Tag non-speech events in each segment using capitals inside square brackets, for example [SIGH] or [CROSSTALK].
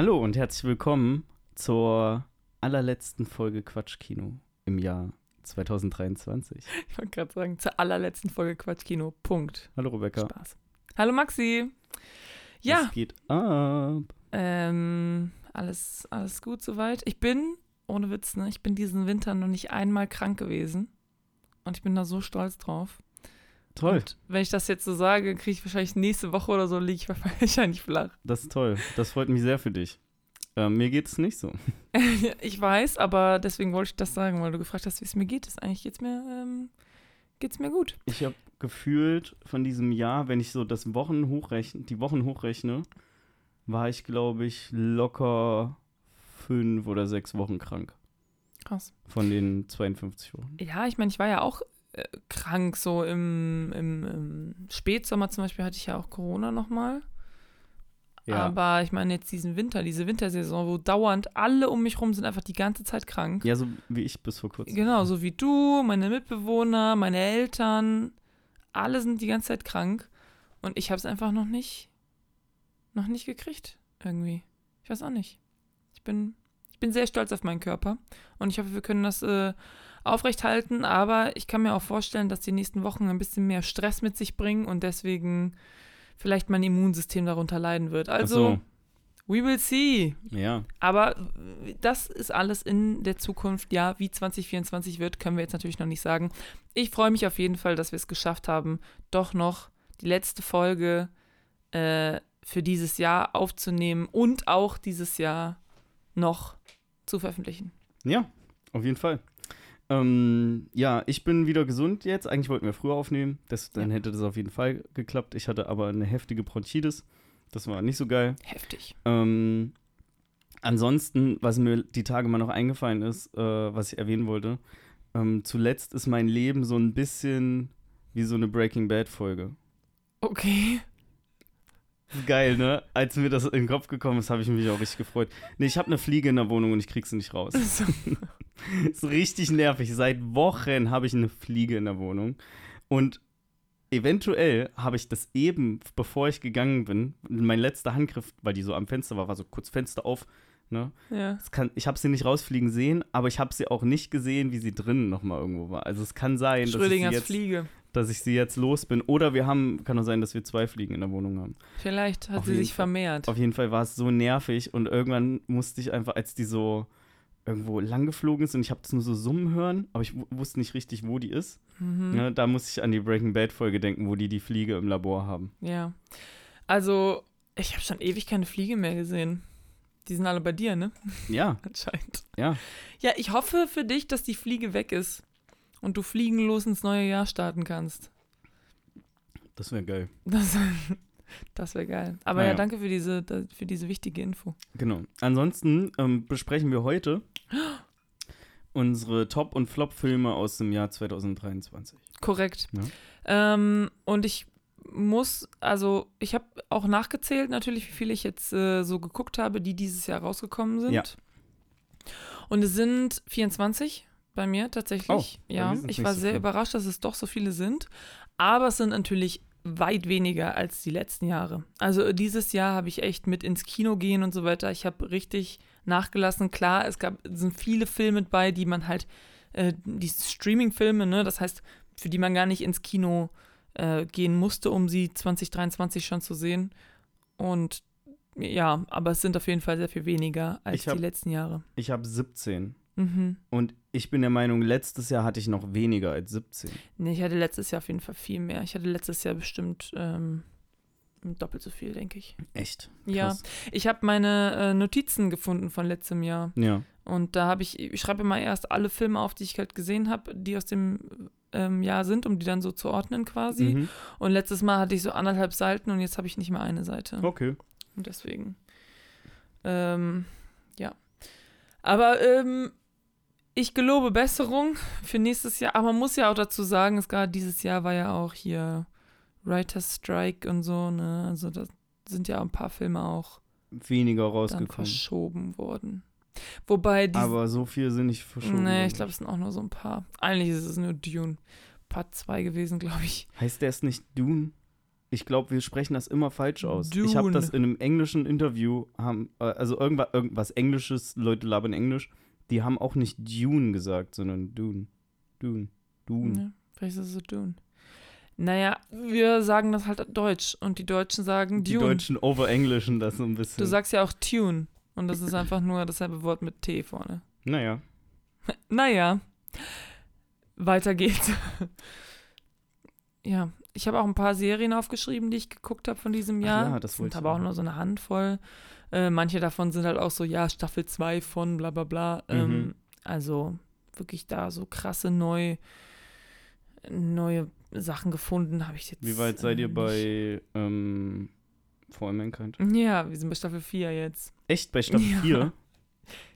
Hallo und herzlich willkommen zur allerletzten Folge Quatschkino im Jahr 2023. [LAUGHS] Ich wollte gerade sagen, zur allerletzten Folge Quatschkino. Punkt. Hallo Rebecca. Spaß. Hallo Maxi. Ja, Was geht ab? ähm, alles, alles gut soweit. Ich bin, ohne Witz, ne, ich bin diesen Winter noch nicht einmal krank gewesen. Und ich bin da so stolz drauf. Toll, Und wenn ich das jetzt so sage, kriege ich wahrscheinlich nächste Woche oder so, liege ich wahrscheinlich [LAUGHS] flach. das ist toll. Das freut mich sehr für dich. Ähm, mir geht es nicht so. [LAUGHS] ich weiß, aber deswegen wollte ich das sagen, weil du gefragt hast, wie es mir geht. Ist eigentlich geht's mir, ähm, geht's mir gut. Ich habe gefühlt von diesem Jahr, wenn ich so das Wochen hochrechne, die Wochen hochrechne, war ich, glaube ich, locker fünf oder sechs Wochen krank. Krass. Von den 52 Wochen. Ja, ich meine, ich war ja auch äh, krank, so im, im, im Spätsommer zum Beispiel hatte ich ja auch Corona nochmal. Ja, Aber ich meine jetzt diesen Winter, diese Wintersaison, wo dauernd alle um mich rum sind einfach die ganze Zeit krank. ja so wie ich bis vor kurzem. Genau, so wie du, meine Mitbewohner, meine Eltern, alle sind die ganze Zeit krank und ich habe es einfach noch nicht, noch nicht gekriegt irgendwie. Ich weiß auch nicht. Ich bin, ich bin sehr stolz auf meinen Körper und ich hoffe, wir können das äh, aufrechthalten, aber ich kann mir auch vorstellen, dass die nächsten Wochen ein bisschen mehr Stress mit sich bringen und deswegen vielleicht mein Immunsystem darunter leiden wird. Also, so. we will see. Ja, Aber äh, das ist alles in der Zukunft. Ja, wie 2024 wird, können wir jetzt natürlich noch nicht sagen. Ich freue mich auf jeden Fall, dass wir es geschafft haben, doch noch die letzte Folge äh, für dieses Jahr aufzunehmen und auch dieses Jahr noch zu veröffentlichen. Ja, auf jeden Fall. Ähm, ja, ich bin wieder gesund jetzt. Eigentlich wollten wir früher aufnehmen. Das, dann Ja. hätte das auf jeden Fall geklappt. Ich hatte aber eine heftige Bronchitis. Das war nicht so geil. Heftig. Ähm, ansonsten, was mir die Tage mal noch eingefallen ist, äh, was ich erwähnen wollte, ähm, zuletzt ist mein Leben so ein bisschen wie so eine Breaking Bad-Folge. Okay. Geil, ne? Als mir das in den Kopf gekommen ist, habe ich mich auch richtig gefreut. Nee, ich habe eine Fliege in der Wohnung und ich krieg sie nicht raus. [LAUGHS] Ist richtig nervig. Seit Wochen habe ich eine Fliege in der Wohnung. Und eventuell habe ich das eben, bevor ich gegangen bin, mein letzter Handgriff, weil die so am Fenster war, war so kurz Fenster auf. Ne? Ja. Kann, ich habe sie nicht rausfliegen sehen, aber ich habe sie auch nicht gesehen, wie sie drinnen nochmal irgendwo war. Also es kann sein, dass ich, sie jetzt, Fliege. Dass ich sie jetzt los bin. Oder wir haben, kann auch sein, dass wir zwei Fliegen in der Wohnung haben. Vielleicht hat Auf sie sich Fall. vermehrt. Auf jeden Fall war es so nervig und irgendwann musste ich einfach, als die so irgendwo lang geflogen ist und ich habe das nur so summen hören, aber ich wu- wusste nicht richtig, wo die ist. Mhm. Ne, da musste ich an die Breaking Bad Folge denken, wo die die Fliege im Labor haben. Ja. Also, ich habe schon ewig keine Fliege mehr gesehen. Die sind alle bei dir, ne? Ja, [LAUGHS] Anscheinend. ja. Ja, ich hoffe für dich, dass die Fliege weg ist und du fliegenlos ins neue Jahr starten kannst. Das wäre geil. Das, [LAUGHS] das wäre geil. Aber Ah, ja, danke für diese, für diese wichtige Info. Genau. Ansonsten ähm, besprechen wir heute [GASPS] unsere Top- und Flop-Filme aus dem Jahr 2023. Korrekt. Ja. Ähm, und ich muss, also ich habe auch nachgezählt natürlich, wie viele ich jetzt äh, so geguckt habe, die dieses Jahr rausgekommen sind. Ja. Und es sind 24 bei mir tatsächlich. Oh, ja, ich war so sehr viele. überrascht, dass es doch so viele sind. Aber es sind natürlich weit weniger als die letzten Jahre. Also dieses Jahr habe ich echt mit ins Kino gehen und so weiter. Ich habe richtig nachgelassen. Klar, es gab sind viele Filme bei, die man halt, äh, die Streaming-Filme, ne, das heißt, für die man gar nicht ins Kino äh, gehen musste, um sie 2023 schon zu sehen. Und ja, aber es sind auf jeden Fall sehr viel weniger als hab- die letzten Jahre. Ich habe 17. Mhm. Und ich bin der Meinung, letztes Jahr hatte ich noch weniger als 17. Nee, ich hatte letztes Jahr auf jeden Fall viel mehr. Ich hatte letztes Jahr bestimmt ähm, doppelt so viel, denke ich. Echt? Ja. Krass. Ich habe meine äh, Notizen gefunden von letztem Jahr. Ja. Und da habe ich, ich schreibe immer erst alle Filme auf, die ich halt gesehen habe, die aus dem ähm, Jahr sind, um die dann so zu ordnen quasi. Mhm. Und letztes Mal hatte ich so anderthalb Seiten und jetzt habe ich nicht mehr eine Seite. Okay. Und deswegen. Ähm, ja. Aber ähm, ich gelobe Besserung für nächstes Jahr. Aber man muss ja auch dazu sagen, es gerade dieses Jahr war ja auch hier Writer's Strike und so, ne? Also da sind ja ein paar Filme auch Weniger rausgekommen. verschoben worden. Wobei die. Aber so viel sind nicht verschoben. nee, ich glaube, es sind auch nur so ein paar. Eigentlich ist es nur Dune. Part 2 gewesen, glaube ich. Heißt der es nicht Dune? Ich glaube, wir sprechen das immer falsch aus. Ich habe Dune. das in einem englischen Interview, haben, äh, also irgendwas, irgendwas Englisches, Leute labern Englisch, die haben auch nicht Dune gesagt, sondern Dune. Dune. Dune. Ja, vielleicht ist es so Dune. Naja, wir sagen das halt Deutsch und die Deutschen sagen Die Dune. Deutschen overenglischen das so ein bisschen. Du sagst ja auch Tune und das ist einfach nur dasselbe Wort mit T vorne. naja. [LAUGHS] Naja, weiter geht's. ja, ich habe auch ein paar Serien aufgeschrieben, die ich geguckt habe von diesem Ach Jahr. ja, das wollte ich aber auch nur so eine Handvoll. Äh, manche davon sind halt auch so, ja, Staffel 2 von bla bla bla. Ähm, Mhm. also wirklich da so krasse neu, neue Sachen gefunden, habe ich jetzt. Wie weit seid äh, ihr bei ähm, For Mankind? Ja, wir sind bei Staffel 4 jetzt. Echt bei Staffel Ja. 4? [LAUGHS]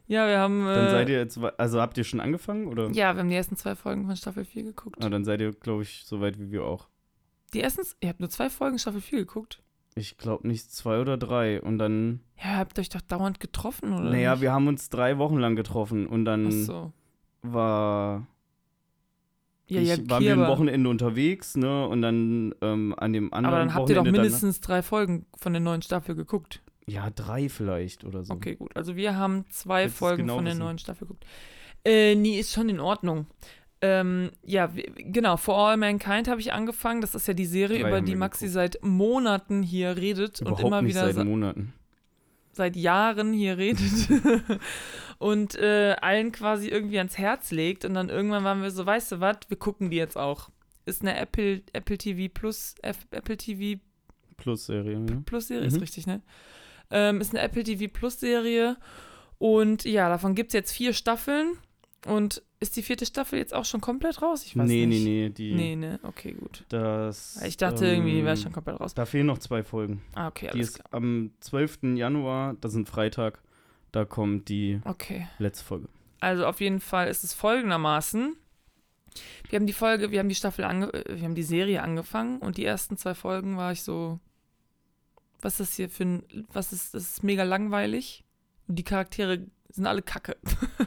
Ja, wir haben. Dann äh, seid ihr jetzt, also habt ihr schon angefangen oder? Ja, wir haben die ersten zwei Folgen von Staffel 4 geguckt. Ah, dann seid ihr, glaube ich, so weit wie wir auch. Die ersten, ihr habt nur zwei Folgen Staffel 4 geguckt. Ich glaube nicht zwei oder drei. Und dann, Ja, ihr habt euch doch dauernd getroffen, oder? naja, nicht? wir haben uns drei Wochen lang getroffen und dann Ach so. war Ja, ich, ja, waren okay, wir ein Wochenende unterwegs, ne? Und dann ähm, an dem anderen aber dann habt ihr doch Wochenende mindestens drei Folgen von der neuen Staffel geguckt. Ja, drei vielleicht oder so. Okay, gut. Also wir haben zwei du's Folgen genau von der wissen? neuen Staffel geguckt. Äh, nee, ist schon in Ordnung. Ähm, ja, genau, For All Mankind habe ich angefangen. Das ist ja die Serie, Drei über die Maxi geguckt. seit Monaten hier redet Überhaupt und immer wieder seit Monaten. seit Jahren hier redet [LAUGHS] und äh, allen quasi irgendwie ans Herz legt. Und dann irgendwann waren wir so, weißt du was, wir gucken die jetzt auch. Ist eine Apple, Apple TV Plus, F, Apple TV Plus Serie, ja. Plus Serie, Mhm. ist richtig, ne? Ähm, ist eine Apple TV Plus Serie. Und ja, davon gibt es jetzt vier Staffeln. Und ist die vierte Staffel jetzt auch schon komplett raus? Ich weiß Nee, nicht. nee, nee, die, Nee, ne, okay, gut. das, Ich dachte irgendwie, die wäre ähm, schon komplett raus. Da fehlen noch zwei Folgen. Ah, okay, Die alles ist klar. am 12. Januar, das ist ein Freitag, da kommt die Okay. letzte Folge. Also auf jeden Fall ist es folgendermaßen. Wir haben die Folge, wir haben die Staffel ange äh, wir haben die Serie angefangen und die ersten zwei Folgen war ich so, was ist das hier für ein, was ist, das ist mega langweilig. Und die Charaktere sind alle kacke. [LAUGHS]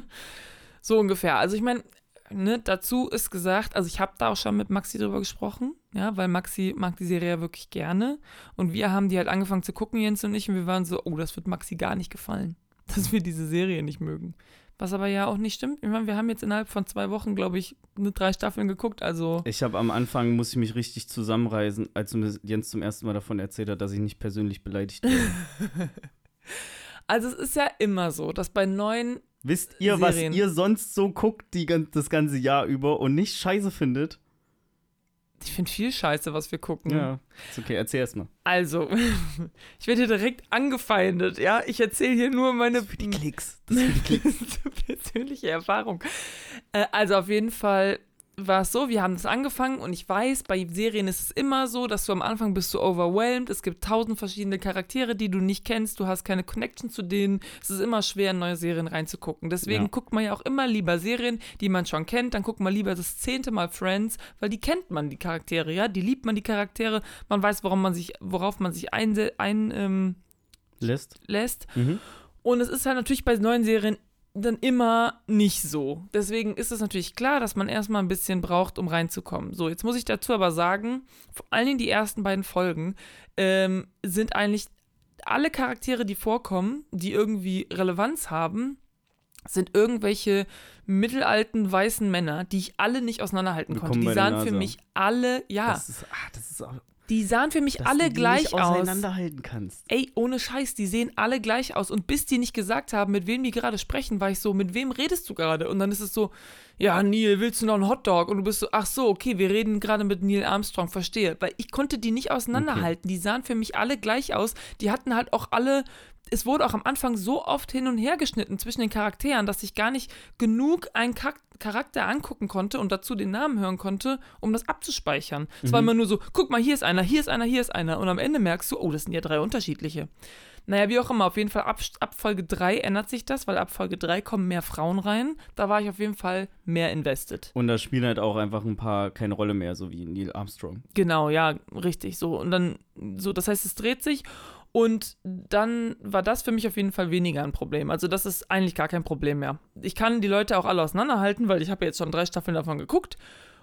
so ungefähr. Also ich meine, ne, dazu ist gesagt, also ich habe da auch schon mit Maxi drüber gesprochen, ja, weil Maxi mag die Serie ja wirklich gerne. Und wir haben die halt angefangen zu gucken, Jens und ich, und wir waren so, oh, das wird Maxi gar nicht gefallen, [LAUGHS] dass wir diese Serie nicht mögen. Was aber ja auch nicht stimmt. Ich meine, wir haben jetzt innerhalb von zwei Wochen, glaube ich, nur drei Staffeln geguckt. Also, Ich habe am Anfang, muss ich mich richtig zusammenreißen, als Jens zum ersten Mal davon erzählt hat, dass ich nicht persönlich beleidigt werde. [LAUGHS] also es ist ja immer so, dass bei neuen, Wisst ihr, was Serien. ihr sonst so guckt die, das ganze Jahr über und nicht scheiße findet? ich finde viel Scheiße, was wir gucken. Ja, ist okay, erzähl erst mal. Also, [LAUGHS] ich werde hier direkt angefeindet, ja. Ich erzähle hier nur meine Klicks. Das ist für die [LAUGHS] Klicks. persönliche Erfahrung. Äh, also auf jeden Fall war es so, wir haben das angefangen und ich weiß, bei Serien ist es immer so, dass du am Anfang bist du overwhelmed, es gibt tausend verschiedene Charaktere, die du nicht kennst, du hast keine Connection zu denen, es ist immer schwer, in neue Serien reinzugucken. Deswegen Ja. guckt man ja auch immer lieber Serien, die man schon kennt, dann guckt man lieber das zehnte Mal Friends, weil die kennt man, die Charaktere, ja, die liebt man, die Charaktere, man weiß, worauf man sich, worauf man sich einlässt. Ein, ähm, Lässt. lässt. Mhm. Und es ist halt natürlich bei neuen Serien dann immer nicht so. Deswegen ist es natürlich klar, dass man erstmal ein bisschen braucht, um reinzukommen. So, jetzt muss ich dazu aber sagen, vor allen Dingen die ersten beiden Folgen ähm, sind eigentlich alle Charaktere, die vorkommen, die irgendwie Relevanz haben, sind irgendwelche mittelalten weißen Männer, die ich alle nicht auseinanderhalten Willkommen konnte. Die sahen für mich alle, ja, Das ist, ah, das ist auch, die sahen für mich dass alle du die gleich nicht aus. auseinanderhalten kannst. Ey, ohne Scheiß, die sehen alle gleich aus. Und bis die nicht gesagt haben, mit wem die gerade sprechen, war ich so, mit wem redest du gerade? Und dann ist es so, ja, Neil, willst du noch einen Hotdog? Und du bist so, ach so, okay, wir reden gerade mit Neil Armstrong, verstehe. Weil ich konnte die nicht auseinanderhalten. Die sahen für mich alle gleich aus. Die hatten halt auch alle. Es wurde auch am Anfang so oft hin und her geschnitten zwischen den Charakteren, dass ich gar nicht genug einen Char- Charakter angucken konnte und dazu den Namen hören konnte, um das abzuspeichern. Es war immer nur so, guck mal, hier ist einer, hier ist einer, hier ist einer. Und am Ende merkst du, oh, das sind ja drei unterschiedliche. Naja, wie auch immer, auf jeden Fall ab, ab Folge 3 ändert sich das, weil ab Folge 3 kommen mehr Frauen rein. Da war ich auf jeden Fall mehr invested. Und da spielen halt auch einfach ein paar keine Rolle mehr, so wie Neil Armstrong. Genau, ja, richtig. So. Und dann, so, das heißt, es dreht sich. Und dann war das für mich auf jeden Fall weniger ein Problem. Also, das ist eigentlich gar kein Problem mehr. Ich kann die Leute auch alle auseinanderhalten, weil ich habe jetzt schon drei Staffeln davon geguckt.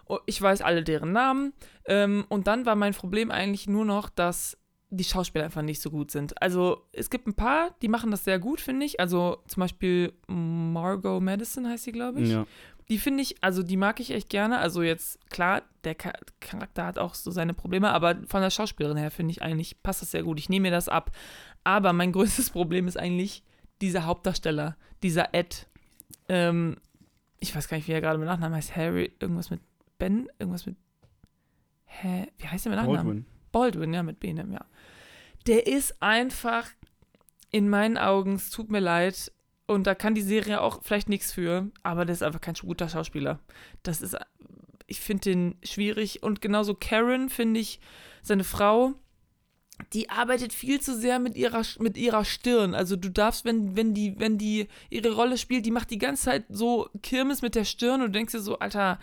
Oh, Ich weiß alle deren Namen. Ähm, und dann war mein Problem eigentlich nur noch, dass die Schauspieler einfach nicht so gut sind. Also es gibt ein paar, die machen das sehr gut, finde ich. Also zum Beispiel Margot Madison heißt sie, glaube ich. Ja. Die finde ich, also die mag ich echt gerne. Also jetzt, klar, der Cha- Charakter hat auch so seine Probleme, aber von der Schauspielerin her finde ich eigentlich, passt das sehr gut. Ich nehme mir das ab. Aber mein [LAUGHS] größtes Problem ist eigentlich dieser Hauptdarsteller, dieser Ed. Ähm, ich weiß gar nicht, wie er gerade mit Nachnamen heißt. Harry, irgendwas mit Ben, irgendwas mit. Hä? Wie heißt der mit Nachnamen? Baldwin. Baldwin, ja, mit Benem, ja. Der ist einfach in meinen Augen, es tut mir leid, und da kann die Serie auch vielleicht nichts für, aber der ist einfach kein guter Schauspieler. Das ist, ich finde den schwierig. Und genauso Karen, finde ich, seine Frau, die arbeitet viel zu sehr mit ihrer, mit ihrer Stirn. Also du darfst, wenn, wenn die, wenn die ihre Rolle spielt, die macht die ganze Zeit so Kirmes mit der Stirn und du denkst dir so, Alter,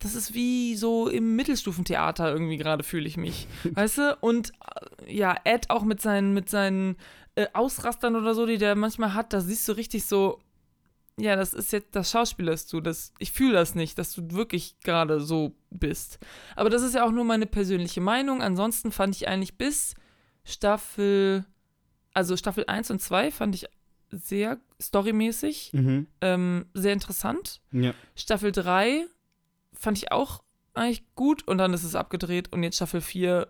das ist wie so im Mittelstufentheater irgendwie gerade fühle ich mich. [LAUGHS] Weißt du? Und äh, ja, Ed auch mit seinen, mit seinen äh, Ausrastern oder so, die der manchmal hat, da siehst du richtig so, ja, das ist jetzt, das schauspielerst du. Das, ich fühle das nicht, dass du wirklich gerade so bist. Aber das ist ja auch nur meine persönliche Meinung. Ansonsten fand ich eigentlich bis Staffel, also Staffel 1 und 2 fand ich sehr storymäßig, Mhm. ähm, sehr interessant. Ja. Staffel 3 fand ich auch eigentlich gut und dann ist es abgedreht und jetzt Staffel 4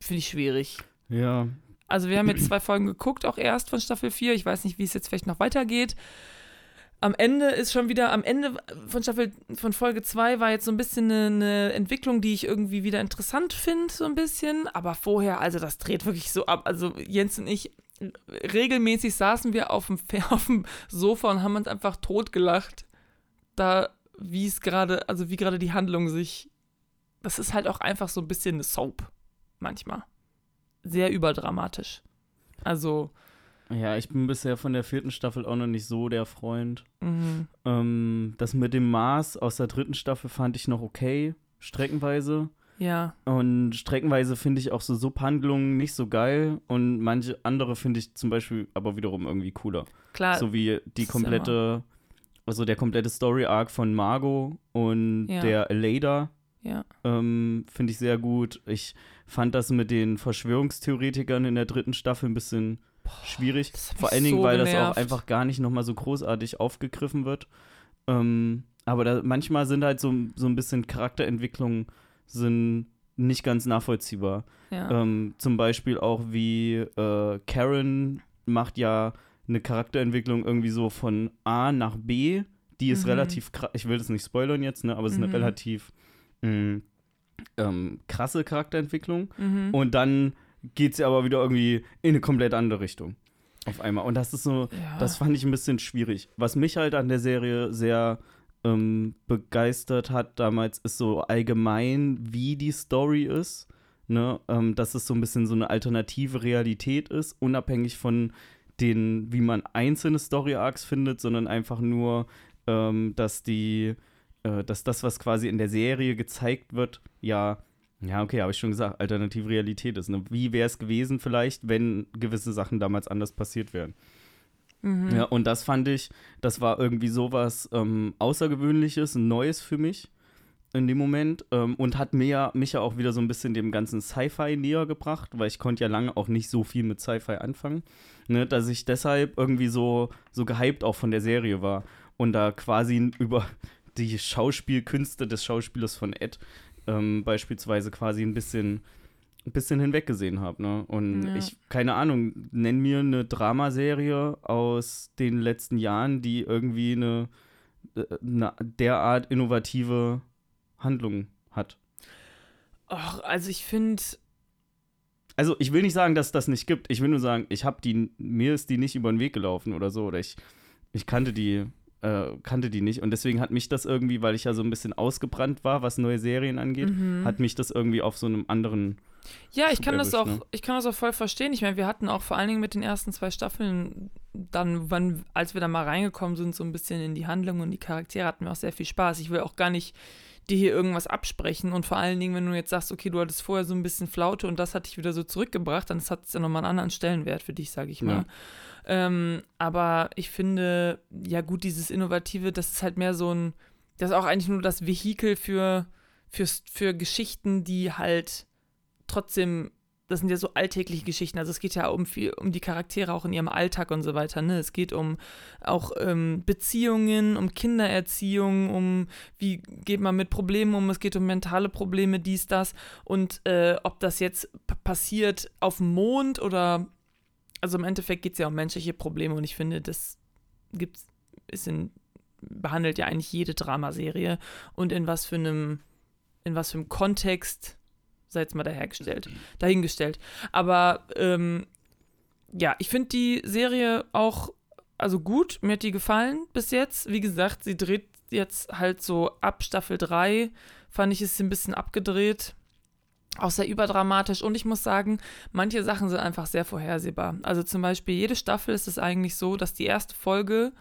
finde ich schwierig. Ja. Also wir haben jetzt zwei Folgen geguckt, auch erst von Staffel 4. Ich weiß nicht, wie es jetzt vielleicht noch weitergeht. Am Ende ist schon wieder, am Ende von Staffel, von Folge 2 war jetzt so ein bisschen eine, eine Entwicklung, die ich irgendwie wieder interessant finde, so ein bisschen. Aber vorher, also das dreht wirklich so ab. Also Jens und ich, regelmäßig saßen wir auf dem, [LAUGHS] auf dem Sofa und haben uns einfach totgelacht. Da, wie es gerade, also wie gerade die Handlung sich. Das ist halt auch einfach so ein bisschen eine Soap. Manchmal. Sehr überdramatisch. Also, Ja, ich bin bisher von der vierten Staffel auch noch nicht so der Freund. mhm. Ähm, das mit dem Mars aus der dritten Staffel fand ich noch okay, streckenweise. ja. Und streckenweise finde ich auch so Subhandlungen nicht so geil. Und manche andere finde ich zum Beispiel aber wiederum irgendwie cooler. Klar, so wie die komplette, also der komplette Story-Arc von Margot und Ja. der Aleda ja. ähm, finde ich sehr gut. Ich fand das mit den Verschwörungstheoretikern in der dritten Staffel ein bisschen schwierig. das hat Vor allen Dingen, so weil das auch genervt. einfach gar nicht nochmal so großartig aufgegriffen wird. Ähm, aber da, manchmal sind halt so, so ein bisschen Charakterentwicklungen sind nicht ganz nachvollziehbar. Ja. Ähm, zum Beispiel auch wie äh, Karen macht ja eine Charakterentwicklung irgendwie so von A nach B. Die ist Mhm. relativ krass. Ich will das nicht spoilern jetzt, ne, aber es ist eine Mhm. relativ mh, ähm, krasse Charakterentwicklung. mhm. Und dann geht sie aber wieder irgendwie in eine komplett andere Richtung. Auf einmal. Und das ist so, ja. das fand ich ein bisschen schwierig. Was mich halt an der Serie sehr ähm, begeistert hat damals, ist so allgemein, wie die Story ist. Ne? Ähm, dass es so ein bisschen so eine alternative Realität ist, unabhängig von den, wie man einzelne Story-Arcs findet, sondern einfach nur, ähm, dass die, äh, dass das, was quasi in der Serie gezeigt wird, ja, ja, okay, habe ich schon gesagt, alternative Realität ist. Ne? Wie wäre es gewesen vielleicht, wenn gewisse Sachen damals anders passiert wären? mhm. Ja, und das fand ich, das war irgendwie sowas ähm, Außergewöhnliches, Neues für mich in dem Moment ähm, und hat mir, mich ja auch wieder so ein bisschen dem ganzen Sci-Fi näher gebracht, weil ich konnte ja lange auch nicht so viel mit Sci-Fi anfangen, ne, dass ich deshalb irgendwie so, so gehypt auch von der Serie war und da quasi über die Schauspielkünste des Schauspielers von Ed ähm, beispielsweise quasi ein bisschen ein bisschen hinweggesehen habe, ne? Und Ja. ich, keine Ahnung, nenn mir eine Dramaserie aus den letzten Jahren, die irgendwie eine, äh, eine derart innovative Handlung hat. Och, also ich finde, Also ich will nicht sagen, dass es das nicht gibt. Ich will nur sagen, ich habe die, mir ist die nicht über den Weg gelaufen oder so. Oder ich, ich kannte die, äh, kannte die nicht. Und deswegen hat mich das irgendwie, weil ich ja so ein bisschen ausgebrannt war, was neue Serien angeht, mhm. hat mich das irgendwie auf so einem anderen. ja, ich Schub kann das erwischt, auch, ne? ich kann das auch voll verstehen. Ich meine, wir hatten auch vor allen Dingen mit den ersten zwei Staffeln dann, wann, als wir da mal reingekommen sind, so ein bisschen in die Handlung und die Charaktere, hatten wir auch sehr viel Spaß. Ich will auch gar nicht dir hier irgendwas absprechen und vor allen Dingen, wenn du jetzt sagst, okay, du hattest vorher so ein bisschen Flaute und das hat dich wieder so zurückgebracht, dann hat es ja nochmal einen anderen Stellenwert für dich, sage ich mal. Ja. Ähm, aber ich finde, ja gut, dieses Innovative, das ist halt mehr so ein, das ist auch eigentlich nur das Vehikel für, fürs, für Geschichten, die halt trotzdem, das sind ja so alltägliche Geschichten. Also es geht ja um viel, um die Charaktere auch in ihrem Alltag und so weiter. Ne? Es geht um auch ähm, Beziehungen, um Kindererziehung, um wie geht man mit Problemen um, es geht um mentale Probleme, dies, das. Und äh, ob das jetzt passiert auf dem Mond oder also im Endeffekt geht es ja um menschliche Probleme und ich finde, das gibt's, ist in, behandelt ja eigentlich jede Dramaserie und in was für einem, in was für einem Kontext sei jetzt mal dahergestellt, dahingestellt. Aber ähm, ja, ich finde die Serie auch, also gut, mir hat die gefallen bis jetzt. Wie gesagt, sie dreht jetzt halt so ab Staffel 3, fand ich es ein bisschen abgedreht. Auch sehr überdramatisch und ich muss sagen, manche Sachen sind einfach sehr vorhersehbar. Also zum Beispiel, jede Staffel ist es eigentlich so, dass die erste Folge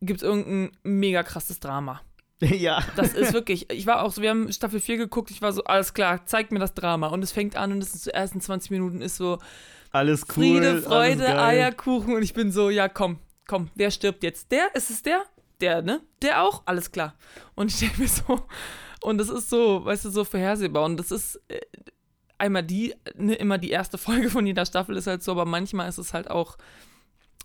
gibt irgendein mega krasses Drama. [LAUGHS] Ja. Das ist wirklich, ich war auch so, wir haben Staffel 4 geguckt, ich war so, alles klar, zeig mir das Drama. Und es fängt an und es ist so, ersten 20 Minuten ist so Alles cool. Friede, Freude. Eierkuchen und ich bin so, ja komm, komm, wer stirbt jetzt? Der? Ist es der? Der, ne? Der auch? Alles klar. Und ich denke mir so, und das ist so, weißt du, so vorhersehbar. Und das ist äh, einmal die, ne, immer die erste [LAUGHS] Folge von jeder Staffel ist halt so, aber manchmal ist es halt auch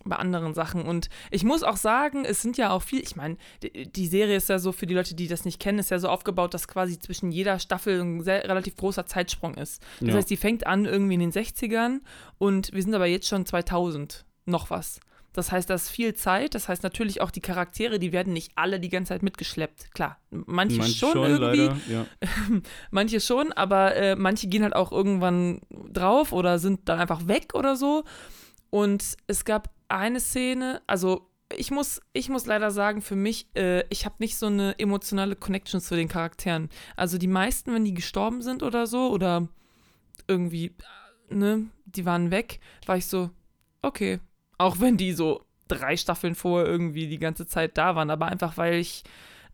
bei anderen Sachen. Und ich muss auch sagen, es sind ja auch viel, ich meine, die, Serie ist ja so, für die Leute, die das nicht kennen, ist ja so aufgebaut, dass quasi zwischen jeder Staffel ein sehr relativ großer Zeitsprung ist. Das Ja. heißt, die fängt an irgendwie in den 60ern und wir sind aber jetzt schon 2000 noch was. Das heißt, das ist viel Zeit. Das heißt natürlich auch die Charaktere, die werden nicht alle die ganze Zeit mitgeschleppt. Klar, manche, Manche schon, irgendwie, leider. [LAUGHS] Ja. manche schon, aber äh, manche gehen halt auch irgendwann drauf oder sind dann einfach weg oder so. Und es gab eine Szene, also ich muss, ich muss leider sagen, für mich, äh, ich habe nicht so eine emotionale Connection zu den Charakteren. Also die meisten, wenn die gestorben sind oder so, oder irgendwie, äh, ne, die waren weg, war ich so, okay. Auch wenn die so drei Staffeln vorher irgendwie die ganze Zeit da waren, aber einfach weil ich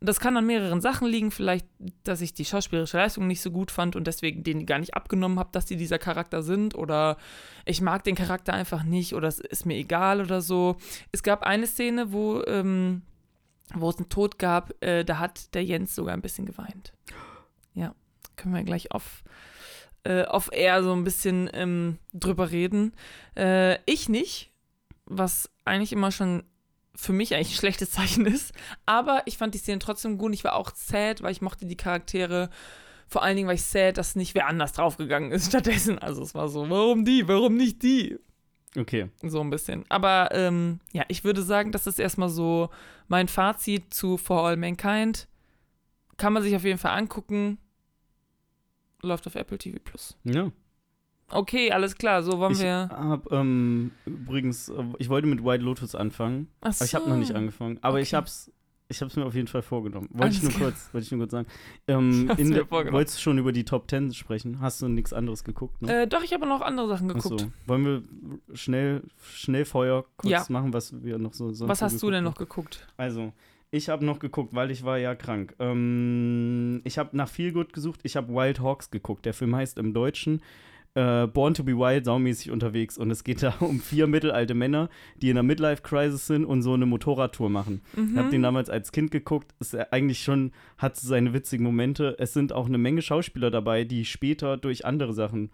das kann an mehreren Sachen liegen. Vielleicht, dass ich die schauspielerische Leistung nicht so gut fand und deswegen den gar nicht abgenommen habe, dass die dieser Charakter sind. Oder ich mag den Charakter einfach nicht oder es ist mir egal oder so. Es gab eine Szene, wo, ähm, wo es einen Tod gab, äh, da hat der Jens sogar ein bisschen geweint. Ja, können wir gleich auf, äh, auf Air so ein bisschen ähm, drüber reden. Äh, ich nicht, was eigentlich immer schon für mich eigentlich ein schlechtes Zeichen [LAUGHS] ist. Aber ich fand die Szene trotzdem gut. Ich war auch sad, weil ich mochte die Charaktere. Vor allen Dingen war ich sad, dass nicht wer anders draufgegangen ist [LAUGHS] stattdessen. Also es war so, warum die, warum nicht die? Okay. So ein bisschen. Aber ähm, ja, ich würde sagen, das ist erstmal so mein Fazit zu For All Mankind. Kann man sich auf jeden Fall angucken. Läuft auf Apple TV Plus. Ja. Okay, alles klar, so wollen Ich wir. hab ähm, übrigens, äh, ich wollte mit White Lotus anfangen, Ach aber ich habe noch nicht so. angefangen. Aber ich Okay. hab's, ich hab's mir auf jeden Fall vorgenommen. Wollte ich nur kurz, wollte ich nur kurz sagen. [LAUGHS] Ähm, in mir der, vorgenommen. wolltest du schon über die Top 10 sprechen? Hast du nichts anderes geguckt? Ne? Äh, doch, ich habe noch andere Sachen Ach so. geguckt. Wollen wir schnell, schnell Feuer kurz Ja. machen, was wir noch so sonst Was so hast du denn noch geguckt geguckt? Also, ich habe noch geguckt, weil ich war ja krank. Ähm, ich habe nach gut gesucht. Ich habe Wild Hawks geguckt. Der Film heißt im Deutschen äh, Born to be Wild, saumäßig unterwegs. Und es geht da um vier mittelalte Männer, die in einer Midlife-Crisis sind und so eine Motorradtour machen. Mhm. Ich habe den damals als Kind geguckt. Ist eigentlich schon, hat seine witzigen Momente. Es sind auch eine Menge Schauspieler dabei, die später durch andere Sachen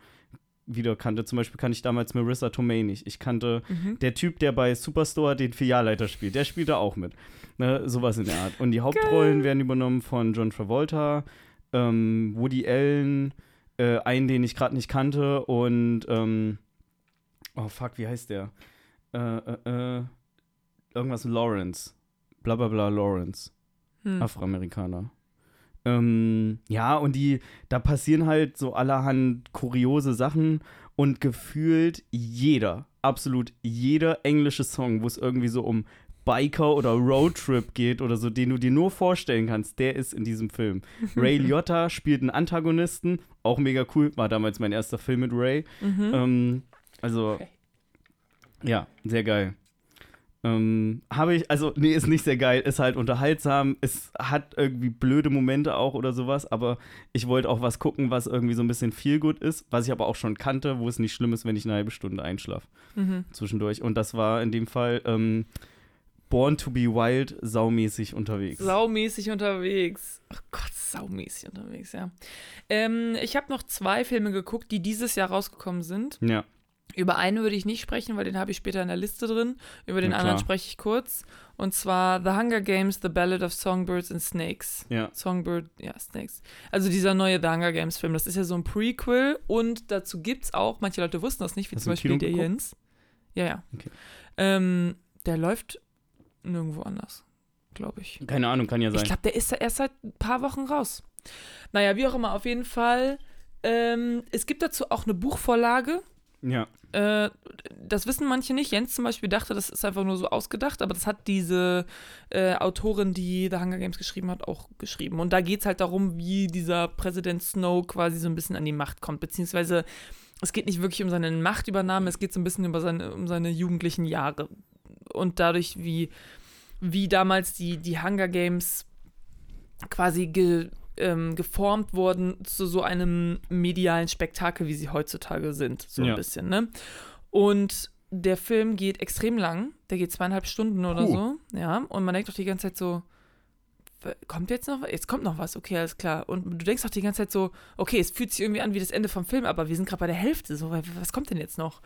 wieder kannte. Zum Beispiel kannte ich damals Marissa Tomei nicht. Ich kannte Mhm. der Typ, der bei Superstore den Filialleiter spielt. Der spielt da auch mit. Ne, sowas in der Art. Und die Hauptrollen werden übernommen von John Travolta, ähm, Woody Allen, äh, einen, den ich gerade nicht kannte und ähm, oh fuck, wie heißt der? Äh, äh, äh, irgendwas Lawrence. Bla bla bla Lawrence. Hm. Afroamerikaner. Ähm, ja, und die, da passieren halt so allerhand kuriose Sachen und gefühlt jeder, absolut jeder englische Song, wo es irgendwie so um Biker oder Roadtrip geht oder so, den du dir nur vorstellen kannst, der ist in diesem Film. [LAUGHS] Ray Liotta spielt einen Antagonisten, auch mega cool, war damals mein erster Film mit Ray. Mhm. Ähm, also, Okay. ja, sehr geil. Ähm, habe ich, also, nee, ist nicht sehr geil, ist halt unterhaltsam, es hat irgendwie blöde Momente auch oder sowas, aber ich wollte auch was gucken, was irgendwie so ein bisschen viel gut ist, was ich aber auch schon kannte, wo es nicht schlimm ist, wenn ich eine halbe Stunde einschlafe Mhm. zwischendurch. Und das war in dem Fall ähm, Born to be Wild saumäßig unterwegs. Saumäßig unterwegs. Ach Gott, saumäßig unterwegs, ja. Ähm, ich habe noch zwei Filme geguckt, die dieses Jahr rausgekommen sind. Ja. Über einen würde ich nicht sprechen, weil den habe ich später in der Liste drin. Über den Na anderen spreche ich kurz. Und zwar The Hunger Games, The Ballad of Songbirds and Snakes. Ja. Songbird, ja, Snakes. Also dieser neue The Hunger Games Film, das ist ja so ein Prequel und dazu gibt es auch, manche Leute wussten das nicht, wie Hast zum Beispiel der? Jens. Ja, ja. Okay. Ähm, der läuft nirgendwo anders, glaube ich. Keine Ahnung, kann ja sein. Ich glaube, der ist ja erst seit ein paar Wochen raus. Naja, wie auch immer, auf jeden Fall. Ähm, es gibt dazu auch eine Buchvorlage. ja. Äh, das wissen manche nicht. Jens zum Beispiel dachte, das ist einfach nur so ausgedacht, aber das hat diese äh, Autorin, die The Hunger Games geschrieben hat, auch geschrieben. Und da geht es halt darum, wie dieser Präsident Snow quasi so ein bisschen an die Macht kommt. Beziehungsweise es geht nicht wirklich um seine Machtübernahme, es geht so ein bisschen über seine, um seine jugendlichen Jahre. Und dadurch, wie, wie damals die, die Hunger Games quasi ge, ähm, geformt wurden zu so einem medialen Spektakel, wie sie heutzutage sind. So Ja. ein bisschen, ne? Und der Film geht extrem lang. Der geht zweieinhalb Stunden oder Puh. so. Ja. Und man denkt doch die ganze Zeit so, kommt jetzt noch was? Jetzt kommt noch was, okay, alles klar. Und du denkst doch die ganze Zeit so, okay, es fühlt sich irgendwie an wie das Ende vom Film, aber wir sind gerade bei der Hälfte. So, wa- was kommt denn jetzt noch?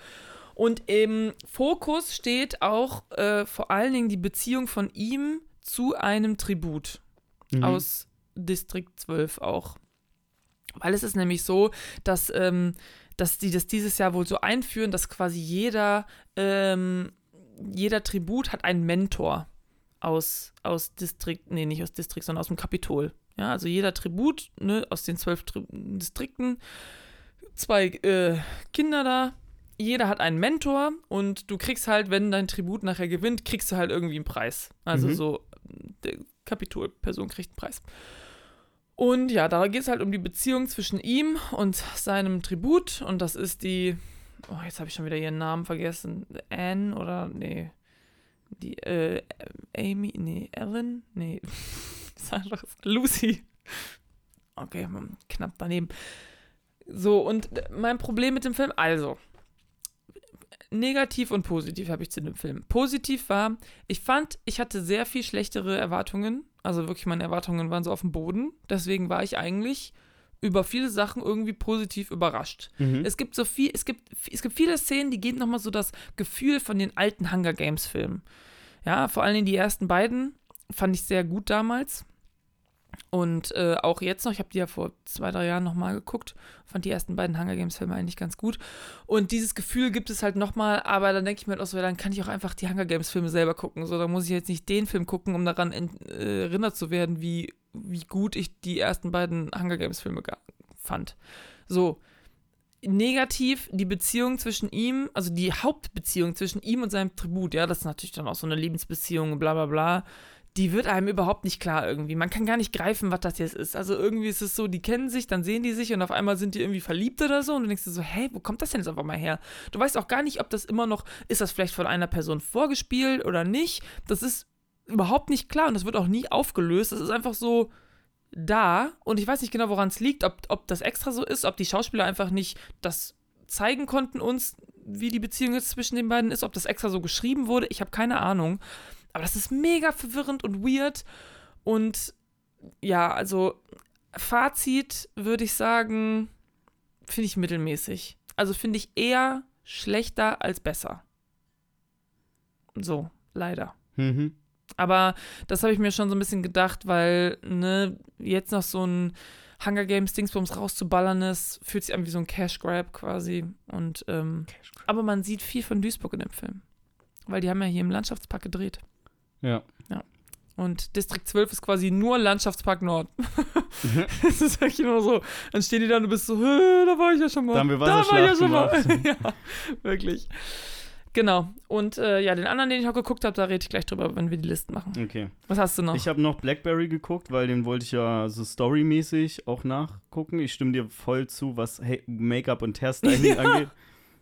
Und im Fokus steht auch äh, vor allen Dingen die Beziehung von ihm zu einem Tribut Mhm. aus District 12 auch. Weil es ist nämlich so, dass, ähm, dass die das dieses Jahr wohl so einführen, dass quasi jeder, ähm, jeder Tribut hat einen Mentor aus, aus Distrikt, nee, nicht aus Distrikt, sondern aus dem Kapitol. Ja, also jeder Tribut, ne, aus den zwölf Tri Distrikten, zwei äh, Kinder da, jeder hat einen Mentor und du kriegst halt, wenn dein Tribut nachher gewinnt, kriegst du halt irgendwie einen Preis. Also Mhm. so, der Kapitolperson kriegt einen Preis. Und ja, da geht es halt um die Beziehung zwischen ihm und seinem Tribut. Und das ist die, oh, jetzt habe ich schon wieder ihren Namen vergessen. Anne oder, nee, die, äh, Amy, nee, Ellen, nee, [LAUGHS] sag doch, Lucy. Okay, hm, knapp daneben. So, und mein Problem mit dem Film, also, negativ und positiv habe ich zu dem Film. Positiv war, ich fand, ich hatte sehr viel schlechtere Erwartungen. Also wirklich, meine Erwartungen waren so auf dem Boden. Deswegen war ich eigentlich über viele Sachen irgendwie positiv überrascht. Mhm. Es gibt so viel, es gibt, es gibt viele Szenen, die geben nochmal so das Gefühl von den alten Hunger Games Filmen. Ja, vor allen Dingen die ersten beiden fand ich sehr gut damals. Und äh, auch jetzt noch, ich habe die ja vor zwei, drei Jahren nochmal geguckt, fand die ersten beiden Hunger Games Filme eigentlich ganz gut. Und dieses Gefühl gibt es halt nochmal, aber dann denke ich mir halt auch so, dann kann ich auch einfach die Hunger Games Filme selber gucken. So, da muss ich jetzt nicht den Film gucken, um daran äh, erinnert zu werden, wie, wie gut ich die ersten beiden Hunger Games Filme ga- fand. So, negativ die Beziehung zwischen ihm, also die Hauptbeziehung zwischen ihm und seinem Tribut, ja, das ist natürlich dann auch so eine Lebensbeziehung, bla bla bla, die wird einem überhaupt nicht klar irgendwie. Man kann gar nicht greifen, was das jetzt ist. Also irgendwie ist es so, die kennen sich, dann sehen die sich und auf einmal sind die irgendwie verliebt oder so und du denkst dir so, hey, wo kommt das denn jetzt einfach mal her? Du weißt auch gar nicht, ob das immer noch, ist das vielleicht von einer Person vorgespielt oder nicht? Das ist überhaupt nicht klar und das wird auch nie aufgelöst. Das ist einfach so, da und ich weiß nicht genau, woran es liegt, ob, ob das extra so ist, ob die Schauspieler einfach nicht das zeigen konnten uns, wie die Beziehung jetzt zwischen den beiden ist, ob das extra so geschrieben wurde, ich habe keine Ahnung. Aber das ist mega verwirrend und weird und ja, also Fazit würde ich sagen, finde ich mittelmäßig. Also finde ich eher schlechter als besser. So, leider. Mhm. Aber das habe ich mir schon so ein bisschen gedacht, weil, ne, jetzt noch so ein Hunger Games Dingsbums rauszuballern ist, fühlt sich an wie so ein Cash Grab quasi. Und, ähm, aber man sieht viel von Duisburg in dem Film. Weil die haben ja hier im Landschaftspark gedreht. Ja. Und Distrikt 12 ist quasi nur Landschaftspark Nord. [LAUGHS] das ist wirklich nur so. Dann stehen die da und du bist so, "Hä, da war ich ja schon mal. Da haben wir da war ich ja schon mal. [LAUGHS] Ja, wirklich. Genau. Und äh, ja, den anderen, den ich auch geguckt habe, da rede ich gleich drüber, wenn wir die Listen machen. Okay. Was hast du noch? Ich habe noch Blackberry geguckt, weil den wollte ich ja so storymäßig auch nachgucken. Ich stimme dir voll zu, was hey, Make-up und Hairstyling [LAUGHS] angeht.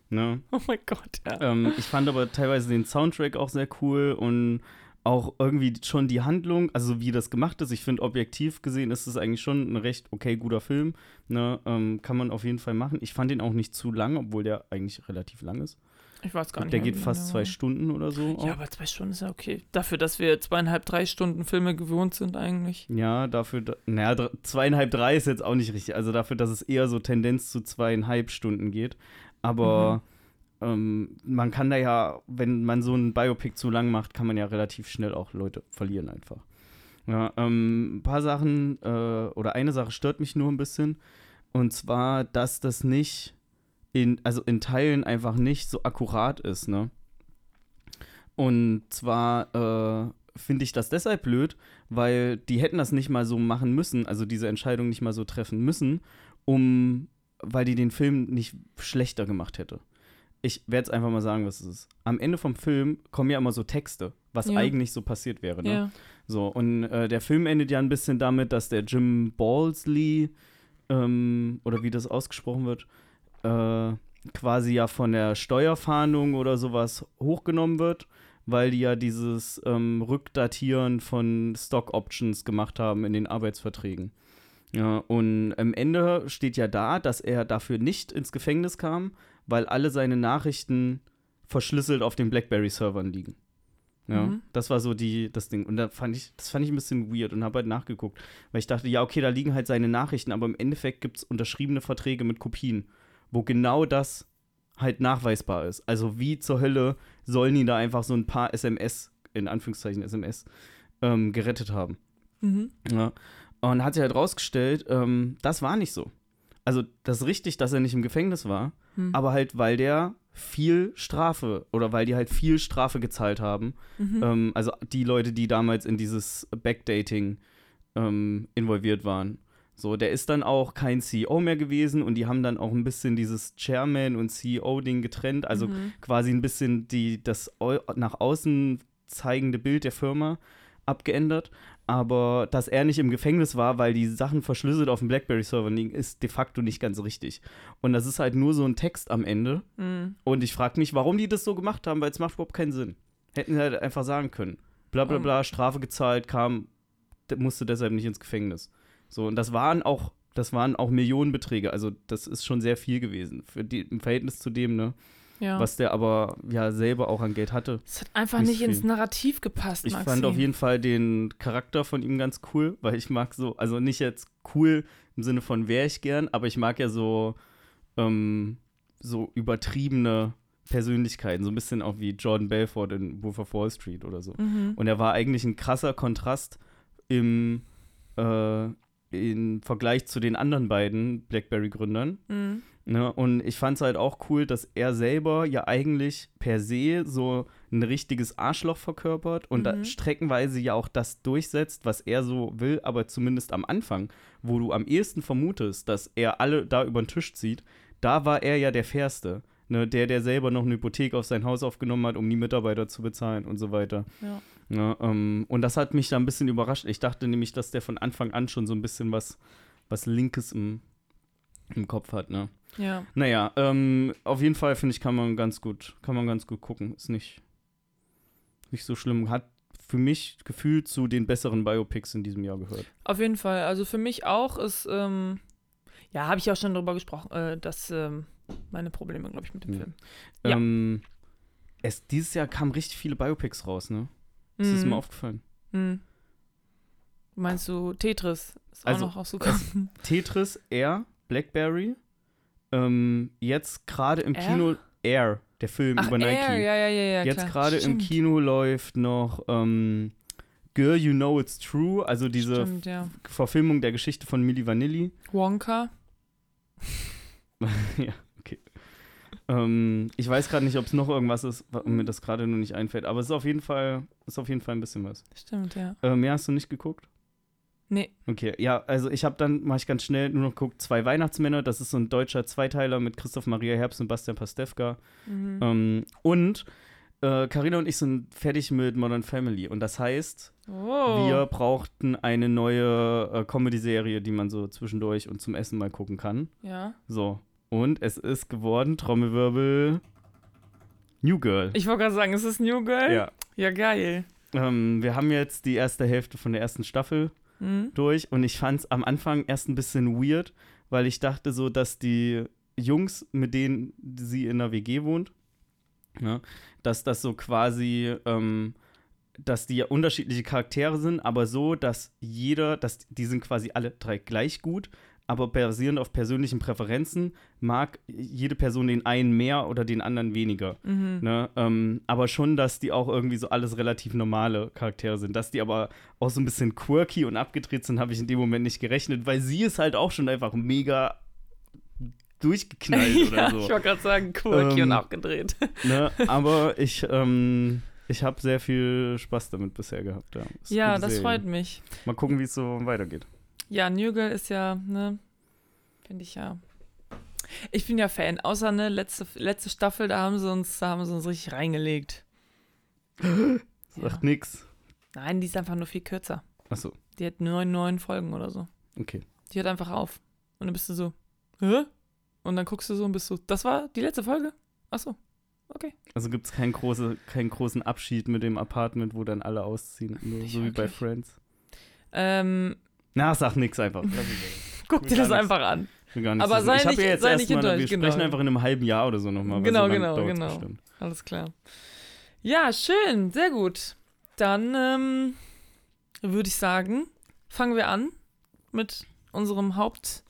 Ne? oh mein Gott, ja. Ähm, ich fand aber teilweise den Soundtrack auch sehr cool und auch irgendwie schon die Handlung, also wie das gemacht ist. Ich finde, objektiv gesehen ist es eigentlich schon ein recht okay guter Film. Ne? Ähm, kann man auf jeden Fall machen. Ich fand den auch nicht zu lang, obwohl der eigentlich relativ lang ist. Ich weiß gar nicht. Der geht fast lange zwei. Stunden oder so. Ja, auch. aber zwei Stunden ist ja okay. Dafür, dass wir zweieinhalb, drei Stunden Filme gewohnt sind eigentlich. Ja, dafür, da- naja, zweieinhalb, drei ist jetzt auch nicht richtig. Also dafür, dass es eher so Tendenz zu zweieinhalb Stunden geht. Aber ähm, man kann da ja, wenn man so ein Biopic zu lang macht, kann man ja relativ schnell auch Leute verlieren einfach. Ja, ähm, ein paar Sachen äh, oder eine Sache stört mich nur ein bisschen. Und zwar, dass das nicht in, also in Teilen einfach nicht so akkurat ist, ne? Und zwar äh, finde ich das deshalb blöd, weil die hätten das nicht mal so machen müssen, also diese Entscheidung nicht mal so treffen müssen, um, weil die den Film nicht schlechter gemacht hätte. Ich werde es einfach mal sagen, was es ist. Am Ende vom Film kommen ja immer so Texte, was Ja. eigentlich so passiert wäre. Ne? Ja. So, und äh, der Film endet ja ein bisschen damit, dass der Jim Balsley, ähm, oder wie das ausgesprochen wird, äh, quasi ja von der Steuerfahndung oder sowas hochgenommen wird, weil die ja dieses ähm, Rückdatieren von Stock Options gemacht haben in den Arbeitsverträgen. Ja, und am Ende steht ja da, dass er dafür nicht ins Gefängnis kam, weil alle seine Nachrichten verschlüsselt auf den BlackBerry-Servern liegen. Ja, Mhm. das war so die, das Ding. Und da fand ich, das fand ich ein bisschen weird und habe halt nachgeguckt. Weil ich dachte, ja, okay, da liegen halt seine Nachrichten, aber im Endeffekt gibt es unterschriebene Verträge mit Kopien, wo genau das halt nachweisbar ist. Also wie zur Hölle sollen die da einfach so ein paar SMS, in Anführungszeichen SMS, ähm, gerettet haben. Mhm. Ja. Und hat sich halt rausgestellt, ähm, das war nicht so. Also, das ist richtig, dass er nicht im Gefängnis war, Hm. aber halt, weil der viel Strafe oder weil die halt viel Strafe gezahlt haben. Mhm. Ähm, also die Leute, die damals in dieses Backdating ähm, involviert waren. So, der ist dann auch kein CEO mehr gewesen und die haben dann auch ein bisschen dieses Chairman und CEO-Ding getrennt, also Mhm. quasi ein bisschen die, das au nach außen zeigende Bild der Firma abgeändert. Aber dass er nicht im Gefängnis war, weil die Sachen verschlüsselt auf dem BlackBerry-Server liegen, ist de facto nicht ganz richtig. Und das ist halt nur so ein Text am Ende. Mhm. Und ich frage mich, warum die das so gemacht haben, weil es macht überhaupt keinen Sinn. Hätten sie halt einfach sagen können. Bla bla Oh. bla, Strafe gezahlt, kam, musste deshalb nicht ins Gefängnis. So, und das waren auch, das waren auch Millionenbeträge. Also das ist schon sehr viel gewesen. Für die, Im Verhältnis zu dem, ne? Ja. Was der aber ja selber auch an Geld hatte. Es hat einfach Nicht nicht, ins Narrativ gepasst, Ich Maxi. fand auf jeden Fall den Charakter von ihm ganz cool, weil ich mag so, also nicht jetzt cool im Sinne von wäre ich gern, aber ich mag ja so, ähm, so übertriebene Persönlichkeiten, so ein bisschen auch wie Jordan Belfort in Wolf of Wall Street oder so. Mhm. Und er war eigentlich ein krasser Kontrast im, äh, im Vergleich zu den anderen beiden Blackberry-Gründern. Mhm. Ne? Und ich fand es halt auch cool, dass er selber ja eigentlich per se so ein richtiges Arschloch verkörpert und Mhm. streckenweise ja auch das durchsetzt, was er so will, aber zumindest am Anfang, wo du am ehesten vermutest, dass er alle da über den Tisch zieht, da war er ja der Fairste. Ne? Der, der selber noch eine Hypothek auf sein Haus aufgenommen hat, um die Mitarbeiter zu bezahlen und so weiter. Ja. Ja, ähm, und das hat mich da ein bisschen überrascht. Ich dachte nämlich, dass der von Anfang an schon so ein bisschen was, was Linkes im, im Kopf hat, ne? Ja. Naja, ähm, auf jeden Fall finde ich, kann man ganz gut, kann man ganz gut gucken. Ist nicht, nicht so schlimm. Hat für mich gefühlt zu den besseren Biopics in diesem Jahr gehört. Auf jeden Fall. Also für mich auch ist, ähm, ja, habe ich auch schon darüber gesprochen, äh, dass ähm, meine Probleme, glaube ich, mit dem Ja. Film. Ja. Ähm, es, dieses Jahr kamen richtig viele Biopics raus, ne? Ist das Mhm. mal aufgefallen? Mhm. Meinst du Tetris? Ist Also, auch noch rausgekommen. Tetris, Air, Blackberry. Ähm, jetzt gerade im? Kino Air, der Film Ach, über Nike. Air, ja, ja, ja, ja. Jetzt gerade im. Kino läuft noch ähm, Girl, You Know It's True, also diese Stimmt, ja. Verfilmung der Geschichte von Milli Vanilli. Wonka. [LAUGHS] ja, okay. Ähm, ich weiß gerade nicht, ob es noch irgendwas ist, mir das gerade nur nicht einfällt, aber es ist auf jeden Fall, ist auf jeden Fall ein bisschen was. Stimmt, ja. Äh, mehr hast du nicht geguckt? Nee. Okay, ja, also ich habe dann, mache ich ganz schnell, nur noch geguckt, zwei Weihnachtsmänner, das ist so ein deutscher Zweiteiler mit Christoph Maria Herbst und Bastian Pastewka. Mhm. Ähm, und äh, Carina und ich sind fertig mit Modern Family und das heißt, oh. wir brauchten eine neue äh, Comedy-Serie, die man so zwischendurch und zum Essen mal gucken kann. Ja. So, und es ist geworden, Trommelwirbel, New Girl. Ich wollte gerade sagen, ist es New Girl? ja. Ja, geil. Ähm, wir haben jetzt die erste Hälfte von der ersten Staffel Mhm. durch und ich fand es am Anfang erst ein bisschen weird, weil ich dachte so, dass die Jungs, mit denen sie in der WG wohnt, Ne? Dass das so quasi, ähm, dass die ja unterschiedliche Charaktere sind, aber so, dass jeder, dass die sind quasi alle drei gleich gut, aber basierend auf persönlichen Präferenzen mag jede Person den einen mehr oder den anderen weniger. Mhm. Ne? Ähm, aber schon, dass die auch irgendwie so alles relativ normale Charaktere sind. Dass die aber auch so ein bisschen quirky und abgedreht sind, habe ich in dem Moment nicht gerechnet, weil sie ist halt auch schon einfach mega durchgeknallt [LAUGHS] ja, oder so. ich wollte gerade sagen, quirky Ähm, und abgedreht. Ne? [LAUGHS] Aber ich, ähm, ich habe sehr viel Spaß damit bisher gehabt. Ja, Ja, das Serie. freut mich. Mal gucken, wie es so weitergeht. Ja, New Girl ist ja, ne, finde ich ja. Ich bin ja Fan, außer ne, letzte, letzte Staffel, da haben sie uns, da haben sie uns richtig reingelegt. Sagt Ja. nix. Nein, die ist einfach nur viel kürzer. Achso, Die hat neun, neun Folgen oder so. okay. Die hört einfach auf. Und dann bist du so, hä? Und dann guckst du so und bist so, das war die letzte Folge? Achso, okay. Also gibt es keinen, große, keinen großen Abschied mit dem Apartment, wo dann alle ausziehen. So wie bei. Friends. Ähm, Na, sag nix einfach. Guck dir das nichts. einfach an. Aber wissen. sei ich hab nicht- ja jetzt sei erst nicht mal, wir enttäuscht, sprechen genau. einfach in einem halben Jahr oder so nochmal. Genau, so genau, dauert's genau. bestimmt. Alles klar. Ja, schön, sehr gut. Dann ähm, würde ich sagen, fangen wir an mit unserem Haupt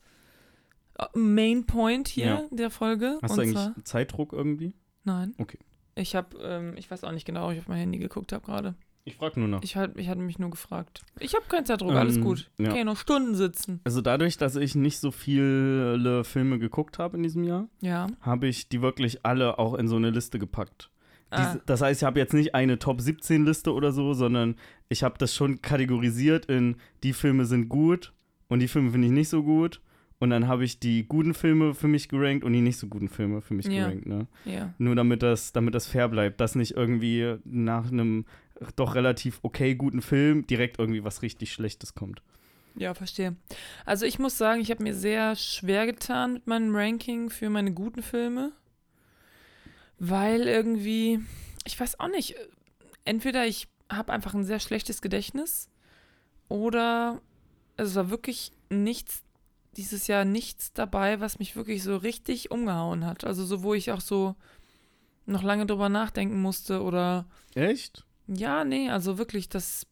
äh, Main Point hier Ja. der Folge. Hast und du eigentlich zwar, Zeitdruck irgendwie? nein. Okay. Ich habe, ähm, ich weiß auch nicht genau, ob ich auf mein Handy geguckt habe gerade. Ich frage nur noch. Ich, halt- ich hatte mich nur gefragt. Ich habe keinen Zeitdruck, alles Ähm, gut. ja. Okay, noch Stunden sitzen. Also dadurch, dass ich nicht so viele Filme geguckt habe in diesem Jahr, Ja. habe ich die wirklich alle auch in so eine Liste gepackt. Ah, Diese, das heißt, ich habe jetzt nicht eine Top 17 Liste oder so, sondern ich habe das schon kategorisiert in die Filme sind gut und die Filme finde ich nicht so gut. Und dann habe ich die guten Filme für mich gerankt und die nicht so guten Filme für mich Ja. gerankt. Ne? ja. Nur damit das, damit das fair bleibt, dass nicht irgendwie nach einem doch relativ okay guten Film direkt irgendwie was richtig Schlechtes kommt. Ja, verstehe. Also ich muss sagen, ich habe mir sehr schwer getan mit meinem Ranking für meine guten Filme, weil irgendwie, ich weiß auch nicht, entweder ich habe einfach ein sehr schlechtes Gedächtnis oder es war wirklich nichts, dieses Jahr nichts dabei, was mich wirklich so richtig umgehauen hat. Also so, wo ich auch so noch lange drüber nachdenken musste oder Echt? Ja, nee, also wirklich, das.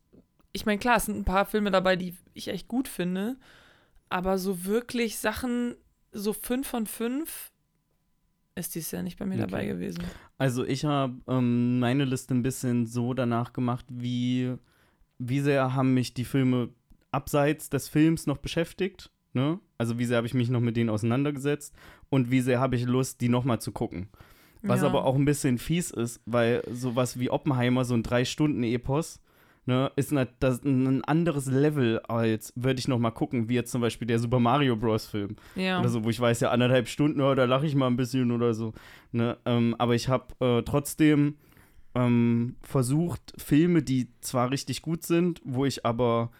Ich meine, klar, es sind ein paar Filme dabei, die ich echt gut finde, aber so wirklich Sachen, so fünf von fünf, ist dies ja nicht bei mir Okay. dabei gewesen. Also ich habe ähm, meine Liste ein bisschen so danach gemacht, wie, wie sehr haben mich die Filme abseits des Films noch beschäftigt. Ne? Also wie sehr habe ich mich noch mit denen auseinandergesetzt und wie sehr habe ich Lust, die nochmal zu gucken. Was ja. aber auch ein bisschen fies ist, weil sowas wie Oppenheimer, so ein Drei-Stunden-Epos, ne, ist das ein anderes Level als, würde ich noch mal gucken, wie jetzt zum Beispiel der Super Mario Bros. Film Ja. oder so, wo ich weiß, ja, anderthalb Stunden, oh, da lache ich mal ein bisschen oder so. Ne? Ähm, aber ich habe äh, trotzdem ähm, versucht, Filme, die zwar richtig gut sind, wo ich aber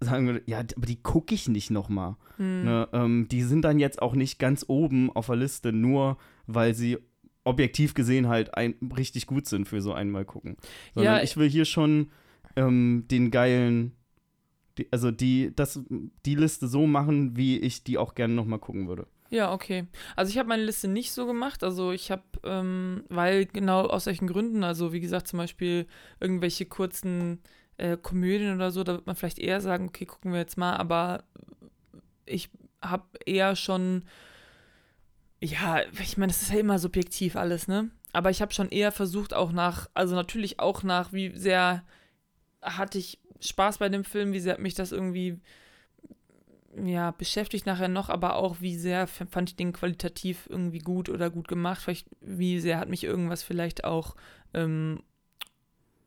sagen würde, ja, aber die gucke ich nicht noch mal. Hm. Ne, ähm, die sind dann jetzt auch nicht ganz oben auf der Liste, nur weil sie objektiv gesehen halt ein, richtig gut sind für so einmal gucken. Sondern Ja, ich will hier schon ähm, den geilen, die, also die, das, die Liste so machen, wie ich die auch gerne nochmal gucken würde. Ja, okay. Also ich habe meine Liste nicht so gemacht. Also ich habe, ähm, weil genau aus solchen Gründen, also wie gesagt, zum Beispiel irgendwelche kurzen äh, Komödien oder so, da wird man vielleicht eher sagen, okay, gucken wir jetzt mal, aber ich habe eher schon, ja, ich meine, das ist ja immer subjektiv alles, ne? Aber ich habe schon eher versucht, auch nach, also natürlich auch nach, wie sehr hatte ich Spaß bei dem Film, wie sehr hat mich das irgendwie ja, beschäftigt nachher noch, aber auch, wie sehr fand ich den qualitativ irgendwie gut oder gut gemacht. Vielleicht, wie sehr hat mich irgendwas vielleicht auch ähm,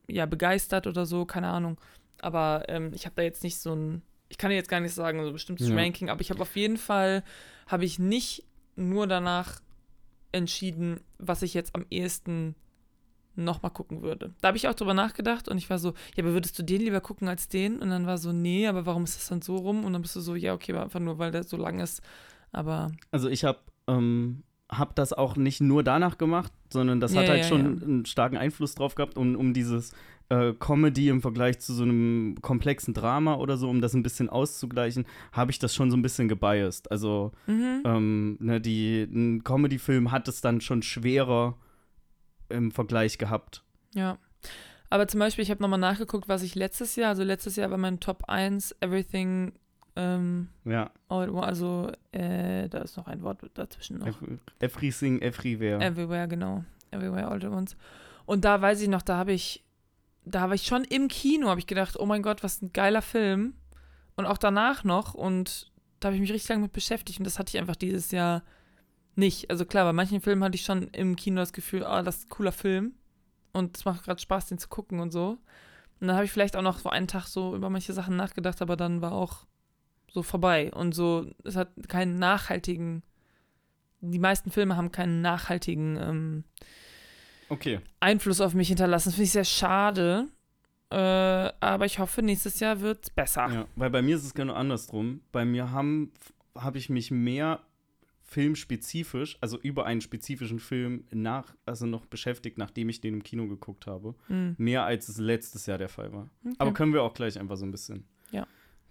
ja, begeistert oder so, keine Ahnung. Aber ähm, ich habe da jetzt nicht so ein, ich kann jetzt gar nicht sagen, so ein bestimmtes Ja. Ranking, aber ich habe auf jeden Fall, habe ich nicht nur danach entschieden, was ich jetzt am ehesten nochmal gucken würde. Da habe ich auch drüber nachgedacht und ich war so, ja, aber würdest du den lieber gucken als den? Und dann war so, nee, aber warum ist das dann so rum? Und dann bist du so, ja, okay, aber einfach nur, weil der so lang ist. Aber Also ich habe ähm, hab das auch nicht nur danach gemacht, sondern das Ja, hat halt ja, schon ja. einen starken Einfluss drauf gehabt, um, um dieses äh, Comedy im Vergleich zu so einem komplexen Drama oder so, um das ein bisschen auszugleichen, habe ich das schon so ein bisschen gebiased. Also mhm. ähm, ne, die, ein Comedy-Film hat es dann schon schwerer, im Vergleich gehabt. Ja. Aber zum Beispiel, ich habe nochmal nachgeguckt, was ich letztes Jahr, also letztes Jahr war mein Top 1 Everything, ähm, Ja. also äh, da ist noch ein Wort dazwischen noch. Ev- Everything, everywhere. Everywhere, genau. Everywhere all at once. Und da weiß ich noch, da habe ich, da war ich schon im Kino, habe ich gedacht, oh mein Gott, was ein geiler Film. Und auch danach noch. Und da habe ich mich richtig lange mit beschäftigt. Und das hatte ich einfach dieses Jahr nicht. Also klar, bei manchen Filmen hatte ich schon im Kino das Gefühl, ah, das ist ein cooler Film. Und es macht gerade Spaß, den zu gucken und so. Und dann habe ich vielleicht auch noch so einen Tag so über manche Sachen nachgedacht, aber dann war auch so vorbei. Und so, es hat keinen nachhaltigen, die meisten Filme haben keinen nachhaltigen ähm, Okay. Einfluss auf mich hinterlassen. Das finde ich sehr schade. Äh, aber ich hoffe, nächstes Jahr wird es besser. Ja, weil bei mir ist es genau andersrum. Bei mir habe hab ich mich mehr filmspezifisch, also über einen spezifischen Film nach, also noch beschäftigt, nachdem ich den im Kino geguckt habe. Hm, Mehr als es letztes Jahr der Fall war. okay. Aber können wir auch gleich einfach so ein bisschen. Ja.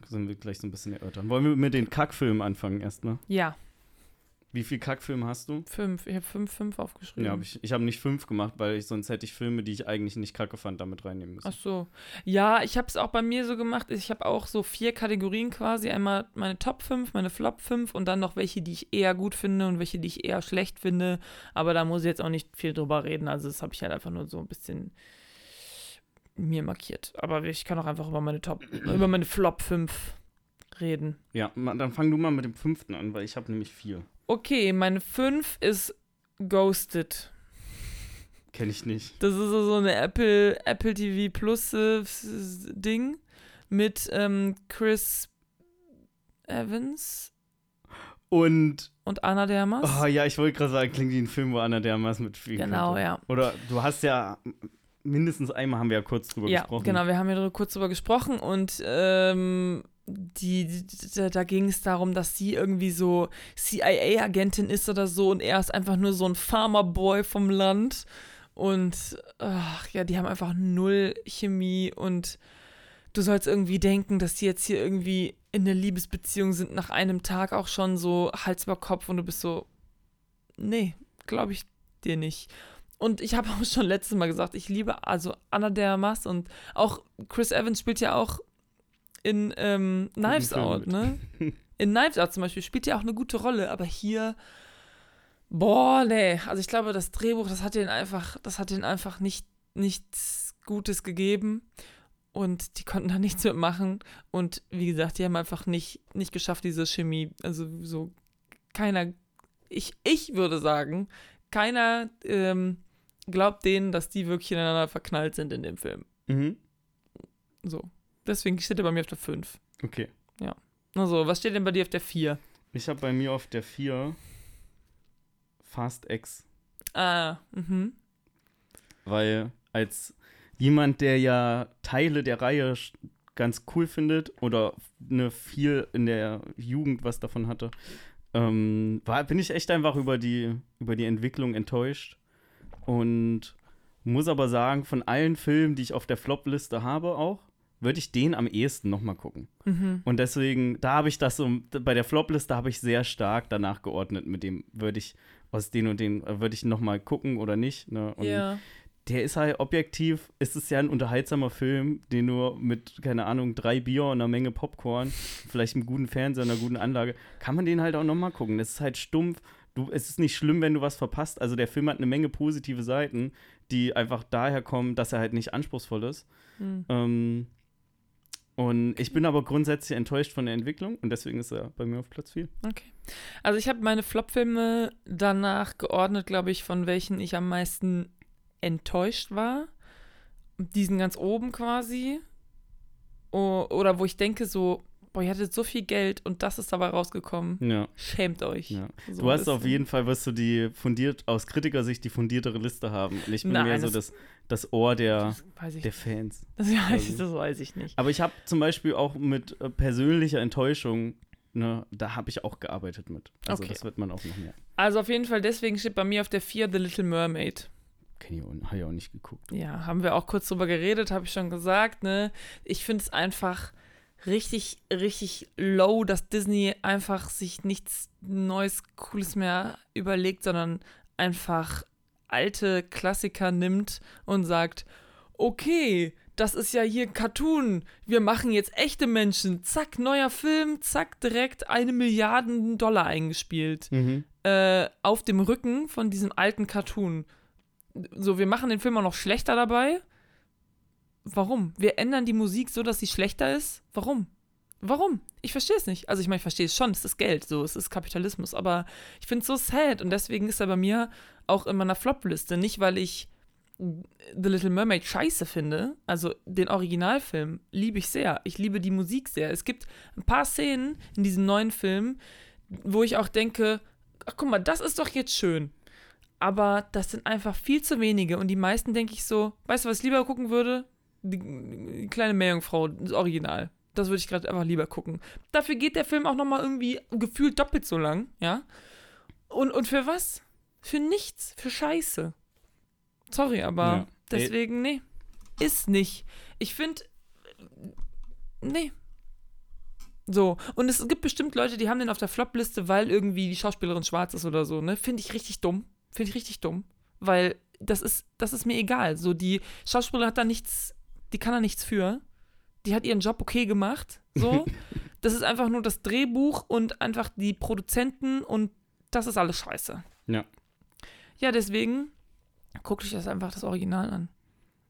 Können wir gleich so ein bisschen erörtern. Wollen wir mit den Kackfilmen anfangen erstmal? ja, Wie viele Kackfilme hast du? fünf. Ich habe fünf, fünf aufgeschrieben. Ja, hab ich, ich habe nicht fünf gemacht, weil ich sonst hätte ich Filme, die ich eigentlich nicht kacke fand, damit reinnehmen müssen. Ach so. Ja, ich habe es auch bei mir so gemacht. Ich habe auch so vier Kategorien quasi. Einmal meine Top 5, meine Flop 5 und dann noch welche, die ich eher gut finde und welche, die ich eher schlecht finde. Aber da muss ich jetzt auch nicht viel drüber reden. Also das habe ich halt einfach nur so ein bisschen mir markiert. Aber ich kann auch einfach über meine Top, [CLEARS THROAT] über meine Flop 5 reden. Ja, dann fang du mal mit dem fünften an, weil ich habe nämlich vier. Okay, meine 5 ist Ghosted. Kenne ich nicht. Das ist so so eine Apple, Apple TV Plus äh, Ding mit ähm, Chris Evans Und, und Anna Dermas. oh ja, ich wollte gerade sagen, klingt wie ein Film, wo Anna Dermas mitspielen genau, könnte. ja. Oder du hast ja, mindestens einmal haben wir ja kurz drüber Ja, gesprochen. genau, wir haben ja kurz drüber gesprochen und ähm, die, da, da ging es darum, dass sie irgendwie so CIA-Agentin ist oder so und er ist einfach nur so ein Farmerboy vom Land und ach, ja, die haben einfach null Chemie und du sollst irgendwie denken, dass die jetzt hier irgendwie in einer Liebesbeziehung sind nach einem Tag auch schon so Hals über Kopf und du bist so, nee, glaube ich dir nicht. Und ich habe [LAUGHS] auch schon letztes Mal gesagt, ich liebe also Anna de Armas und auch Chris Evans spielt ja auch in ähm, Knives Out, mit. ne? [LAUGHS] In Knives Out zum Beispiel spielt ja auch eine gute Rolle, aber hier, boah, nee. Also ich glaube, das Drehbuch, das hat den einfach, das hat den einfach nicht nichts Gutes gegeben und die konnten da [LAUGHS] nichts mitmachen und wie gesagt, die haben einfach nicht nicht geschafft diese Chemie, also so keiner, ich ich würde sagen, keiner ähm, glaubt denen, dass die wirklich ineinander verknallt sind in dem Film. Mhm. So. Deswegen steht er bei mir auf der 5. Okay. Also, was steht denn bei dir auf der 4? Ich habe bei mir auf der 4 Fast X. Ah, mhm. Weil als jemand, der ja Teile der Reihe ganz cool findet oder ne, viel in der Jugend was davon hatte, ähm, war, bin ich echt einfach über die, über die Entwicklung enttäuscht. Und muss aber sagen, von allen Filmen, die ich auf der Flop-Liste habe, auch, würde ich den am ehesten nochmal gucken. Mhm. Und deswegen, da habe ich das so, bei der Flop-Liste habe ich sehr stark danach geordnet, mit dem würde ich aus den und den, äh, würde ich nochmal gucken oder nicht. Ne? Und Ja. der ist halt objektiv, ist es ja ein unterhaltsamer Film, den nur mit, keine Ahnung, drei Bier und einer Menge Popcorn, [LAUGHS] vielleicht einem guten Fernseher, einer guten Anlage, kann man den halt auch nochmal gucken. Das ist halt stumpf. Du, es ist nicht schlimm, wenn du was verpasst. Also der Film hat eine Menge positive Seiten, die einfach daher kommen, dass er halt nicht anspruchsvoll ist. Mhm. Ähm, und ich bin aber grundsätzlich enttäuscht von der Entwicklung und deswegen ist er bei mir auf Platz 4. Okay. Also, ich habe meine Flop-Filme danach geordnet, glaube ich, von welchen ich am meisten enttäuscht war. Die sind ganz oben quasi. O oder wo ich denke, so, boah, ihr hattet so viel Geld und das ist dabei rausgekommen. Ja, Schämt euch. ja. So Du hast auf jeden Fall, wirst du die fundiert, aus Kritikersicht die fundiertere Liste haben. Und ich bin Nein, mehr so das- das, Ohr der, Das der Fans. das, weiß ich, also- das weiß ich nicht. Aber ich habe zum Beispiel auch mit äh, persönlicher Enttäuschung, ne, da habe ich auch gearbeitet mit. Also Okay. das wird man auch noch mehr. Also auf jeden Fall, deswegen steht bei mir auf der 4 The Little Mermaid. Kenn ich auch, habe ich auch nicht geguckt. Ja, haben wir auch kurz drüber geredet, habe ich schon gesagt, ne? Ich finde es einfach richtig, richtig low, dass Disney einfach sich nichts Neues, Cooles mehr überlegt, sondern einfach alte Klassiker nimmt und sagt, okay, das ist ja hier Cartoon. Wir machen jetzt echte Menschen. Zack, neuer Film, zack, direkt eine Milliarde Dollar eingespielt. Mhm. Äh, auf dem Rücken von diesem alten Cartoon. So, wir machen den Film auch noch schlechter dabei. Warum? Wir ändern die Musik so, dass sie schlechter ist. Warum? Warum? Ich verstehe es nicht. Also ich meine, ich verstehe es schon, es ist Geld, so, es ist Kapitalismus, aber ich finde es so sad und deswegen ist er bei mir auch in meiner Flop-Liste. Nicht, weil ich The Little Mermaid scheiße finde, also den Originalfilm liebe ich sehr. Ich liebe die Musik sehr. Es gibt ein paar Szenen in diesem neuen Film, wo ich auch denke, ach guck mal, das ist doch jetzt schön. Aber das sind einfach viel zu wenige und die meisten denke ich so, weißt du, was ich lieber gucken würde? Die, die kleine Meerjungfrau, das Original. Das würde ich gerade einfach lieber gucken. Dafür geht der Film auch nochmal irgendwie gefühlt doppelt so lang, ja? Und, und für was? Für nichts, für Scheiße. Sorry, aber Ja. deswegen, nee. Ist nicht. Ich finde, nee. So, und es gibt bestimmt Leute, die haben den auf der Flop-Liste, weil irgendwie die Schauspielerin schwarz ist oder so, ne? Finde ich richtig dumm. Finde ich richtig dumm. Weil das ist, das ist mir egal. So, die Schauspielerin hat da nichts, die kann da nichts für. Die hat ihren Job okay gemacht. So. [LAUGHS] das ist einfach nur das Drehbuch und einfach die Produzenten und das ist alles scheiße. Ja. Ja, deswegen guckt euch das einfach das Original an.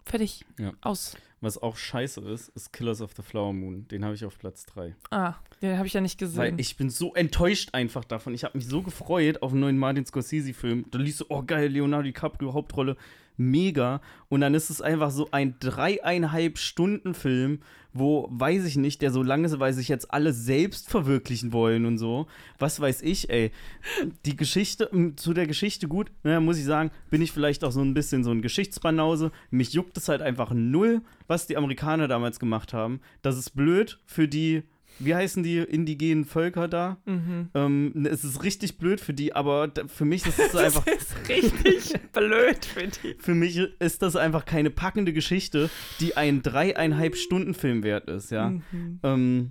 Fertig. Ja. Aus. Was auch scheiße ist, ist Killers of the Flower Moon. Den habe ich auf Platz 3. Ah, den habe ich ja nicht gesehen. Weil ich bin so enttäuscht einfach davon. Ich habe mich so gefreut auf einen neuen Martin Scorsese-Film. Da liest du, oh geil, Leonardo DiCaprio, Hauptrolle, mega. Und dann ist es einfach so ein dreieinhalb Stunden Film, wo, weiß ich nicht, der so lang ist, weil sich jetzt alle selbst verwirklichen wollen und so. Was weiß ich, ey. Die Geschichte, m, zu der Geschichte gut, na, muss ich sagen, bin ich vielleicht auch so ein bisschen so ein Geschichtsbanause. Mich juckt es halt einfach null, was die Amerikaner damals gemacht haben. Das ist blöd für die wie heißen die indigenen Völker da? mhm. Ähm, es ist richtig blöd für die, aber für mich ist es einfach, Das ist richtig [LAUGHS] blöd für die. für mich ist das einfach keine packende Geschichte, die ein dreieinhalb Stunden Film wert ist, ja. Mhm. Ähm,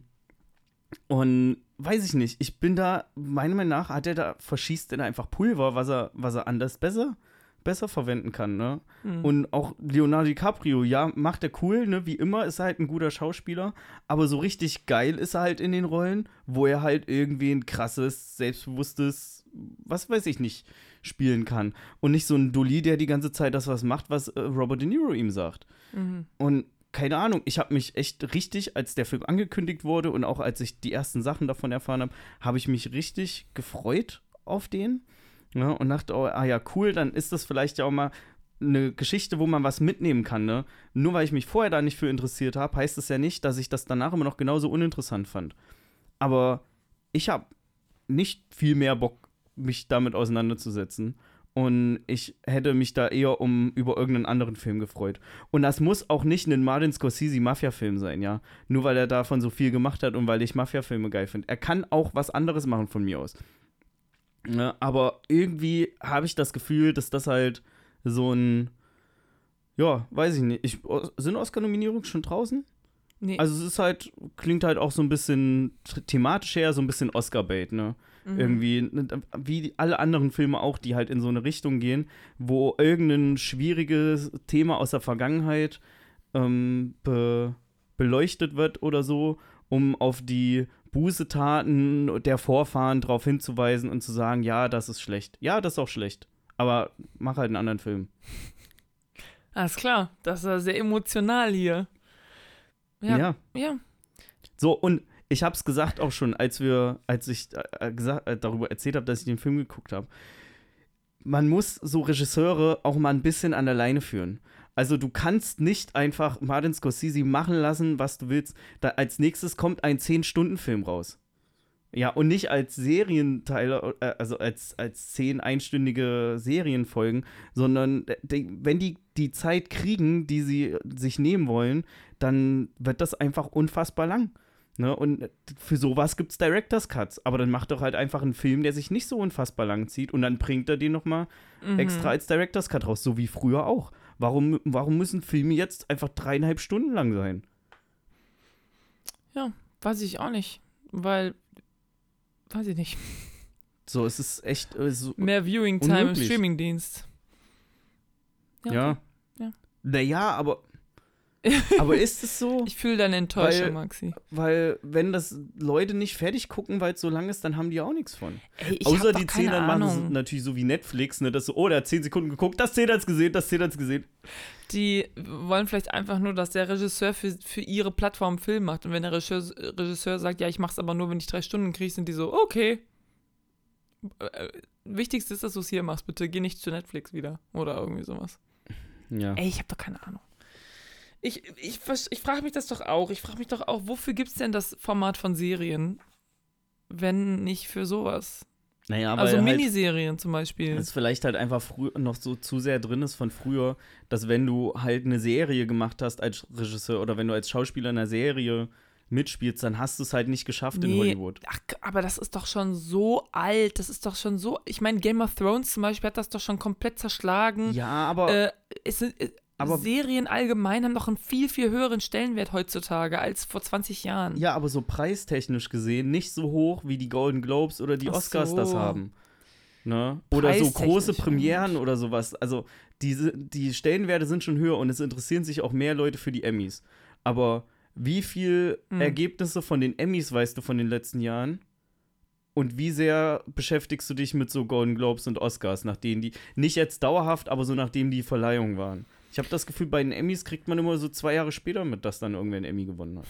und weiß ich nicht, ich bin da, meiner Meinung nach hat er da, verschießt er da einfach Pulver, was er, was er anders besser, besser verwenden kann, ne? Mhm. Und auch Leonardo DiCaprio, ja, macht er cool, ne? Wie immer ist er halt ein guter Schauspieler, aber so richtig geil ist er halt in den Rollen, wo er halt irgendwie ein krasses, selbstbewusstes, was weiß ich nicht, spielen kann. Und nicht so ein Dulli, der die ganze Zeit das was macht, was äh, Robert De Niro ihm sagt. Mhm. Und keine Ahnung, ich habe mich echt richtig, als der Film angekündigt wurde und auch als ich die ersten Sachen davon erfahren habe, habe ich mich richtig gefreut auf den. Ja, und dachte, oh, ah ja, cool, dann ist das vielleicht ja auch mal eine Geschichte, wo man was mitnehmen kann. Ne? Nur weil ich mich vorher da nicht für interessiert habe, heißt es ja nicht, dass ich das danach immer noch genauso uninteressant fand. Aber ich habe nicht viel mehr Bock, mich damit auseinanderzusetzen. Und ich hätte mich da eher um über irgendeinen anderen Film gefreut. Und das muss auch nicht ein Martin Scorsese Mafia-Film sein, ja. Nur weil er davon so viel gemacht hat und weil ich Mafia-Filme geil finde. Er kann auch was anderes machen von mir aus. Ne, aber irgendwie habe ich das Gefühl, dass das halt so ein. Ja, weiß ich nicht. Ich, sind Oscar-Nominierungen schon draußen? Nee. Also es ist halt, klingt halt auch so ein bisschen thematisch her, so ein bisschen Oscar-Bait, ne? Mhm. Irgendwie, ne, wie alle anderen Filme auch, die halt in so eine Richtung gehen, wo irgendein schwieriges Thema aus der Vergangenheit ähm, be beleuchtet wird oder so, um auf die Bußetaten der Vorfahren darauf hinzuweisen und zu sagen, ja, das ist schlecht. Ja, das ist auch schlecht. Aber mach halt einen anderen Film. Alles klar, das ja sehr emotional hier. Ja. ja. Ja. So, und ich habe es gesagt auch schon, als wir, als ich äh, gesagt, äh, darüber erzählt habe, dass ich den Film geguckt habe. Man muss so Regisseure auch mal ein bisschen an der Leine führen. Also du kannst nicht einfach Martin Scorsese machen lassen, was du willst. Da, als nächstes kommt ein 10-Stunden-Film raus. Ja, und nicht als Serienteile, äh, also als, als zehn einstündige Serienfolgen, sondern äh, die, wenn die die Zeit kriegen, die sie sich nehmen wollen, dann wird das einfach unfassbar lang. Ne? Und für sowas gibt es Director's Cuts. Aber dann macht doch halt einfach einen Film, der sich nicht so unfassbar lang zieht und dann bringt er den nochmal Mhm. extra als Director's Cut raus, so wie früher auch. Warum, warum müssen Filme jetzt einfach dreieinhalb Stunden lang sein? Weiß ich auch nicht. Weil, weiß ich nicht. So, es ist echt äh, so, Mehr Viewing-Time im Unmöglich. Streamingdienst. Ja. Ja. Naja, aber. [LAUGHS] aber ist es so? Ich fühle deine Enttäuschung, Weil- Maxi. Weil, wenn das Leute nicht fertig gucken, weil es so lang ist, dann haben die auch nichts von. Ey, ich Außer die zehn dann machen es natürlich so wie Netflix, ne, dass so, oh, der hat 10 Sekunden geguckt, das 10 hat's gesehen, das 10 hat's gesehen. Die wollen vielleicht einfach nur, dass der Regisseur für, für ihre Plattform einen Film macht. Und wenn der Regisseur, Regisseur sagt, ja, ich mach's aber nur, wenn ich drei Stunden kriege, sind die so, okay. Äh, Wichtigste ist, dass du es hier machst, bitte. Geh nicht zu Netflix wieder. Oder irgendwie sowas. Ja. Ey, ich habe doch keine Ahnung. Ich, ich, ich frage mich das doch auch. Ich frage mich doch auch, wofür gibt es denn das Format von Serien, wenn nicht für sowas? Naja, aber also halt, Miniserien zum Beispiel. es vielleicht halt einfach noch so zu sehr drin ist von früher, dass wenn du halt eine Serie gemacht hast als Regisseur oder wenn du als Schauspieler in einer Serie mitspielst, dann hast du es halt nicht geschafft in Nee. Hollywood. Ach, aber das ist doch schon so alt. Das ist doch schon so. Ich meine, Game of Thrones zum Beispiel hat das doch schon komplett zerschlagen. Ja, aber, Äh, es äh, aber Serien allgemein haben doch einen viel, viel höheren Stellenwert heutzutage als vor 20 Jahren. ja, aber so preistechnisch gesehen nicht so hoch wie die Golden Globes oder die Ach Oscars das so. haben. Ne? Oder so große Premieren oder sowas. Also diese, die Stellenwerte sind schon höher und es interessieren sich auch mehr Leute für die Emmys. Aber wie viel Hm. Ergebnisse von den Emmys weißt du von den letzten Jahren? Und wie sehr beschäftigst du dich mit so Golden Globes und Oscars, nachdem die, nicht jetzt dauerhaft, aber so nachdem die Verleihungen waren? Ich habe das Gefühl, bei den Emmys kriegt man immer so zwei Jahre später mit, dass dann irgendwer einen Emmy gewonnen hat.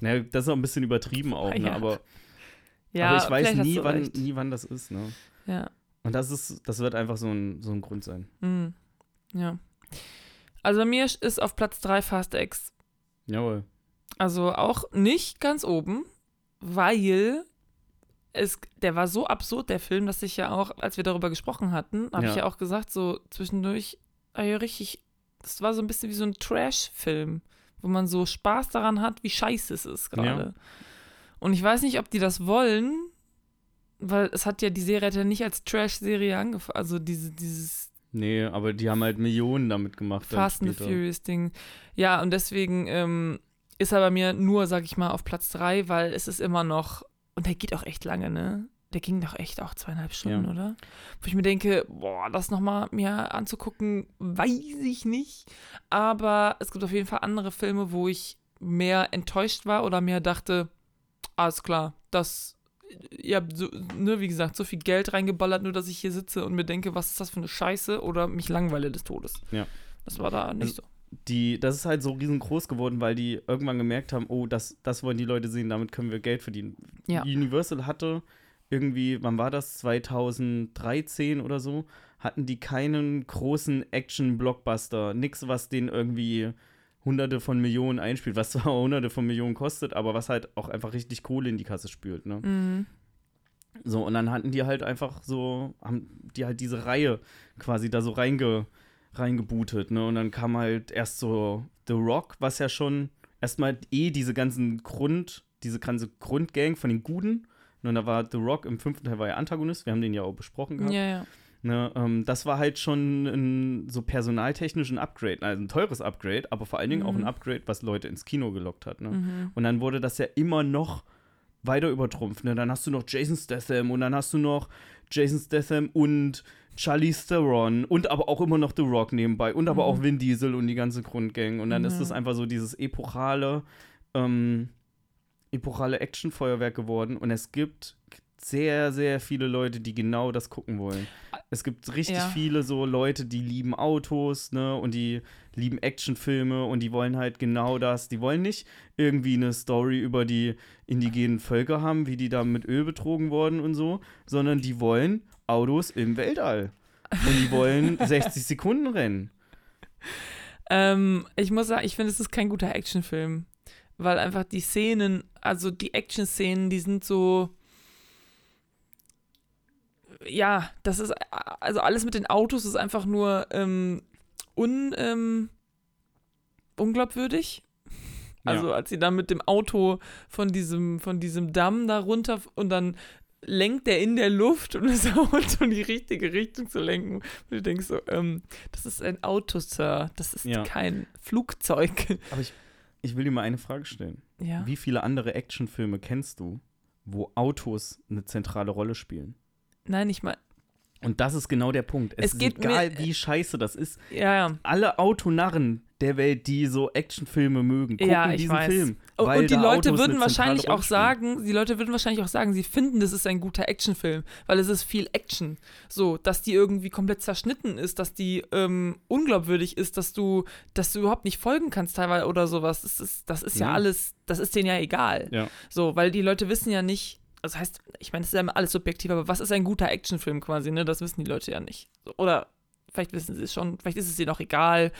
Naja, das ist auch ein bisschen übertrieben auch, ne? Ja. aber, Ja, aber ich weiß nie wann, recht. nie, wann das ist, ne? Ja. Und das ist, das wird einfach so ein, so ein Grund sein. Mhm. Ja. Also bei mir ist auf Platz 3 Fast X. Jawohl. Also auch nicht ganz oben, weil es, der war so absurd, der Film, dass ich ja auch, als wir darüber gesprochen hatten, habe ich Ja. ja auch gesagt, so zwischendurch, ah ja, richtig, das war so ein bisschen wie so ein Trash-Film, wo man so Spaß daran hat, wie scheiße es ist gerade. Und ich weiß nicht, ob die das wollen, weil es hat ja, die Serie hat ja nicht als Trash-Serie angefangen, also diese, dieses Nee, aber die haben halt Millionen damit gemacht. Fast and the. Furious Ding. Ja, und deswegen ähm, ist er bei mir nur, sag ich mal, auf Platz 3, weil es ist immer noch, und der geht auch echt lange, ne? Der ging doch echt auch zweieinhalb Stunden, Ja. oder? Wo ich mir denke, boah, das nochmal mir anzugucken, weiß ich nicht. Aber es gibt auf jeden Fall andere Filme, wo ich mehr enttäuscht war oder mehr dachte, alles klar, das, ihr habt so, ne, wie gesagt, so viel Geld reingeballert, nur dass ich hier sitze und mir denke, was ist das für eine Scheiße oder mich langweile des Todes. Ja. Das war da nicht Also, so. Die, das ist halt so riesengroß geworden, weil die irgendwann gemerkt haben, oh, das, das wollen die Leute sehen, damit können wir Geld verdienen. Ja. Universal hatte irgendwie, wann war das? 2013 oder so, hatten die keinen großen Action-Blockbuster. Nix, was den irgendwie hunderte von Millionen einspielt, was [LAUGHS] zwar hunderte von Millionen kostet, aber was halt auch einfach richtig Kohle in die Kasse spült, ne? Mhm. So, und dann hatten die halt einfach so, haben die halt diese Reihe quasi da so reinge, reingebootet, ne? Und dann kam halt erst so The Rock, was ja schon erstmal eh diese ganzen Grund, diese ganze Grundgang von den Guten. Und da war The Rock im fünften Teil war ja Antagonist, wir haben den ja auch besprochen gehabt. Ja, ja. Ne, ähm, das war halt schon ein so personaltechnisch ein Upgrade, also ein teures Upgrade, aber vor allen Dingen auch ein Mhm. Upgrade, was Leute ins Kino gelockt hat. Ne? Mhm. Und dann wurde das ja immer noch weiter übertrumpft. Ne? Dann hast du noch Jason Statham und dann hast du noch Jason Statham und Charlize Theron und aber auch immer noch The Rock nebenbei und aber Mhm. auch Vin Diesel und die ganze Grundgang. Und dann ist Mhm. das einfach so dieses epochale, ähm, epochale Actionfeuerwerk geworden. Und es gibt sehr, sehr viele Leute, die genau das gucken wollen. Es gibt richtig Ja. viele so Leute, die lieben Autos, ne, und die lieben Actionfilme und die wollen halt genau das. Die wollen nicht irgendwie eine Story über die indigenen Völker haben, wie die da mit Öl betrogen wurden und so, sondern die wollen Autos im Weltall. Und die wollen [LAUGHS] 60 Sekunden rennen. Ähm, ich muss sagen, ich finde, es ist kein guter Actionfilm. Weil einfach die Szenen, also die Action-Szenen, die sind so. Ja, das ist. Also alles mit den Autos ist einfach nur ähm, un, ähm, unglaubwürdig. Also als sie dann mit dem Auto von diesem, von diesem Damm da runter und dann lenkt der in der Luft und es versucht [LAUGHS] in die richtige Richtung zu lenken. Und du denkst so, ähm, das ist ein Auto, Sir. Das ist Ja. kein Flugzeug. Aber ich, ich will dir mal eine Frage stellen. Ja. Wie viele andere Actionfilme kennst du, wo Autos eine zentrale Rolle spielen? Nein, ich meine, Und das ist genau der Punkt. Es, Es geht ist egal, mir- wie scheiße das ist. Ja, ja. Alle Autonarren der Welt, die so Actionfilme mögen, gucken Ja, diesen weiß. Film. Oh, und die Leute Autos würden wahrscheinlich auch sagen, die Leute würden wahrscheinlich auch sagen, sie finden, das ist ein guter Actionfilm, weil es ist viel Action. So, dass die irgendwie komplett zerschnitten ist, dass die ähm, unglaubwürdig ist, dass du, dass du überhaupt nicht folgen kannst teilweise oder sowas. Das ist, das ist ja, Ja. alles, das ist denen ja egal. Ja. So, weil die Leute wissen ja nicht, das heißt, ich meine, das ist ja immer alles subjektiv, aber was ist ein guter Actionfilm quasi, ne? Das wissen die Leute ja nicht. Oder vielleicht wissen sie es schon, vielleicht ist es ihnen auch egal.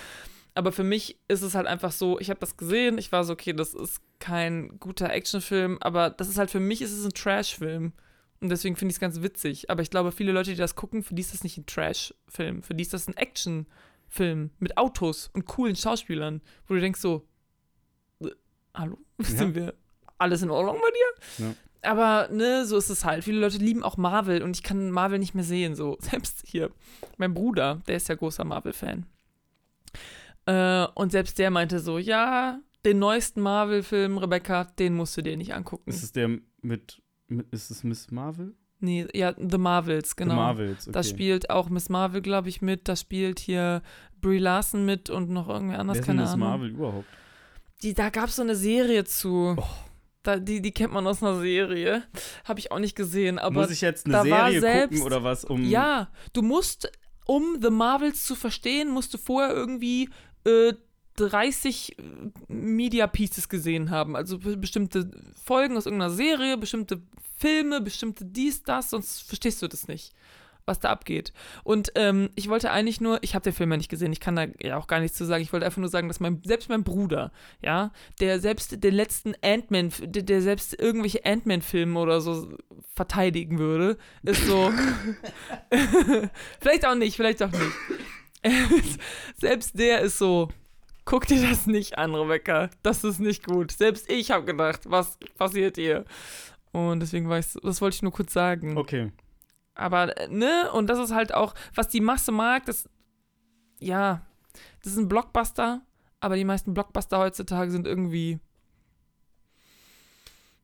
Aber für mich ist es halt einfach so, ich habe das gesehen, ich war so, okay, das ist kein guter Actionfilm, aber das ist halt für mich ist es ein Trashfilm. Und deswegen finde ich es ganz witzig. Aber ich glaube, viele Leute, die das gucken, für die ist das nicht ein Trash-Film. Für die ist das ein Action-Film mit Autos und coolen Schauspielern, wo du denkst so, äh, hallo, [LAUGHS] Ja. sind wir alles in Ordnung bei dir? Ja. Aber, ne, so ist es halt. Viele Leute lieben auch Marvel und ich kann Marvel nicht mehr sehen. So, [LAUGHS] selbst hier, mein Bruder, der ist ja großer Marvel-Fan. Äh, und selbst der meinte so, ja, den neuesten Marvel-Film, Rebecca, den musst du dir nicht angucken. Ist es der mit, mit ist es Miss Marvel? nee, ja, The Marvels, genau. The Marvels, okay. Da spielt auch Miss Marvel, glaube ich, mit. Da spielt hier Brie Larson mit und noch irgendwer anders, Wer ist keine Miss Ahnung. Marvel überhaupt? Die, da gab es so eine Serie zu. Oh. Da, die, die kennt man aus einer Serie. Habe ich auch nicht gesehen, aber Muss ich jetzt eine da war Serie selbst- gucken oder was? Um, Ja, du musst, um The Marvels zu verstehen, musst du vorher irgendwie äh, 30 Media Pieces gesehen haben. Also be- bestimmte Folgen aus irgendeiner Serie, bestimmte Filme, bestimmte dies, das, sonst verstehst du das nicht, was da abgeht. Und ähm, ich wollte eigentlich nur, ich habe den Film ja nicht gesehen, ich kann da ja auch gar nichts zu sagen. Ich wollte einfach nur sagen, dass mein, selbst mein Bruder, ja, der selbst den letzten Ant-Man, der, der selbst irgendwelche Ant-Man-Filme oder so verteidigen würde, ist so. [LAUGHS] [LAUGHS] vielleicht auch nicht, vielleicht auch nicht. [LAUGHS] selbst der ist so. Guck dir das nicht an, Rebecca. Das ist nicht gut. Selbst ich habe gedacht, was passiert hier? Und deswegen war ich, das wollte ich nur kurz sagen. Okay. Aber, äh, ne, und das ist halt auch, was die Masse mag, das, ja, das ist ein Blockbuster, aber die meisten Blockbuster heutzutage sind irgendwie,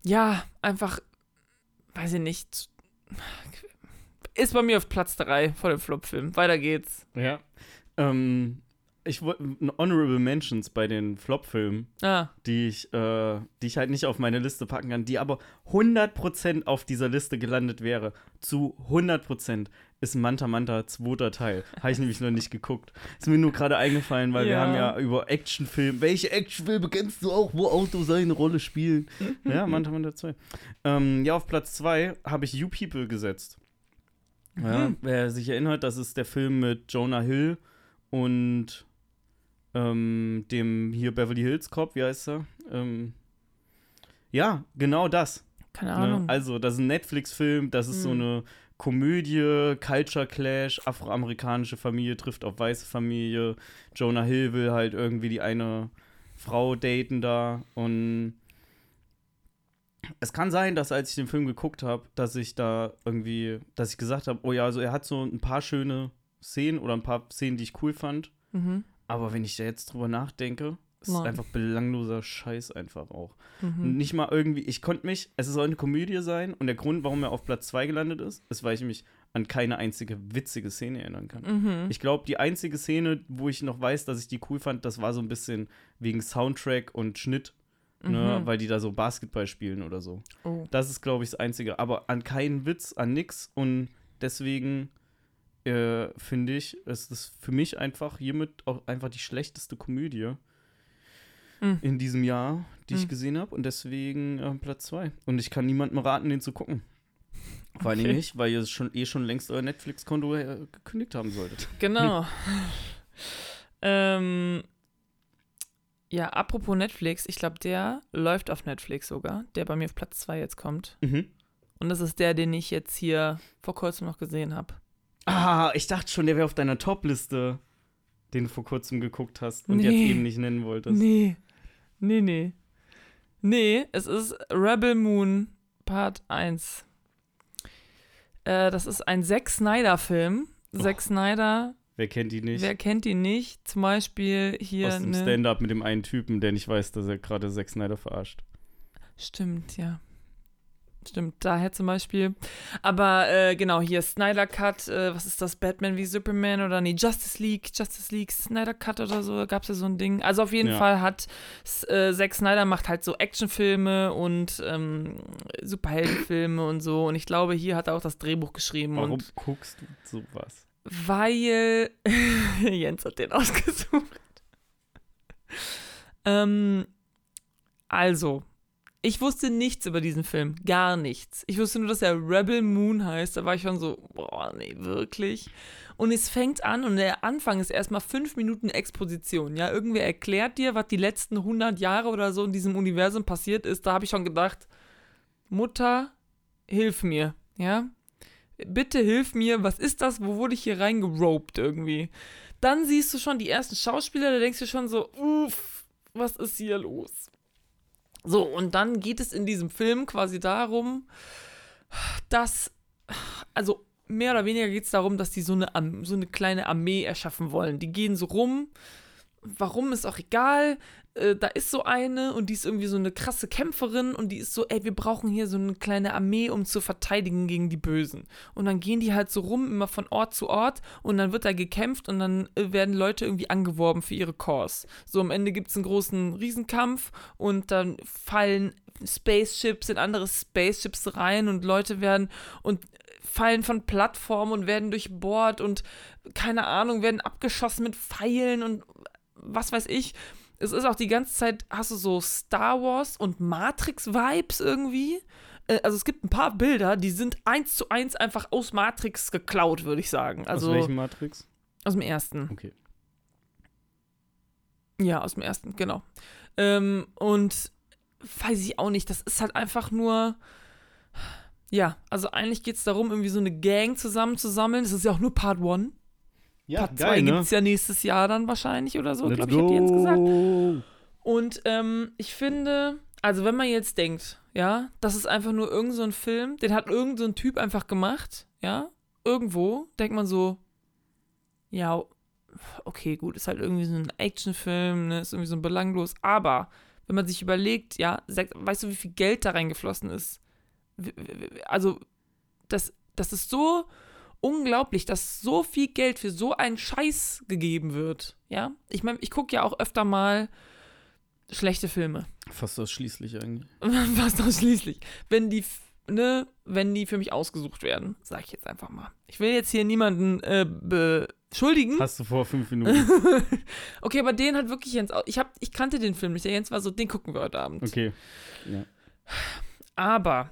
ja, einfach, weiß ich nicht, ist bei mir auf Platz 3 vor dem Flop-Film. Weiter geht's. Ja. Ähm, ich wollte Honorable Mentions bei den Flop-Filmen, Ah, die ich, äh, die ich halt nicht auf meine Liste packen kann, die aber 100% auf dieser Liste gelandet wäre. Zu 100% ist Manta Manta zweiter Teil. Habe ich nämlich noch nicht geguckt. Ist mir nur gerade eingefallen, weil wir Ja. haben ja über Actionfilme. Welche Actionfilme kennst du auch, wo Autos eine Rolle spielen? [LAUGHS] ja, Manta Manta 2. Ähm, ja, auf Platz 2 habe ich You People gesetzt. Ja, Mhm. wer sich erinnert, das ist der Film mit Jonah Hill und ähm, dem hier Beverly Hills Cop, wie heißt er? Ähm, ja, genau das. keine Ne? Ahnung. Also, das ist ein Netflix-Film, das ist so Mhm. eine Komödie, Culture Clash, afroamerikanische Familie trifft auf weiße Familie. Jonah Hill will halt irgendwie die eine Frau daten da und es kann sein, dass als ich den Film geguckt habe, dass ich da irgendwie, dass ich gesagt habe, oh ja, also er hat so ein paar schöne Szenen oder ein paar Szenen, die ich cool fand, mhm. Aber wenn ich da jetzt drüber nachdenke, ist es Nein. einfach belangloser Scheiß einfach auch. Mhm. Nicht mal irgendwie, ich konnte mich, es soll eine Komödie sein und der Grund, warum er auf Platz 2 gelandet ist, ist, weil ich mich an keine einzige witzige Szene erinnern kann. Mhm. Ich glaube, die einzige Szene, wo ich noch weiß, dass ich die cool fand, das war so ein bisschen wegen Soundtrack und Schnitt, ne, Mhm. weil die da so Basketball spielen oder so. Oh. Das ist, glaube ich, das Einzige. Aber an keinen Witz, an nix und deswegen äh, finde ich, ist es für mich einfach hiermit auch einfach die schlechteste Komödie Mhm. in diesem Jahr, die ich Mhm. gesehen habe. Und deswegen äh, Platz zwei. Und ich kann niemandem raten, den zu gucken. Vor allem Okay. nicht, weil ihr schon eh schon längst euer Netflix-Konto äh, gekündigt haben solltet. [LAUGHS] Genau. [LAUGHS] ähm, ja, apropos Netflix, ich glaube, der läuft auf Netflix sogar, der bei mir auf Platz 2 jetzt kommt. Mhm. Und das ist der, den ich jetzt hier vor kurzem noch gesehen habe. Ah, ich dachte schon, der wäre auf deiner Top-Liste, den du vor kurzem geguckt hast und Nee. jetzt eben nicht nennen wolltest. Nee. Nee, nee. Nee, es ist Rebel Moon Part 1. Äh, das ist ein Zack Snyder-Film. Zack Och. Snyder, Wer kennt die nicht? wer kennt ihn nicht? Zum Beispiel hier. Aus dem ne- Stand-Up mit dem einen Typen, der nicht weiß, dass er gerade Zack Snyder verarscht. Stimmt, ja. Stimmt, daher zum Beispiel. Aber äh, genau, hier Snyder Cut, äh, was ist das? Batman wie Superman oder nee, Justice League, Justice League, Snyder Cut oder so, gab es ja so ein Ding. Also auf jeden Ja. Fall hat äh, Zack Snyder macht halt so Actionfilme und ähm, Superheldenfilme und so. Und ich glaube, hier hat er auch das Drehbuch geschrieben. Warum Und guckst du sowas? weil [LAUGHS] Jens hat den ausgesucht. ähm, also, ich wusste nichts über diesen Film. Gar nichts. Ich wusste nur, dass er Rebel Moon heißt. Da war ich schon so, boah, nee, wirklich. Und es fängt an und der Anfang ist erstmal fünf Minuten Exposition. Ja, irgendwer erklärt dir, was die letzten 100 Jahre oder so in diesem Universum passiert ist. Da habe ich schon gedacht, Mutter, hilf mir. Ja, bitte hilf mir, was ist das? Wo wurde ich hier reingeropt irgendwie? Dann siehst du schon die ersten Schauspieler, da denkst du schon so, uff, was ist hier los? So, und dann geht es in diesem Film quasi darum, dass, also mehr oder weniger geht es darum, dass die so eine, so eine kleine Armee erschaffen wollen. Die gehen so rum, warum ist auch egal. Äh, da ist so eine und die ist irgendwie so eine krasse Kämpferin und die ist so, ey, wir brauchen hier so eine kleine Armee, um zu verteidigen gegen die Bösen. Und dann gehen die halt so rum, immer von Ort zu Ort und dann wird da gekämpft und dann äh, werden Leute irgendwie angeworben für ihre Cause. So am Ende gibt es einen großen Riesenkampf und dann fallen Spaceships in andere Spaceships rein und Leute werden und fallen von Plattformen und werden durchbohrt und keine Ahnung, werden abgeschossen mit Pfeilen und was weiß ich. Es ist auch die ganze Zeit, hast du so Star Wars und Matrix-Vibes irgendwie. Äh, Also es gibt ein paar Bilder, die sind eins zu eins einfach aus Matrix geklaut, würde ich sagen. Also Aus welchem Matrix? aus dem ersten. Okay. Ja, aus dem ersten, genau. Ähm, und weiß ich auch nicht, das ist halt einfach nur. Ja, also eigentlich geht es darum, irgendwie so eine Gang zusammenzusammeln. Das ist ja auch nur Part 1. Ja, Part 2 geil, gibt ne? es ja nächstes Jahr dann wahrscheinlich oder so, glaube ich, hat jetzt gesagt. Und ähm, ich finde, also wenn man jetzt denkt, ja, das ist einfach nur irgend so ein Film, den hat irgend so ein Typ einfach gemacht, ja, irgendwo, denkt man so, ja, okay, gut, ist halt irgendwie so ein Actionfilm, ne, ist irgendwie so belanglos, aber wenn man sich überlegt, ja, weißt du, wie viel Geld da reingeflossen ist? Also, das, das ist so unglaublich, dass so viel Geld für so einen Scheiß gegeben wird, ja. Ich meine, ich gucke ja auch öfter mal schlechte Filme. Fast ausschließlich eigentlich. [LAUGHS] Fast ausschließlich. Wenn die, ne, wenn die für mich ausgesucht werden, sage ich jetzt einfach mal. Ich will jetzt hier niemanden äh, beschuldigen. Hast du vor fünf [LAUGHS] Minuten. okay, aber den hat wirklich Jens. Ich, hab, ich kannte den Film nicht. Der Jens war so, den gucken wir heute Abend. Okay. Ja. Aber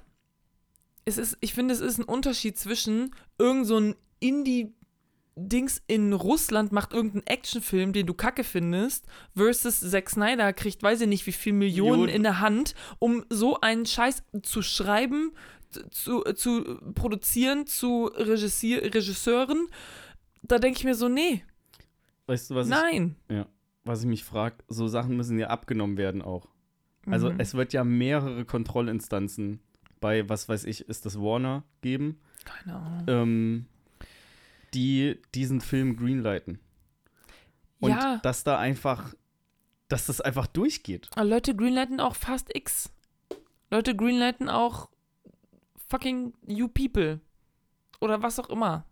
es ist, ich finde, es ist ein Unterschied zwischen irgend so ein Indie- Dings in Russland macht irgendeinen Actionfilm, den du kacke findest, versus Zack Snyder kriegt, weiß ich nicht, wie viel Millionen Millionen. in der Hand, um so einen Scheiß zu schreiben, zu, zu produzieren, zu Regissier Regisseuren. Da denke ich mir so, nee, Weißt du, was nein. ich, was ich mich frage? So Sachen müssen ja abgenommen werden auch. Also Mhm. es wird ja mehrere Kontrollinstanzen bei, was weiß ich, ist das Warner geben, Keine Ahnung. ähm, die diesen Film greenlighten. Und ja, dass da einfach, dass das einfach durchgeht. aber Leute greenlighten auch Fast X. Leute greenlighten auch fucking You People. Oder was auch immer.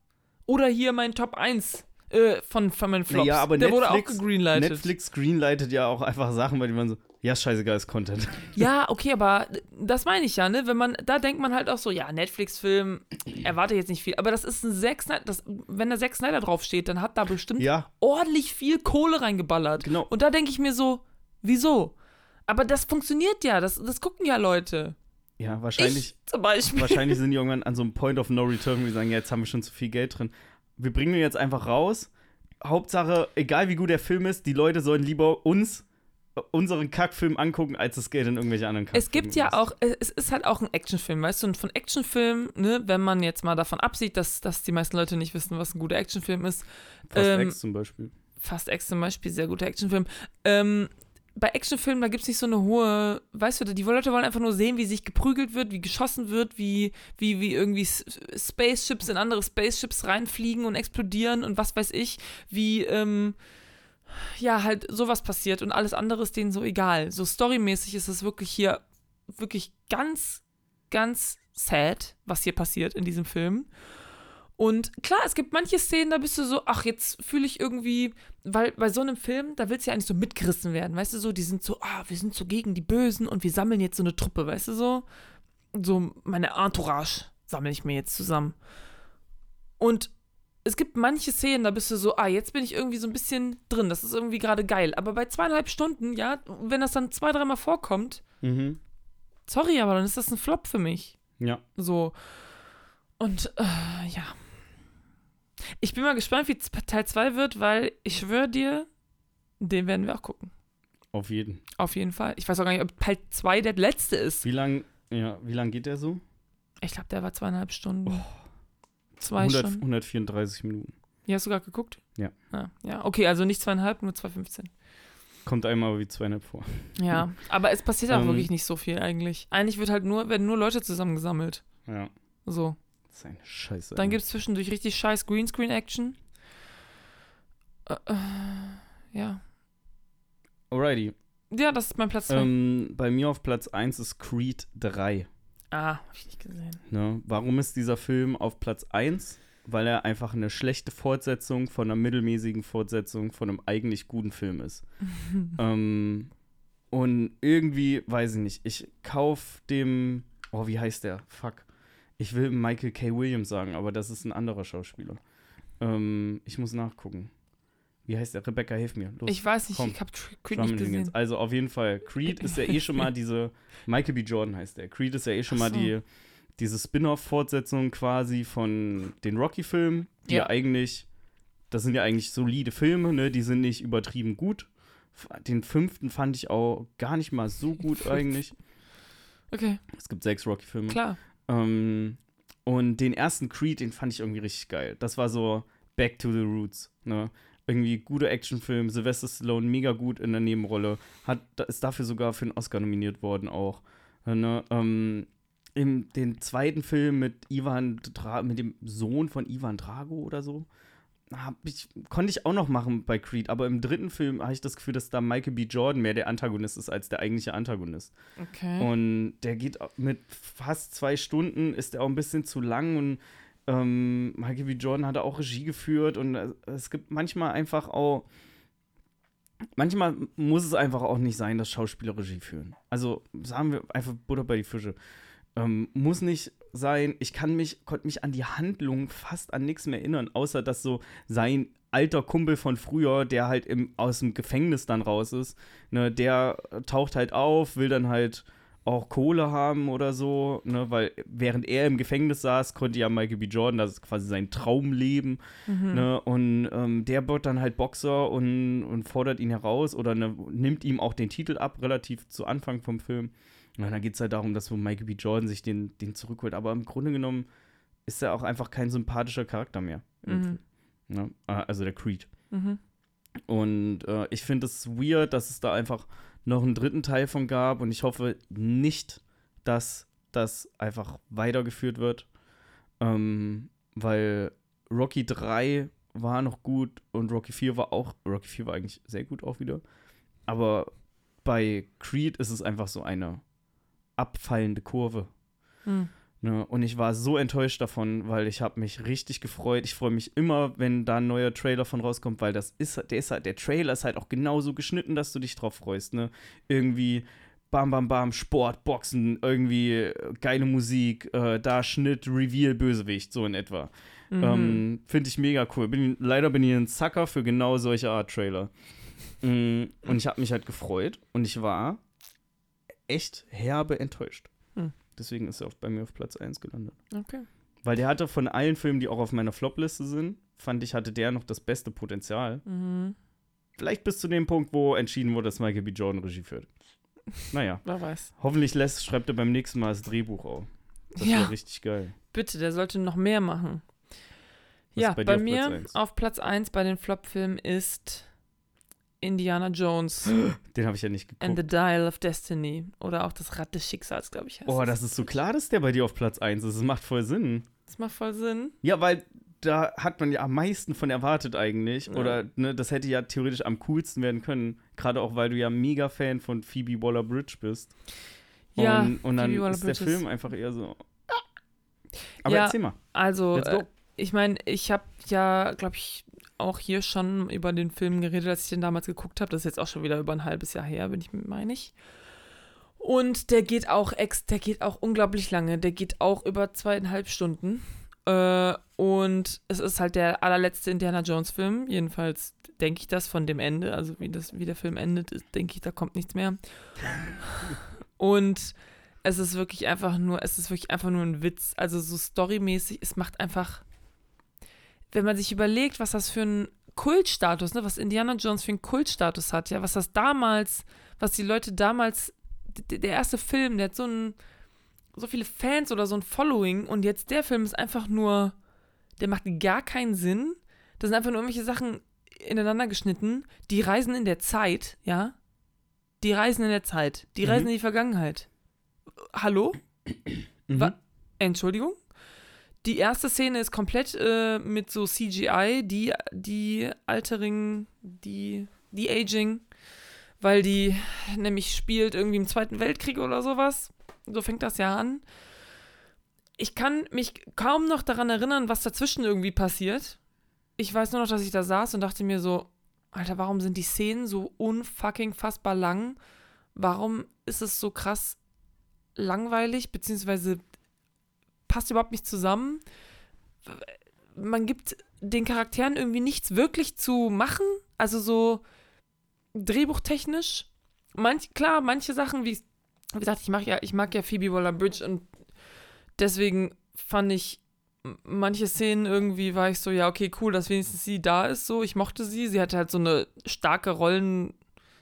Oder hier mein Top 1 äh, von, von meinen Flops. Ja, aber Der wurde auch Netflix- gegreenlightet. Netflix greenlightet ja auch einfach Sachen, bei denen man so, ja, scheißegal ist Content. [LAUGHS] Ja, okay, aber das meine ich ja, ne? Wenn man, da denkt man halt auch so, ja, Netflix-Film, erwarte jetzt nicht viel. Aber das ist ein Zack Snyder, das, wenn da Zack Snyder draufsteht, dann hat da bestimmt ja, ordentlich viel Kohle reingeballert. genau. Und da denke ich mir so, wieso? Aber das funktioniert ja, das, das gucken ja Leute. Ja, wahrscheinlich, Ich zum Beispiel. wahrscheinlich sind die [LAUGHS] irgendwann an so einem Point of No Return, wo wir sagen, ja, jetzt haben wir schon zu viel Geld drin. Wir bringen ihn jetzt einfach raus. Hauptsache, egal wie gut der Film ist, die Leute sollen lieber uns, unseren Kackfilm angucken, als das Geld in irgendwelche anderen Kackfilme Es gibt ja auch, es ist halt auch ein Actionfilm, weißt du, und von Actionfilmen, ne, wenn man jetzt mal davon absieht, dass, dass die meisten Leute nicht wissen, was ein guter Actionfilm ist, Fast ähm, X zum Beispiel. Fast X zum Beispiel, sehr guter Actionfilm. Ähm, bei Actionfilmen, da gibt es nicht so eine hohe, weißt du, die Leute wollen einfach nur sehen, wie sich geprügelt wird, wie geschossen wird, wie, wie, wie irgendwie Spaceships in andere Spaceships reinfliegen und explodieren und was weiß ich, wie, ähm, ja, halt sowas passiert und alles andere ist denen so egal. So storymäßig ist es wirklich hier wirklich ganz ganz sad, was hier passiert in diesem Film. Und klar, es gibt manche Szenen, da bist du so, ach, jetzt fühle ich irgendwie, weil bei so einem Film, da willst du ja eigentlich so mitgerissen werden, weißt du so, die sind so, ah, wir sind so gegen die Bösen und wir sammeln jetzt so eine Truppe, weißt du so? So meine Entourage sammle ich mir jetzt zusammen. Und es gibt manche Szenen, da bist du so, ah, jetzt bin ich irgendwie so ein bisschen drin, das ist irgendwie gerade geil. Aber bei zweieinhalb Stunden, ja, wenn das dann zwei, dreimal vorkommt, Mhm. sorry, aber dann ist das ein Flop für mich. Ja. So. Und äh, ja. Ich bin mal gespannt, wie Teil 2 wird, weil ich schwöre dir, den werden wir auch gucken. Auf jeden. Auf jeden Fall. Ich weiß auch gar nicht, ob Teil 2 der letzte ist. Wie lang, ja, wie lang geht der so? Ich glaube, der war zweieinhalb Stunden. Oh. Zwei 100, Stunden. 134 Minuten. Ja, hast du gerade geguckt? Ja. Ah, ja. Okay, also nicht zweieinhalb, nur 2,15. Kommt einmal wie zweieinhalb vor. Ja, [LAUGHS] aber es passiert auch Ähm. wirklich nicht so viel eigentlich. Eigentlich wird halt nur, werden nur Leute zusammengesammelt. Ja. So. Das ist eine Scheiße. Dann gibt es zwischendurch richtig scheiß Greenscreen-Action. Äh, äh, ja. Alrighty. Ja, das ist mein Platz 2. Ähm, bei mir auf Platz 1 ist Creed 3. ah, hab ich nicht gesehen. Ne? Warum ist dieser Film auf Platz 1? Weil er einfach eine schlechte Fortsetzung von einer mittelmäßigen Fortsetzung von einem eigentlich guten Film ist. [LAUGHS] ähm, und irgendwie, weiß ich nicht, ich kauf dem, oh, wie heißt der? Fuck. Ich will Michael K. Williams sagen, aber das ist ein anderer Schauspieler. Ähm, ich muss nachgucken. Wie heißt der? Rebecca, hilf mir. Los. Ich weiß nicht, komm. ich hab Creed nicht gesehen. Also auf jeden Fall, Creed ist ja eh schon mal diese, Michael B. Jordan heißt der. Creed ist ja eh schon Ach mal so. die, diese Spin-off-Fortsetzung quasi von den Rocky-Filmen, die ja. Ja. eigentlich, das sind ja eigentlich solide Filme, ne? Die sind nicht übertrieben gut. Den fünften fand ich auch gar nicht mal so gut eigentlich. Okay, Es gibt sechs Rocky-Filme. klar. Ähm, und den ersten Creed, den fand ich irgendwie richtig geil. Das war so Back to the Roots. Ne? Irgendwie guter Actionfilm. Sylvester Stallone mega gut in der Nebenrolle. Hat, ist dafür sogar für einen Oscar nominiert worden auch. Ne? Ähm, in den zweiten Film mit Ivan Dra mit dem Sohn von Ivan Drago oder so. Hab ich, konnte ich auch noch machen bei Creed, aber im dritten Film habe ich das Gefühl, dass da Michael B. Jordan mehr der Antagonist ist als der eigentliche Antagonist. Okay. Und der geht mit fast zwei Stunden, ist der auch ein bisschen zu lang und ähm, Michael B. Jordan hat auch Regie geführt und äh, es gibt manchmal einfach auch, manchmal muss es einfach auch nicht sein, dass Schauspieler Regie führen. Also sagen wir einfach Butter bei die Fische. Ähm, muss nicht sein, ich kann mich, konnte mich an die Handlung fast an nichts mehr erinnern, außer dass so sein alter Kumpel von früher, der halt im, aus dem Gefängnis dann raus ist, ne, der taucht halt auf, will dann halt auch Kohle haben oder so, ne, weil während er im Gefängnis saß, konnte ja Michael B. Jordan, das ist quasi sein Traumleben, Mhm. ne, und ähm, der wird dann halt Boxer und, und fordert ihn heraus oder ne, nimmt ihm auch den Titel ab, relativ zu Anfang vom Film. Und dann geht es halt darum, dass Michael B. Jordan sich den, den zurückholt, aber im Grunde genommen ist er auch einfach kein sympathischer Charakter mehr. Mhm. Ne? Äh, Also der Creed. Mhm. Und äh, ich finde es weird, dass es da einfach noch einen dritten Teil von gab und ich hoffe nicht, dass das einfach weitergeführt wird. Ähm, weil Rocky 3 war noch gut und Rocky 4 war auch, Rocky 4 war eigentlich sehr gut auch wieder. Aber bei Creed ist es einfach so eine abfallende Kurve. Mhm. Ne? Und ich war so enttäuscht davon, weil ich habe mich richtig gefreut. Ich freue mich immer, wenn da ein neuer Trailer von rauskommt, weil das ist, der ist halt, der Trailer ist halt auch genauso geschnitten, dass du dich drauf freust, ne? Irgendwie bam, bam, bam, Sport, Boxen, irgendwie äh, geile Musik, äh, da Schnitt, Reveal, Bösewicht, so in etwa. Mhm. Ähm, Finde ich mega cool. Bin, leider bin ich ein Sucker für genau solche Art Trailer. Mm, und ich habe mich halt gefreut und ich war echt herbe enttäuscht. Deswegen ist er bei mir auf Platz 1 gelandet. Okay. Weil der hatte von allen Filmen, die auch auf meiner Flop-Liste sind, fand ich, hatte der noch das beste Potenzial. Mhm. Vielleicht bis zu dem Punkt, wo entschieden wurde, dass Michael B. Jordan Regie führt. [LAUGHS] Naja, Wer weiß. hoffentlich lässt, schreibt er beim nächsten Mal das Drehbuch auf. Das Ja. wäre richtig geil. Bitte, der sollte noch mehr machen. Was ja, bei bei, auf mir Platz eins? auf Platz 1 bei den Flop-Filmen ist Indiana Jones [GASPS] Den habe ich ja nicht and the geguckt. Dial of Destiny. Oder auch das Rad des Schicksals, glaube ich. Oh, es. das ist so klar, dass der bei dir auf Platz 1 ist. Das macht voll Sinn. Das macht voll Sinn. Ja, weil da hat man ja am meisten von erwartet eigentlich. Ja. Oder ne, das hätte ja theoretisch am coolsten werden können. Gerade auch, weil du ja mega Fan von Phoebe Waller-Bridge bist. Ja, und, und dann ist der. Film einfach eher so. Aber Ja. erzähl mal. Also, äh, ich meine, ich habe ja, glaube ich, auch hier schon über den Film geredet, als ich den damals geguckt habe. Das ist jetzt auch schon wieder über ein halbes Jahr her, bin ich meine ich. Und der geht auch ex, der geht auch unglaublich lange. Der geht auch über zweieinhalb Stunden. Äh, und es ist halt der allerletzte Indiana Jones Film. Jedenfalls denke ich das von dem Ende. Also wie, das, wie der Film endet, denke ich, da kommt nichts mehr. [LAUGHS] Und es ist wirklich einfach nur, es ist wirklich einfach nur ein Witz. Also so storymäßig, es macht einfach, wenn man sich überlegt, was das für ein Kultstatus, ne, was Indiana Jones für einen Kultstatus hat, ja, was das damals, was die Leute damals, der erste Film, der hat so ein, so viele Fans oder so ein Following und jetzt der Film ist einfach nur, der macht gar keinen Sinn. Das sind einfach nur irgendwelche Sachen ineinander geschnitten. Die reisen in der Zeit, ja. Die reisen in der Zeit. Die Mhm. reisen in die Vergangenheit. Hallo? Mhm. Entschuldigung? Die erste Szene ist komplett äh, mit so CGI, die, die Altering, die, die Aging, weil die nämlich spielt irgendwie im Zweiten Weltkrieg oder sowas. So fängt das ja an. Ich kann mich kaum noch daran erinnern, was dazwischen irgendwie passiert. Ich weiß nur noch, dass ich da saß und dachte mir so, Alter, warum sind die Szenen so unfucking fassbar lang? Warum ist es so krass langweilig, beziehungsweise passt überhaupt nicht zusammen? Man gibt den Charakteren irgendwie nichts wirklich zu machen, also so drehbuchtechnisch. Manch, klar, manche Sachen, wie, wie gesagt, ich mag ja, ich mag ja Phoebe Waller-Bridge und deswegen fand ich manche Szenen irgendwie war ich so, ja, okay, cool, dass wenigstens sie da ist, so. Ich mochte sie. Sie hatte halt so eine starke Rollen,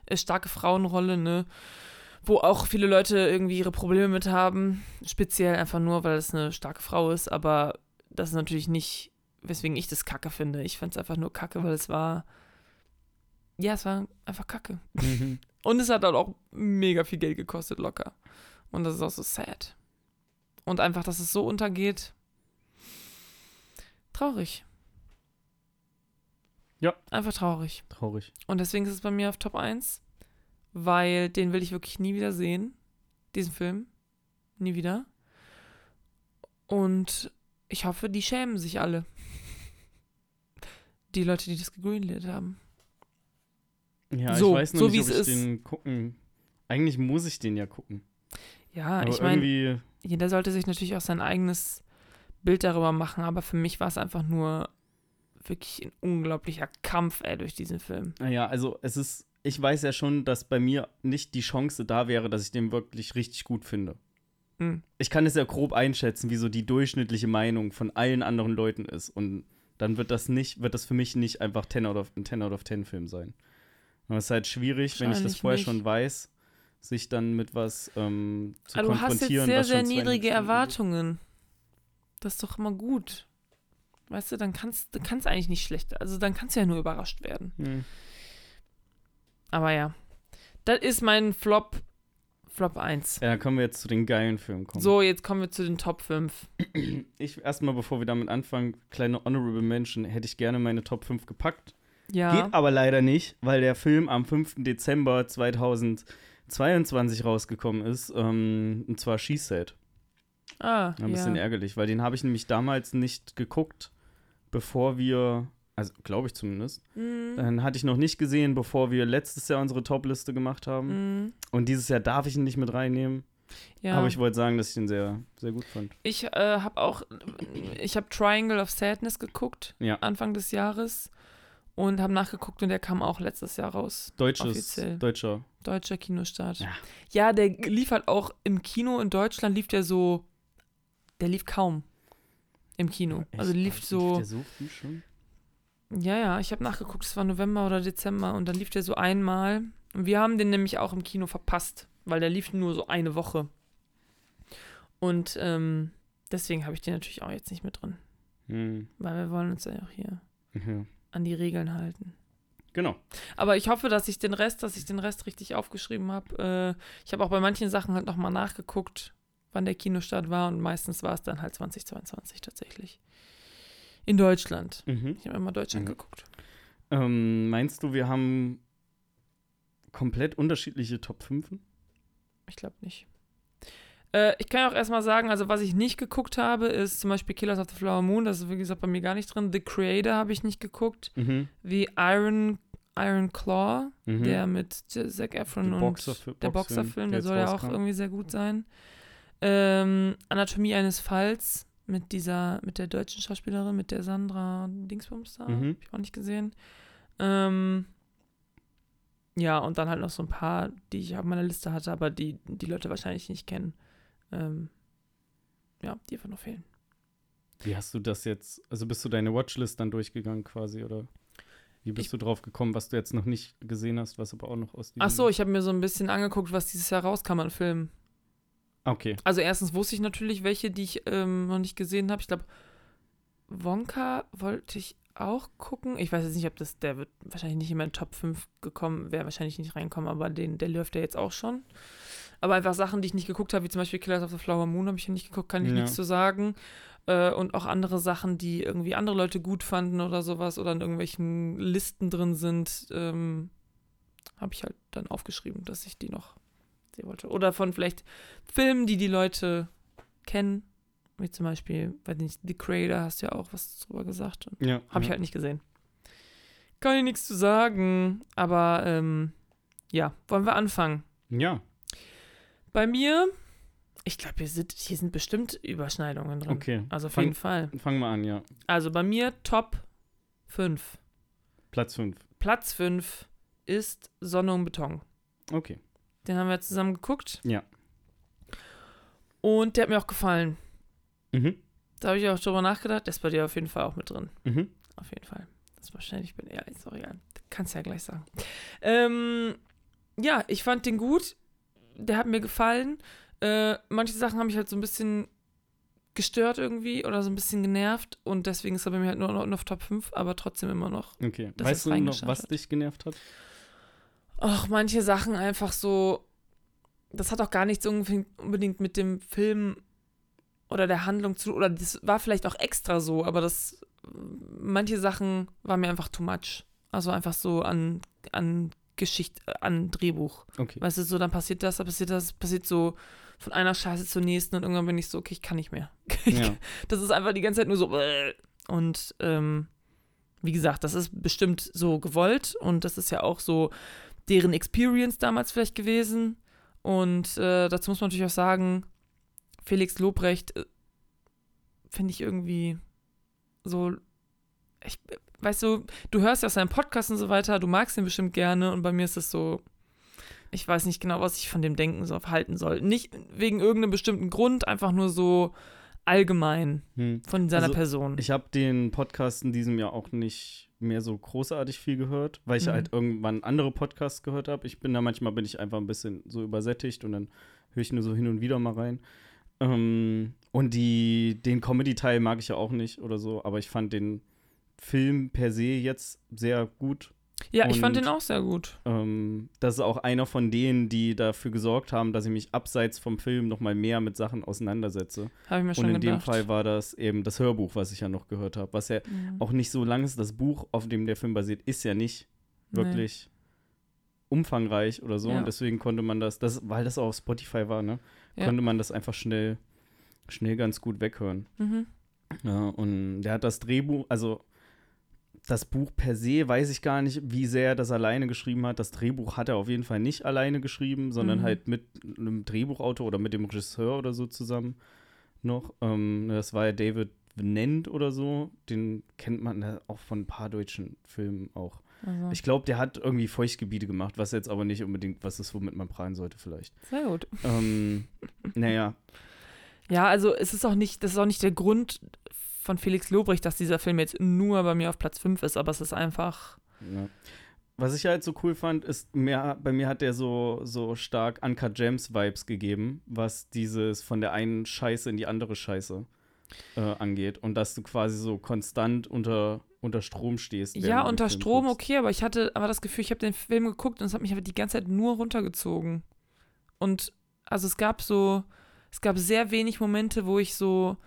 äh, starke Frauenrolle, ne? Wo auch viele Leute irgendwie ihre Probleme mit haben. Speziell einfach nur, weil es eine starke Frau ist, aber das ist natürlich nicht, weswegen ich das kacke finde. Ich fand es einfach nur kacke, weil es war. Ja, es war einfach kacke. Mhm. [LAUGHS] Und es hat halt auch mega viel Geld gekostet, locker. Und das ist auch so sad. Und einfach, dass es so untergeht. Traurig. Ja. Einfach traurig. Traurig. Und deswegen ist es bei mir auf Top 1, weil den will ich wirklich nie wieder sehen. Diesen Film. Nie wieder. Und ich hoffe, die schämen sich alle. Die Leute, die das gegreenlit haben. Ja, So, ich weiß nur so nicht, wie ob es ich ist. den gucken. Eigentlich muss ich den ja gucken. Ja, Aber ich meine, jeder sollte sich natürlich auch sein eigenes Bild darüber machen, aber für mich war es einfach nur wirklich ein unglaublicher Kampf, ey, durch diesen Film. Naja, also es ist. Ich weiß ja schon, dass bei mir nicht die Chance da wäre, dass ich den wirklich richtig gut finde. Hm. Ich kann es ja grob einschätzen, wie so die durchschnittliche Meinung von allen anderen Leuten ist. Und dann wird das nicht, wird das für mich nicht einfach 10 out of, ein 10 out of 10 Film sein. Und es ist halt schwierig, wenn ich das vorher nicht. schon weiß, sich dann mit was ähm, zu Aber du hast jetzt konfrontieren. sehr, sehr niedrige. Erwartungen. Das ist doch immer gut. Weißt du, dann kannst du kannst eigentlich nicht schlecht. Also dann kannst du ja nur überrascht werden. Hm. Aber ja. Das ist mein Flop, Flop 1. Ja, dann können wir jetzt zu den geilen Filmen kommen. So, jetzt kommen wir zu den Top 5. [CLEARS THROAT] Ich erstmal, bevor wir damit anfangen, kleine Honorable Mention, hätte ich gerne meine Top 5 gepackt. Ja. Geht aber leider nicht, weil der Film am 5. Dezember 2022 rausgekommen ist. Ähm, und zwar She Said. ah, Ein bisschen ja. ärgerlich, weil den habe ich nämlich damals nicht geguckt, bevor wir, also glaube ich zumindest, Mhm. dann hatte ich noch nicht gesehen, bevor wir letztes Jahr unsere Top-Liste gemacht haben. Mhm. Und dieses Jahr darf ich ihn nicht mit reinnehmen. Ja. Aber ich wollte sagen, dass ich ihn sehr, sehr gut fand. Ich äh, habe auch, ich habe Triangle of Sadness geguckt, Ja. Anfang des Jahres. Und habe nachgeguckt und der kam auch letztes Jahr raus. Deutsches, Offiziell. deutscher. Deutscher Kinostart. Ja. Ja, der lief halt auch im Kino in Deutschland, lief der so, der lief kaum im Kino. Also Echt? lief so, Der so früh schon? Ja, ja, ich habe nachgeguckt, es war November oder Dezember und dann lief der so einmal. Und wir haben den nämlich auch im Kino verpasst, weil der lief nur so eine Woche. Und ähm, deswegen habe ich den natürlich auch jetzt nicht mit drin. Hm. Weil wir wollen uns ja auch hier Ja. an die Regeln halten. Genau. Aber ich hoffe, dass ich den Rest, dass ich den Rest richtig aufgeschrieben habe. Äh, ich habe auch bei manchen Sachen halt nochmal nachgeguckt, wann der Kinostart war und meistens war es dann halt 2022 tatsächlich. In Deutschland. Mhm. Ich habe immer Deutschland Mhm. geguckt. Ähm, meinst du, wir haben komplett unterschiedliche Top 5? Ich glaube nicht. Äh, ich kann ja auch erstmal sagen, also was ich nicht geguckt habe, ist zum Beispiel Killers of the Flower Moon. Das ist, wie gesagt, bei mir gar nicht drin. The Creator habe ich nicht geguckt. Mhm. Wie Iron, Iron Claw, Mhm. der mit Zac Efron Der und Boxerfi- der Boxerfilm, der der soll ja auch irgendwie sehr gut sein. Ähm, Anatomie eines Falls mit dieser, mit der deutschen Schauspielerin, mit der Sandra Dingsbums da. Mhm. Hab ich auch nicht gesehen. Ähm, ja, und dann halt noch so ein paar, die ich auf meiner Liste hatte, aber die die Leute wahrscheinlich nicht kennen. Ähm, ja, die einfach noch fehlen. Wie hast du das jetzt, also bist du deine Watchlist dann durchgegangen quasi oder wie bist Ich- du drauf gekommen, was du jetzt noch nicht gesehen hast, was aber auch noch aus Ach so, ich habe mir so ein bisschen angeguckt, was dieses Jahr rauskam an Filmen. Okay. Also erstens wusste ich natürlich welche, die ich ähm, noch nicht gesehen habe. Ich glaube, Wonka wollte ich auch gucken. Ich weiß jetzt nicht, ob das, der wird wahrscheinlich nicht in meinen Top 5 gekommen, wäre wahrscheinlich nicht reinkommen, aber den, der läuft ja jetzt auch schon. Aber einfach Sachen, die ich nicht geguckt habe, wie zum Beispiel Killers of the Flower Moon, habe ich ja nicht geguckt, kann ich Ja. nichts zu sagen. Äh, und auch andere Sachen, die irgendwie andere Leute gut fanden oder sowas oder in irgendwelchen Listen drin sind, ähm, habe ich halt dann aufgeschrieben, dass ich die noch sehen wollte. Oder von vielleicht Filmen, die die Leute kennen. Wie zum Beispiel, weiß nicht, The Creator, hast du ja auch was drüber gesagt. Ja. Habe ich ja. halt nicht gesehen. Kann ich nichts zu sagen. Aber ähm, ja, wollen wir anfangen? Ja, Bei mir, ich glaube, hier sind, hier sind bestimmt Überschneidungen drin. okay. Also auf Fang- jeden Fall. Fangen wir an, ja. Also bei mir Top 5. Platz 5. Platz 5 ist Sonne und Beton. Okay. Den haben wir zusammen geguckt. Ja. Und der hat mir auch gefallen. Mhm. Da habe ich auch drüber nachgedacht. Der ist bei dir auf jeden Fall auch mit drin. Mhm. Auf jeden Fall. Das ist wahrscheinlich, ich bin ehrlich, egal. Kannst ja gleich sagen. Ähm, ja, ich fand den gut. Der hat mir gefallen. Äh, manche Sachen haben mich halt so ein bisschen gestört irgendwie oder so ein bisschen genervt und deswegen ist er bei mir halt nur noch auf Top 5, aber trotzdem immer noch. Okay. Weißt du noch, was dich genervt hat? Ach, manche Sachen einfach so. Das hat auch gar nichts unbedingt mit dem Film oder der Handlung zu oder das war vielleicht auch extra so, aber das manche Sachen waren mir einfach too much. Also einfach so an an Geschichte, an Drehbuch. Okay. Weißt du, so dann passiert das, dann passiert das, passiert so von einer Scheiße zur nächsten und irgendwann bin ich so, okay, ich kann nicht mehr. [LAUGHS] Ja. Das ist einfach die ganze Zeit nur so. Und ähm, wie gesagt, das ist bestimmt so gewollt und das ist ja auch so deren Experience damals vielleicht gewesen. Und äh, dazu muss man natürlich auch sagen, Felix Lobrecht äh, finde ich irgendwie so. Ich, weißt du, du hörst ja aus seinem Podcast und so weiter, du magst ihn bestimmt gerne und bei mir ist es so, ich weiß nicht genau, was ich von dem denken soll, halten soll. Nicht wegen irgendeinem bestimmten Grund, einfach nur so allgemein Hm. von seiner Also, Person. Ich habe den Podcast in diesem Jahr auch nicht mehr so großartig viel gehört, weil ich Mhm. halt irgendwann andere Podcasts gehört habe. Ich bin da manchmal bin ich einfach ein bisschen so übersättigt und dann höre ich nur so hin und wieder mal rein. Ähm, und die, den Comedy-Teil mag ich ja auch nicht oder so, aber ich fand den Film per se jetzt sehr gut. Ja, ich fand den auch sehr gut. Ähm, das ist auch einer von denen, die dafür gesorgt haben, dass ich mich abseits vom Film noch mal mehr mit Sachen auseinandersetze. Habe ich mir schon Und in dem gedacht. Fall war das eben das Hörbuch, was ich ja noch gehört habe, was ja Mhm. auch nicht so lang ist. Das Buch, auf dem der Film basiert, ist ja nicht wirklich umfangreich oder so. Ja. Und deswegen konnte man das, das, weil das auch auf Spotify war, ne, Ja. konnte man das einfach schnell, schnell ganz gut weghören. Nee. Mhm. Ja, und der hat das Drehbuch, also das Buch per se weiß ich gar nicht, wie sehr er das alleine geschrieben hat. Das Drehbuch hat er auf jeden Fall nicht alleine geschrieben, sondern Mhm. halt mit einem Drehbuchautor oder mit dem Regisseur oder so zusammen noch. Ähm, das war ja David Nent oder so. Den kennt man ja auch von ein paar deutschen Filmen auch. Also, Ich glaube, der hat irgendwie Feuchtgebiete gemacht, was jetzt aber nicht unbedingt was ist, womit man prahlen sollte vielleicht. sehr gut. ähm, naja, Ja, also es ist auch nicht, das ist auch nicht der Grund von Felix Lobrecht, dass dieser Film jetzt nur bei mir auf Platz 5 ist, aber es ist einfach. Ja. Was ich halt so cool fand, ist, mehr, bei mir hat der so, so stark Uncut Gems Vibes gegeben, was dieses von der einen Scheiße in die andere Scheiße äh, angeht. Und dass du quasi so konstant unter, unter Strom stehst. Ja, unter Strom guckst. okay, aber ich hatte aber das Gefühl, ich habe den Film geguckt und es hat mich aber die ganze Zeit nur runtergezogen. Und also es gab so, es gab sehr wenig Momente, wo ich so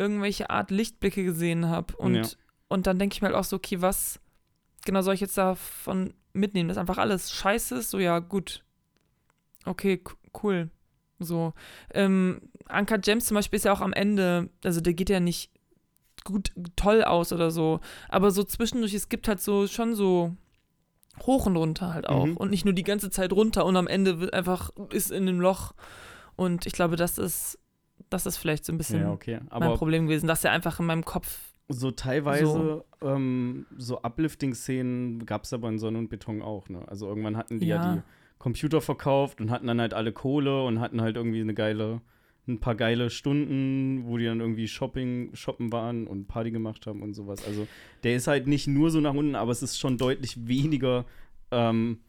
irgendwelche Art Lichtblicke gesehen habe. Und, Ja. und dann denke ich mir halt auch so, okay, was genau soll ich jetzt davon mitnehmen? Dass einfach alles scheiße ist? So, ja, gut. Okay, cool. So. Ähm, Anka James zum Beispiel ist ja auch am Ende, also der geht ja nicht gut, toll aus oder so. Aber so zwischendurch, es gibt halt so schon so hoch und runter halt auch. Mhm. Und nicht nur die ganze Zeit runter und am Ende wird einfach, ist in einem Loch. Und ich glaube, das ist, das ist vielleicht so ein bisschen Ja, okay. mein Problem gewesen, dass er einfach in meinem Kopf. so teilweise So. ähm, so Uplifting-Szenen gab es aber in Sonne und Beton auch. Ne? Also irgendwann hatten die ja. Ja. die Computer verkauft und hatten dann halt alle Kohle und hatten halt irgendwie eine geile, ein paar geile Stunden, wo die dann irgendwie Shopping, shoppen waren und Party gemacht haben und sowas. Also der ist halt nicht nur so nach unten, aber es ist schon deutlich weniger ähm,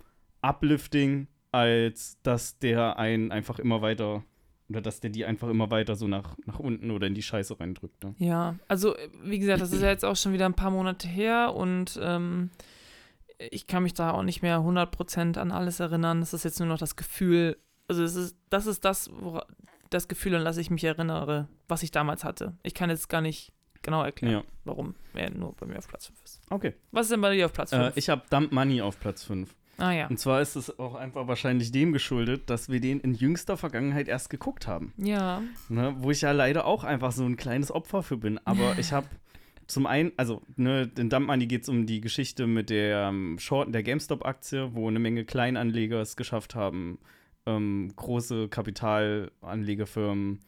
uplifting, als dass der einen einfach immer weiter oder dass der die einfach immer weiter so nach, nach unten oder in die Scheiße reindrückt. Ne? Ja, also wie gesagt, das ist ja jetzt auch schon wieder ein paar Monate her und ähm, ich kann mich da auch nicht mehr 100% an alles erinnern. Das ist jetzt nur noch das Gefühl, also es ist, das ist das, wora, das Gefühl, an das ich mich erinnere, was ich damals hatte. Ich kann jetzt gar nicht genau erklären, Ja. warum er nur bei mir auf Platz 5 ist. Okay. Was ist denn bei dir auf Platz 5? Äh, ich habe Dump Money auf Platz 5. ah ja. Und zwar ist es auch einfach wahrscheinlich dem geschuldet, dass wir den in jüngster Vergangenheit erst geguckt haben. Ja. Ne? Wo ich ja leider auch einfach so ein kleines Opfer für bin. Aber [LAUGHS] ich habe zum einen, also ne, in Dump Money geht es um die Geschichte mit der ähm, Shorten der GameStop-Aktie, wo eine Menge Kleinanleger es geschafft haben, ähm, große Kapitalanlegefirmen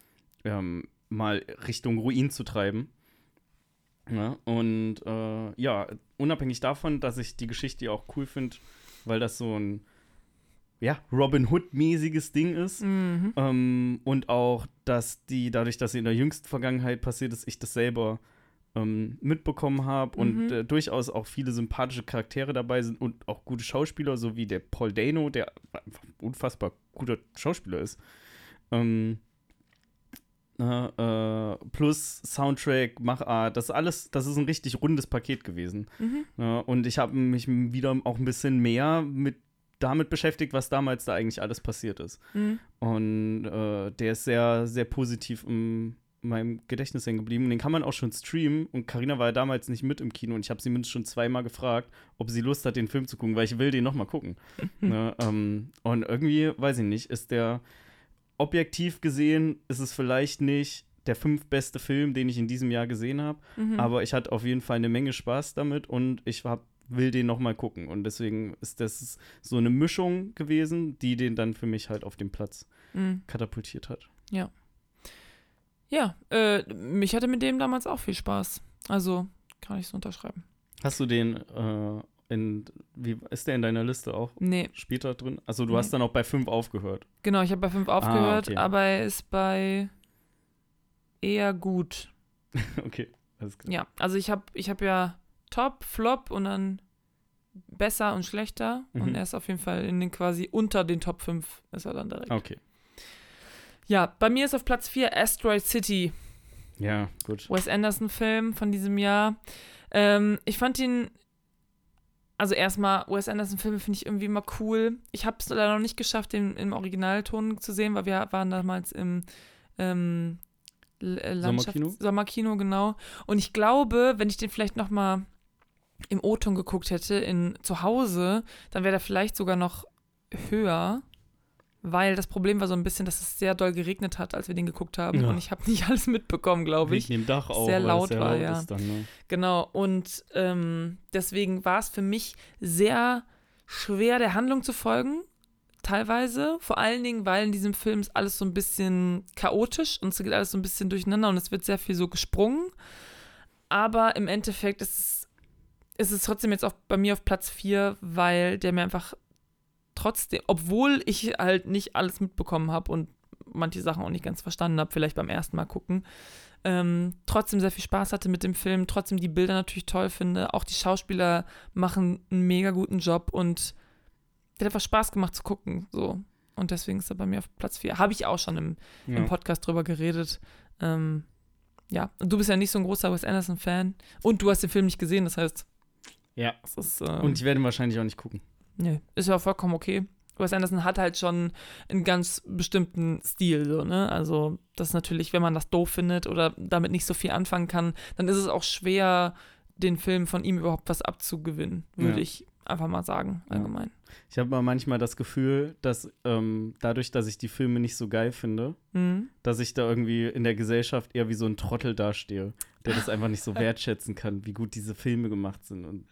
ähm, mal Richtung Ruin zu treiben. Ja, und äh, ja, unabhängig davon, dass ich die Geschichte ja auch cool finde, weil das so ein ja, Robin Hood-mäßiges Ding ist. Mhm. Ähm, und auch, dass die, dadurch, dass sie in der jüngsten Vergangenheit passiert ist, ich das selber ähm, mitbekommen habe und Mhm. äh, durchaus auch viele sympathische Charaktere dabei sind und auch gute Schauspieler, so wie der Paul Dano, der einfach ein unfassbar guter Schauspieler ist. Ähm, äh, äh, plus Soundtrack, Machart, das alles, das ist ein richtig rundes Paket gewesen. Mhm. Ja, und ich habe mich wieder auch ein bisschen mehr mit damit beschäftigt, was damals da eigentlich alles passiert ist. Mhm. Und äh, der ist sehr, sehr positiv in meinem Gedächtnis hängen geblieben. Und den kann man auch schon streamen. Und Karina war ja damals nicht mit im Kino. Und ich habe sie mindestens schon zweimal gefragt, ob sie Lust hat, den Film zu gucken, weil ich will den nochmal gucken. [LAUGHS] ne, ähm, und irgendwie, weiß ich nicht, ist der objektiv gesehen, ist es vielleicht nicht der fünf beste Film, den ich in diesem Jahr gesehen habe. Mhm. Aber ich hatte auf jeden Fall eine Menge Spaß damit und ich hab, will den nochmal gucken. Und deswegen ist das so eine Mischung gewesen, die den dann für mich halt auf den Platz Mhm. katapultiert hat. Ja, äh, mich hatte mit dem damals auch viel Spaß. Also kann ich so unterschreiben. Hast du den äh, in, wie ist der in deiner Liste auch Nee, später drin? Also du Nee. hast dann auch bei fünf aufgehört. genau, ich habe bei 5 aufgehört, Ah, okay. aber er ist bei eher gut. [LAUGHS] okay, alles klar. Ja, also ich habe ich hab ja Top, Flop und dann besser und schlechter. Und Mhm. er ist auf jeden Fall in den quasi unter den Top 5 ist er dann direkt. Okay. Ja, bei mir ist auf Platz 4 Asteroid City. Ja, gut. Wes Anderson-Film von diesem Jahr. Ähm, ich fand ihn, also erstmal, Wes Anderson-Filme finde ich irgendwie immer cool. Ich habe es leider noch nicht geschafft, den im Originalton zu sehen, weil wir waren damals im ähm, äh, Landschaft- Sommerkino? Sommerkino, genau. Und ich glaube, wenn ich den vielleicht noch mal im O-Ton geguckt hätte, in, zu Hause, dann wäre der vielleicht sogar noch höher. Weil das Problem war so ein bisschen, dass es sehr doll geregnet hat, als wir den geguckt haben. Ja. Und ich habe [LAUGHS] nicht alles mitbekommen, glaube ich. Wegen dem Dach auch, sehr laut sehr war, laut ja. Ist dann, ne? Genau, und ähm, deswegen war es für mich sehr schwer, der Handlung zu folgen, teilweise. Vor allen Dingen, weil in diesem Film ist alles so ein bisschen chaotisch und es geht alles so ein bisschen durcheinander und es wird sehr viel so gesprungen. Aber im Endeffekt ist es, ist es trotzdem jetzt auch bei mir auf Platz 4, weil der mir einfach trotzdem, obwohl ich halt nicht alles mitbekommen habe und manche Sachen auch nicht ganz verstanden habe, vielleicht beim ersten Mal gucken, ähm, trotzdem sehr viel Spaß hatte mit dem Film, trotzdem die Bilder natürlich toll finde. Auch die Schauspieler machen einen mega guten Job und hat einfach Spaß gemacht zu gucken. So. Und deswegen ist er bei mir auf Platz 4. Habe ich auch schon im, Ja. im Podcast drüber geredet. Ähm, ja, und du bist ja nicht so ein großer Wes Anderson-Fan. Und du hast den Film nicht gesehen, das heißt, ja. es ist. Ähm, Und ich werde ihn wahrscheinlich auch nicht gucken. Nee, ist ja vollkommen okay. Wes Anderson hat halt schon einen ganz bestimmten Stil, so, ne? Also, das ist natürlich, wenn man das doof findet oder damit nicht so viel anfangen kann, dann ist es auch schwer, den Film von ihm überhaupt was abzugewinnen, würde Ja. ich einfach mal sagen, Ja. allgemein. Ich habe manchmal das Gefühl, dass ähm, dadurch, dass ich die Filme nicht so geil finde, Mhm. dass ich da irgendwie in der Gesellschaft eher wie so ein Trottel dastehe, der das einfach nicht so [LAUGHS] wertschätzen kann, wie gut diese Filme gemacht sind und,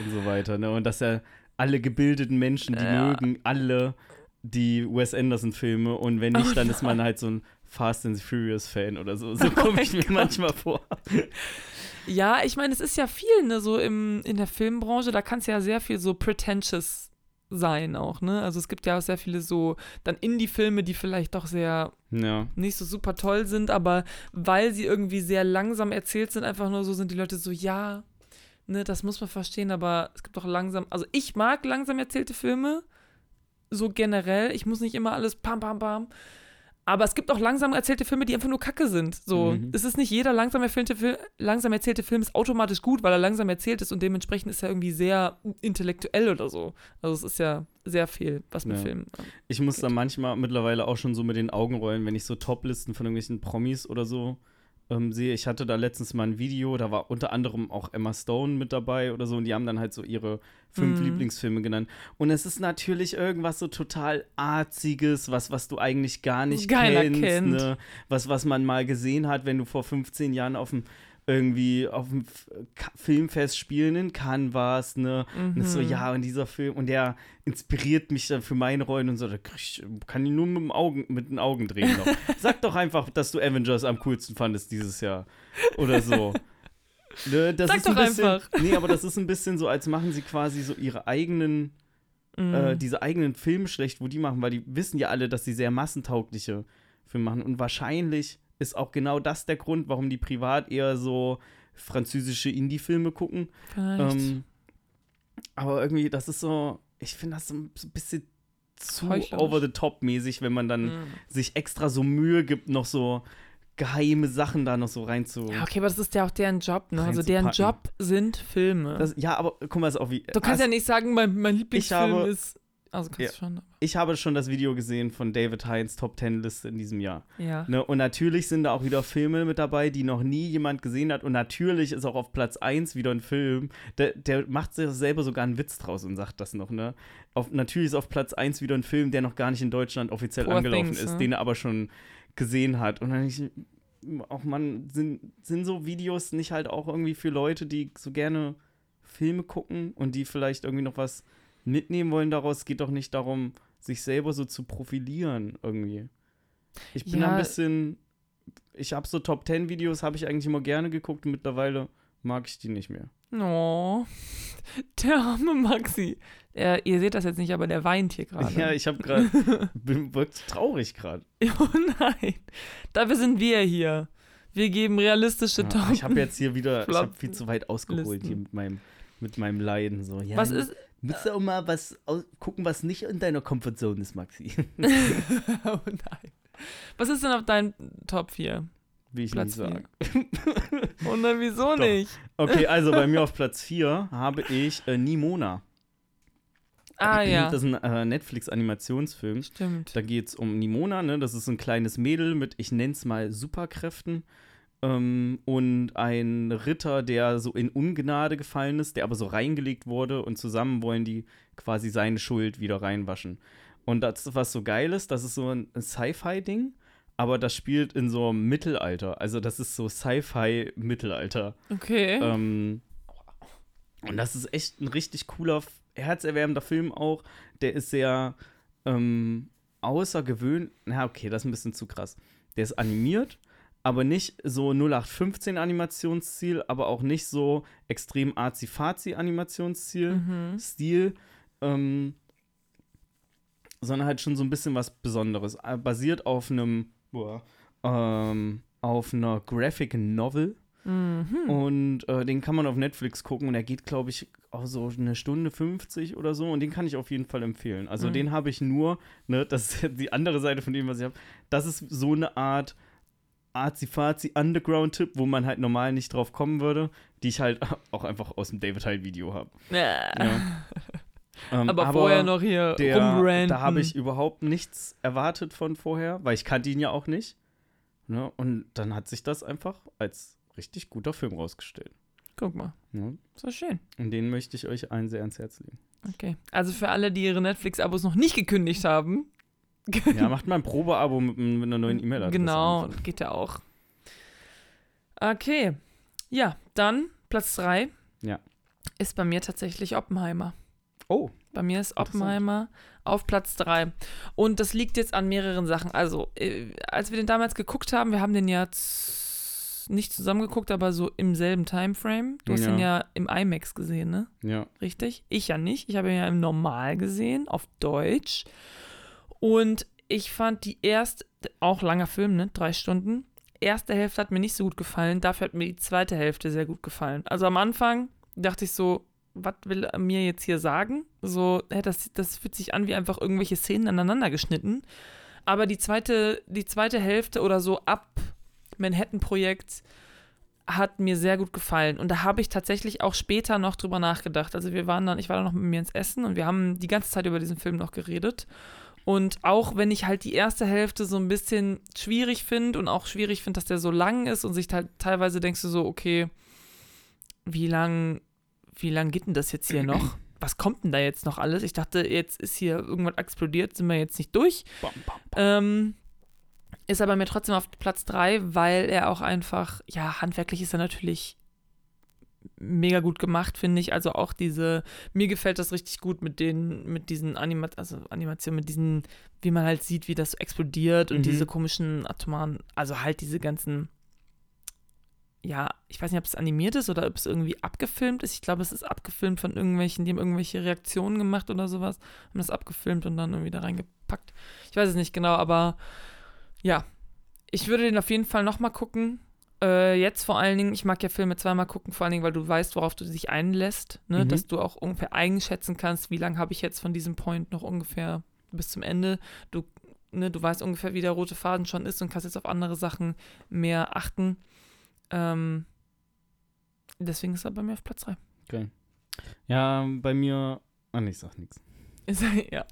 und so weiter. Ne? Und dass ja alle gebildeten Menschen, die Ja. mögen alle die Wes Anderson-Filme und wenn nicht, Oh dann ist man halt so ein Fast and Furious-Fan oder so. So komme mein ich mir Gott. manchmal vor. Ja, ich meine, es ist ja viel, ne, so im, in der Filmbranche, da kann es ja sehr viel so pretentious sein auch, ne? Also es gibt ja auch sehr viele so dann Indie-Filme, die vielleicht doch sehr Ja. nicht so super toll sind, aber weil sie irgendwie sehr langsam erzählt sind, einfach nur so sind die Leute so, ja, ne, das muss man verstehen, aber es gibt doch langsam, also ich mag langsam erzählte Filme, so generell, ich muss nicht immer alles pam, pam, pam, aber es gibt auch langsam erzählte Filme, die einfach nur Kacke sind. So, Mhm. es ist nicht jeder langsam, erzählte Fil langsam erzählte Film ist automatisch gut, weil er langsam erzählt ist und dementsprechend ist er irgendwie sehr intellektuell oder so. Also es ist ja sehr viel, was mit Ja. Filmen. Ich muss da manchmal mittlerweile auch schon so mit den Augen rollen, wenn ich so Toplisten von irgendwelchen Promis oder so ähm, sehe. Ich hatte da letztens mal ein Video, da war unter anderem auch Emma Stone mit dabei oder so und die haben dann halt so ihre fünf Mhm. Lieblingsfilme genannt. Und es ist natürlich irgendwas so total Arziges, was, was du eigentlich gar nicht Keiner kennst. Ne? Was, was man mal gesehen hat, wenn du vor 15 Jahren auf dem irgendwie auf dem Filmfest spielen in warst, ne? Und ist so, Mhm. ja, und dieser Film, und der inspiriert mich dann für meine Rollen und so, da ich, kann ich nur mit, dem Augen, mit den Augen drehen noch. [LAUGHS] Sag doch einfach, dass du Avengers am coolsten fandest dieses Jahr. Oder so. Ne, das Sag ist ein doch bisschen, einfach. [LAUGHS] Nee, aber das ist ein bisschen so, als machen sie quasi so ihre eigenen, Mhm. äh, diese eigenen Filme schlecht, wo die machen, weil die wissen ja alle, dass sie sehr massentaugliche Filme machen. Und wahrscheinlich ist auch genau das der Grund, warum die privat eher so französische Indie-Filme gucken. Ähm, aber irgendwie, das ist so, ich finde das so ein bisschen zu Heuchlerisch. over the top mäßig, wenn man dann Mhm. sich extra so Mühe gibt, noch so geheime Sachen da noch so rein zu. Ja, okay, aber das ist ja auch deren Job, ne? Also deren. Job sind Filme. Das, ja, aber guck mal, ist auch wie. du kannst ja nicht sagen, mein, mein Lieblingsfilm habe- ist. Also kannst Ja. du schon. Ich habe schon das Video gesehen von David Hines Top Ten Liste in diesem Jahr. Ja. Ne? Und natürlich sind da auch wieder Filme mit dabei, die noch nie jemand gesehen hat. Und natürlich ist auch auf Platz 1 wieder ein Film. Der, der macht sich selber sogar einen Witz draus und sagt das noch, ne? Auf, natürlich ist auf Platz 1 wieder ein Film, der noch gar nicht in Deutschland offiziell Poor angelaufen Things, ist, ne? den er aber schon gesehen hat. Und dann ich, auch man, sind, sind so Videos nicht halt auch irgendwie für Leute, die so gerne Filme gucken und die vielleicht irgendwie noch was mitnehmen wollen daraus. Es geht doch nicht darum, sich selber so zu profilieren irgendwie. Ich bin Ja. ein bisschen, ich habe so Top 10 Videos, habe ich eigentlich immer gerne geguckt und mittlerweile mag ich die nicht mehr. Oh, der arme Maxi. Er, ihr seht das jetzt nicht, aber der weint hier gerade. Ja, ich habe gerade, [LAUGHS] bin wirklich traurig gerade. oh nein. Dafür sind wir hier. Wir geben realistische Ja, Top. ich habe jetzt hier wieder, ich habe Flop- viel zu weit ausgeholt Listen. hier mit meinem, mit meinem Leiden. So. Ja, Was ist. Musst du auch mal was gucken, was nicht in deiner Comfortzone ist, Maxi. [LAUGHS] oh nein. Was ist denn auf deinem Top 4? Wie ich Platz nicht sage. Oh nein, wieso Doch. nicht? Okay, also bei mir [LAUGHS] auf Platz 4 habe ich äh, Nimona. Ah ja. Das ist ein äh, Netflix-Animationsfilm. Stimmt. Da geht es um Nimona, ne? Das ist ein kleines Mädel mit, ich nenne es mal, Superkräften. Ähm, und ein Ritter, der so in Ungnade gefallen ist, der aber so reingelegt wurde und zusammen wollen die quasi seine Schuld wieder reinwaschen. Und das, was so geil ist, das ist so ein Sci-Fi-Ding, aber das spielt in so einem Mittelalter. Also das ist so Sci-Fi-Mittelalter. Okay. Ähm, und das ist echt ein richtig cooler, herzerwärmender Film auch. Der ist sehr ähm, außergewöhnlich. Na, okay, das ist ein bisschen zu krass. Der ist animiert, aber nicht so 0815 Animationsziel, aber auch nicht so extrem arzi-fazi Animationsstil. mhm. Stil, ähm, sondern halt schon so ein bisschen was Besonderes. Äh, Basiert auf einem, ähm, auf einer Graphic Novel. Mhm. Und äh, den kann man auf Netflix gucken und er geht, glaube ich, auch so eine Stunde 50 oder so. Und den kann ich auf jeden Fall empfehlen. Also Mhm. den habe ich nur, ne, das ist die andere Seite von dem, was ich habe. Das ist so eine Art Arzi-Fazi Underground-Tipp, wo man halt normal nicht drauf kommen würde, die ich halt [LAUGHS] auch einfach aus dem David Hyde-Video habe. Ja. Ja. Ähm, aber, vorher noch hier der, rumranten. da habe ich überhaupt nichts erwartet von vorher, weil ich kannte ihn ja auch nicht. Ne? Und dann hat sich das einfach als richtig guter Film rausgestellt. Guck mal, Ne? so schön. Und den möchte ich euch allen sehr ans Herz legen. Okay. Also für alle, die ihre Netflix-Abos noch nicht gekündigt haben. [LAUGHS] Ja, macht mal ein Probeabo mit, mit einer neuen E-Mail-Adresse. Genau, einfach. geht ja auch. Okay. Ja, dann Platz 3. Ja. Ist bei mir tatsächlich Oppenheimer. Oh, Bei mir ist. Oppenheimer auf Platz 3. Und das liegt jetzt an mehreren Sachen. Also, äh, als wir den damals geguckt haben, wir haben den ja nicht zusammen geguckt, aber so im selben Timeframe. Du hast Ja. den ja im IMAX gesehen, ne? ja. Richtig? Ich ja nicht. Ich habe ihn ja im Normal gesehen, auf Deutsch. Und ich fand die erste, auch langer Film, ne? Drei Stunden. Erste Hälfte hat mir nicht so gut gefallen, dafür hat mir die zweite Hälfte sehr gut gefallen. Also am Anfang dachte ich so, was will er mir jetzt hier sagen? So, das, das fühlt sich an wie einfach irgendwelche Szenen aneinander geschnitten. Aber die zweite, die zweite Hälfte oder so ab Manhattan-Projekt hat mir sehr gut gefallen. Und da habe ich tatsächlich auch später noch drüber nachgedacht. Also wir waren dann, ich war dann noch mit mir ins Essen und wir haben die ganze Zeit über diesen Film noch geredet. Und auch wenn ich halt die erste Hälfte so ein bisschen schwierig finde und auch schwierig finde, dass der so lang ist und sich halt teilweise denkst du so, okay, wie lang, wie lang geht denn das jetzt hier noch? Was kommt denn da jetzt noch alles? Ich dachte, jetzt ist hier irgendwas explodiert, sind wir jetzt nicht durch. Bam, bam, bam. Ähm, ist aber mir trotzdem auf Platz 3, weil er auch einfach, ja, handwerklich ist er natürlich mega gut gemacht, finde ich. Also auch diese, mir gefällt das richtig gut mit den, mit diesen Anima also Animationen, mit diesen, wie man halt sieht, wie das explodiert und Mhm. diese komischen atomaren, also halt diese ganzen, ja, ich weiß nicht, ob es animiert ist oder ob es irgendwie abgefilmt ist. Ich glaube, es ist abgefilmt von irgendwelchen, die haben irgendwelche Reaktionen gemacht oder sowas, haben das abgefilmt und dann irgendwie da reingepackt. Ich weiß es nicht genau, aber ja, ich würde den auf jeden Fall nochmal gucken. Äh, jetzt vor allen Dingen, ich mag ja Filme zweimal gucken, vor allen Dingen, weil du weißt, worauf du dich einlässt, ne? Mhm. dass du auch ungefähr einschätzen kannst, wie lange habe ich jetzt von diesem Point noch ungefähr bis zum Ende. Du, ne, du weißt ungefähr, wie der rote Faden schon ist und kannst jetzt auf andere Sachen mehr achten. Ähm, deswegen ist er bei mir auf Platz 3. Ja, bei mir. Ah, nee, ich sag nichts. Ja.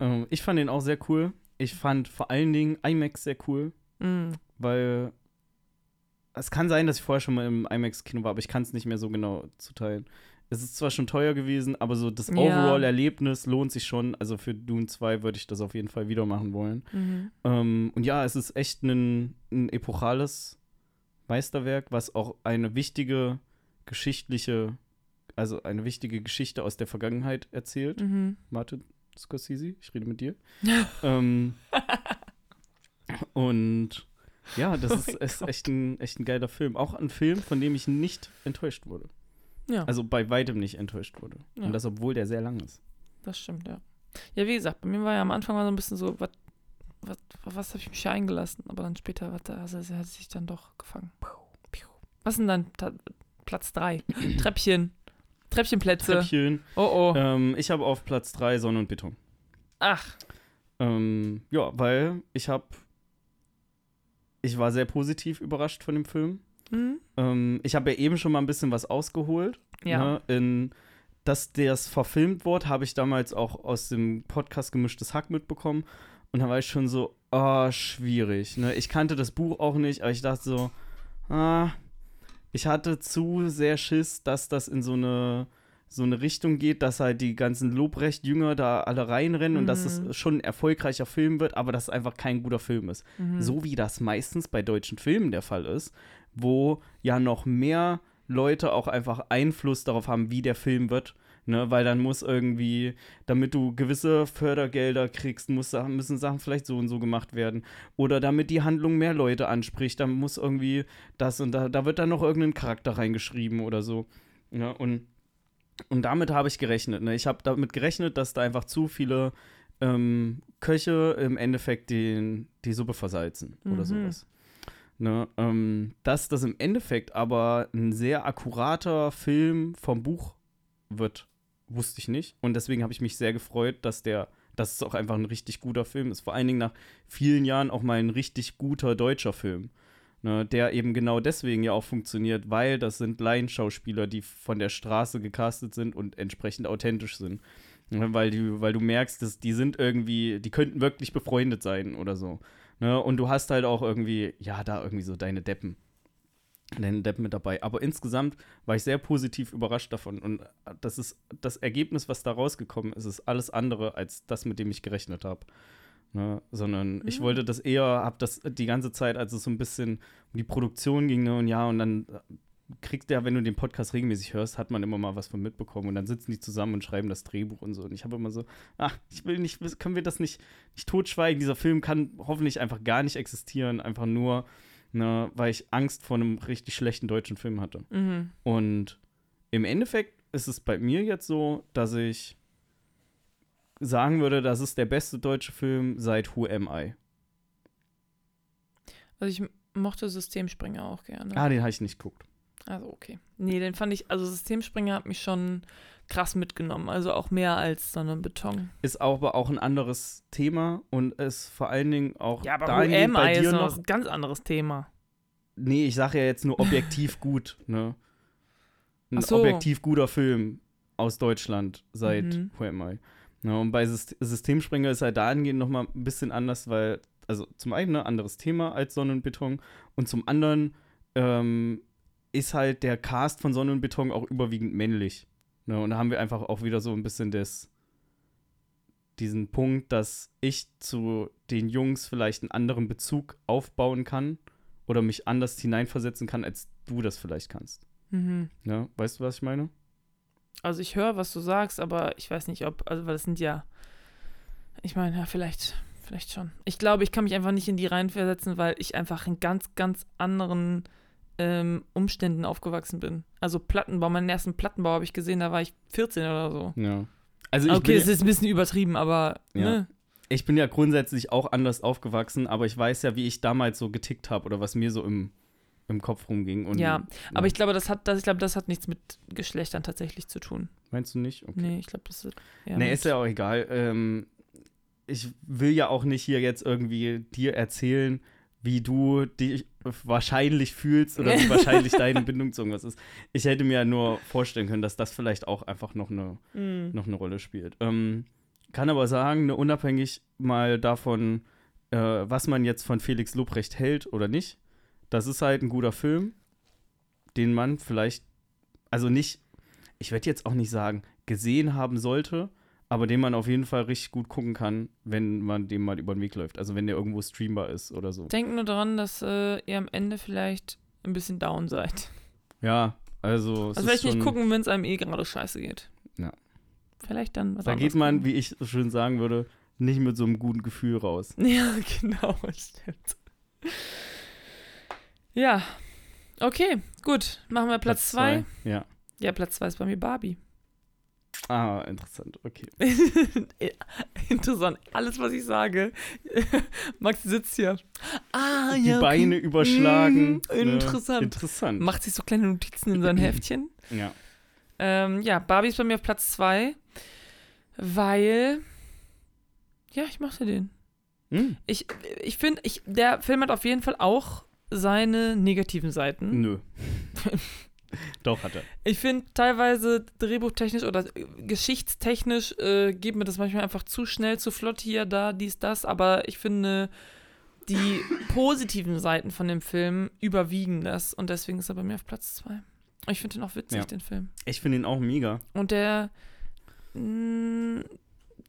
Ähm, ich fand den auch sehr cool. Ich fand vor allen Dingen IMAX sehr cool, Mm, weil es kann sein, dass ich vorher schon mal im IMAX-Kino war, aber ich kann es nicht mehr so genau zuteilen. Es ist zwar schon teuer gewesen, aber so das Ja. Overall-Erlebnis lohnt sich schon. Also für Dune 2 würde ich das auf jeden Fall wieder machen wollen. mhm. Ähm, und ja, es ist echt ein, ein epochales Meisterwerk, was auch eine wichtige geschichtliche, also eine wichtige Geschichte aus der Vergangenheit erzählt. Mhm. Martin Scorsese, ich rede mit dir. [LAUGHS] ähm, [LAUGHS] und ja, das Oh ist, ist echt, ein, echt ein geiler Film. Auch ein Film, von dem ich nicht enttäuscht wurde. Ja, Also bei weitem nicht enttäuscht wurde. Ja. Und das, obwohl der sehr lang ist. das stimmt, ja. Ja, wie gesagt, bei mir war ja am Anfang mal so ein bisschen so, was, was, was habe ich mich hier eingelassen? Aber dann später hat er, also hat sich dann doch gefangen. Was ist denn dann Platz 3? [CLEARS THROAT] Treppchen. Treppchenplätze. Treppchen. Oh oh. Ähm, ich habe auf Platz 3 Sonne und Beton. Ach. Ähm, ja, weil ich habe. Ich war sehr positiv überrascht von dem Film. Hm? Ähm, ich habe ja eben schon mal ein bisschen was ausgeholt. Ja. Ne, in, dass das verfilmt wurde, habe ich damals auch aus dem Podcast Gemischtes Hack mitbekommen. Und da war ich schon so, ah, schwierig. Ne? Ich kannte das Buch auch nicht, aber ich dachte so, ah, ich hatte zu sehr Schiss, dass das in so eine, so eine Richtung geht, dass halt die ganzen Lobrecht-Jünger da alle reinrennen und dass Mhm. es schon ein erfolgreicher Film wird, aber dass es einfach kein guter Film ist. Mhm. So wie das meistens bei deutschen Filmen der Fall ist, wo ja noch mehr Leute auch einfach Einfluss darauf haben, wie der Film wird. Ne, weil dann muss irgendwie, damit du gewisse Fördergelder kriegst, muss, müssen Sachen vielleicht so und so gemacht werden. Oder damit die Handlung mehr Leute anspricht, dann muss irgendwie das und da, da wird dann noch irgendein Charakter reingeschrieben oder so. Ja, und, und damit habe ich gerechnet. Ne? Ich habe damit gerechnet, dass da einfach zu viele ähm, Köche im Endeffekt den, die Suppe versalzen oder Mhm. sowas. Ne, ähm, dass das im Endeffekt aber ein sehr akkurater Film vom Buch wird, wusste ich nicht. Und deswegen habe ich mich sehr gefreut, dass der, dass es auch einfach ein richtig guter Film ist. Vor allen Dingen nach vielen Jahren auch mal ein richtig guter deutscher Film. Ne, der eben genau deswegen ja auch funktioniert, weil das sind Laienschauspieler, die von der Straße gecastet sind und entsprechend authentisch sind. Ne, weil, du, weil du merkst, dass die sind irgendwie, die könnten wirklich befreundet sein oder so. Ne? Und du hast halt auch irgendwie, ja, da irgendwie so deine Deppen. Danny Depp mit dabei. Aber insgesamt war ich sehr positiv überrascht davon. Und das ist das Ergebnis, was da rausgekommen ist, ist alles andere als das, mit dem ich gerechnet habe. Ne? Sondern mhm. ich wollte das eher, habe das die ganze Zeit, als es so ein bisschen um die Produktion ging, ne? und ja, und dann kriegst ja, wenn du den Podcast regelmäßig hörst, hat man immer mal was von mitbekommen und dann sitzen die zusammen und schreiben das Drehbuch und so. Und ich habe immer so, ach, ich will nicht, können wir das nicht, nicht totschweigen? Dieser Film kann hoffentlich einfach gar nicht existieren, einfach nur, ne, weil ich Angst vor einem richtig schlechten deutschen Film hatte. Mhm. Und im Endeffekt ist es bei mir jetzt so, dass ich sagen würde, das ist der beste deutsche Film seit Who Am I. Also ich mochte Systemspringer auch gerne. Ah, den habe ich nicht geguckt. Also okay. Nee, den fand ich, also Systemspringer hat mich schon krass mitgenommen. Also auch mehr als Sonne und Beton. Ist auch, aber auch ein anderes Thema und ist vor allen Dingen auch Ja, aber UM bei dir ist noch ein ganz anderes Thema. Nee, ich sage ja jetzt nur objektiv [LAUGHS] gut, ne? Ein so. objektiv guter Film aus Deutschland seit mhm. Who am I? Ja, und bei Systemspringer ist halt dahingehend nochmal ein bisschen anders, weil, also zum einen ein ne, anderes Thema als Sonne und Beton und zum anderen ähm, ist halt der Cast von Sonne und Beton auch überwiegend männlich. Ne? Und da haben wir einfach auch wieder so ein bisschen das, diesen Punkt, dass ich zu den Jungs vielleicht einen anderen Bezug aufbauen kann oder mich anders hineinversetzen kann, als du das vielleicht kannst. Mhm. Ja, weißt du, was ich meine? Also ich höre, was du sagst, aber ich weiß nicht, ob, also weil das sind ja, ich meine, ja, vielleicht, vielleicht schon. Ich glaube, ich kann mich einfach nicht in die Reihen versetzen, weil ich einfach einen ganz, ganz anderen ähm, Umständen aufgewachsen bin. Also Plattenbau, meinen ersten Plattenbau habe ich gesehen, da war ich 14 oder so. Ja. Also okay, es ist ein bisschen übertrieben, aber ja. ne? Ich bin ja grundsätzlich auch anders aufgewachsen, aber ich weiß ja, wie ich damals so getickt habe oder was mir so im, im Kopf rumging. Und, ja, aber ich glaube, das hat, das, ich glaube, das hat nichts mit Geschlechtern tatsächlich zu tun. Meinst du nicht? Okay. Nee, ich glaube, das ist. Ja, nee, ist ja auch egal. Ähm, ich will ja auch nicht hier jetzt irgendwie dir erzählen, wie du dich wahrscheinlich fühlst oder wie [LAUGHS] wahrscheinlich deine Bindung zu irgendwas ist. Ich hätte mir ja nur vorstellen können, dass das vielleicht auch einfach noch eine, mm. noch eine Rolle spielt. Ähm, kann aber sagen, ne, unabhängig mal davon, äh, was man jetzt von Felix Lobrecht hält oder nicht, das ist halt ein guter Film, den man vielleicht, also nicht, ich werde jetzt auch nicht sagen, gesehen haben sollte, aber den man auf jeden Fall richtig gut gucken kann, wenn man dem mal über den Weg läuft. Also wenn der irgendwo streambar ist oder so. Denkt nur daran, dass äh, ihr am Ende vielleicht ein bisschen down seid. Ja, also. Also vielleicht nicht gucken, wenn es einem eh gerade scheiße geht. Ja. Vielleicht dann was Da geht man, gucken. wie ich so schön sagen würde, nicht mit so einem guten Gefühl raus. [LAUGHS] Ja, genau, stimmt. Ja. Okay, gut. Machen wir Platz 2. Ja. Ja, Platz 2 ist bei mir Barbie. Ah, interessant, okay. [LAUGHS] interessant. Alles, was ich sage. [LAUGHS] Max sitzt hier. Ah, Die ja. Die Beine okay. überschlagen. Mm, interessant. Ne? Interessant. Macht sich so kleine Notizen in sein [CLEARS THROAT] Heftchen. Ja. Ähm, ja, Barbie ist bei mir auf Platz 2, weil. Ja, ich mochte den. Mm. Ich, ich finde, ich, der Film hat auf jeden Fall auch seine negativen Seiten. Nö. [LAUGHS] Doch, hat er. Ich finde teilweise drehbuchtechnisch oder geschichtstechnisch äh, geht mir das manchmal einfach zu schnell, zu flott hier, da, dies, das. Aber ich finde, die [LAUGHS] positiven Seiten von dem Film überwiegen das. Und deswegen ist er bei mir auf Platz 2. Ich finde ihn auch witzig, ja. den Film. Ich finde ihn auch mega. Und der, mh, mm,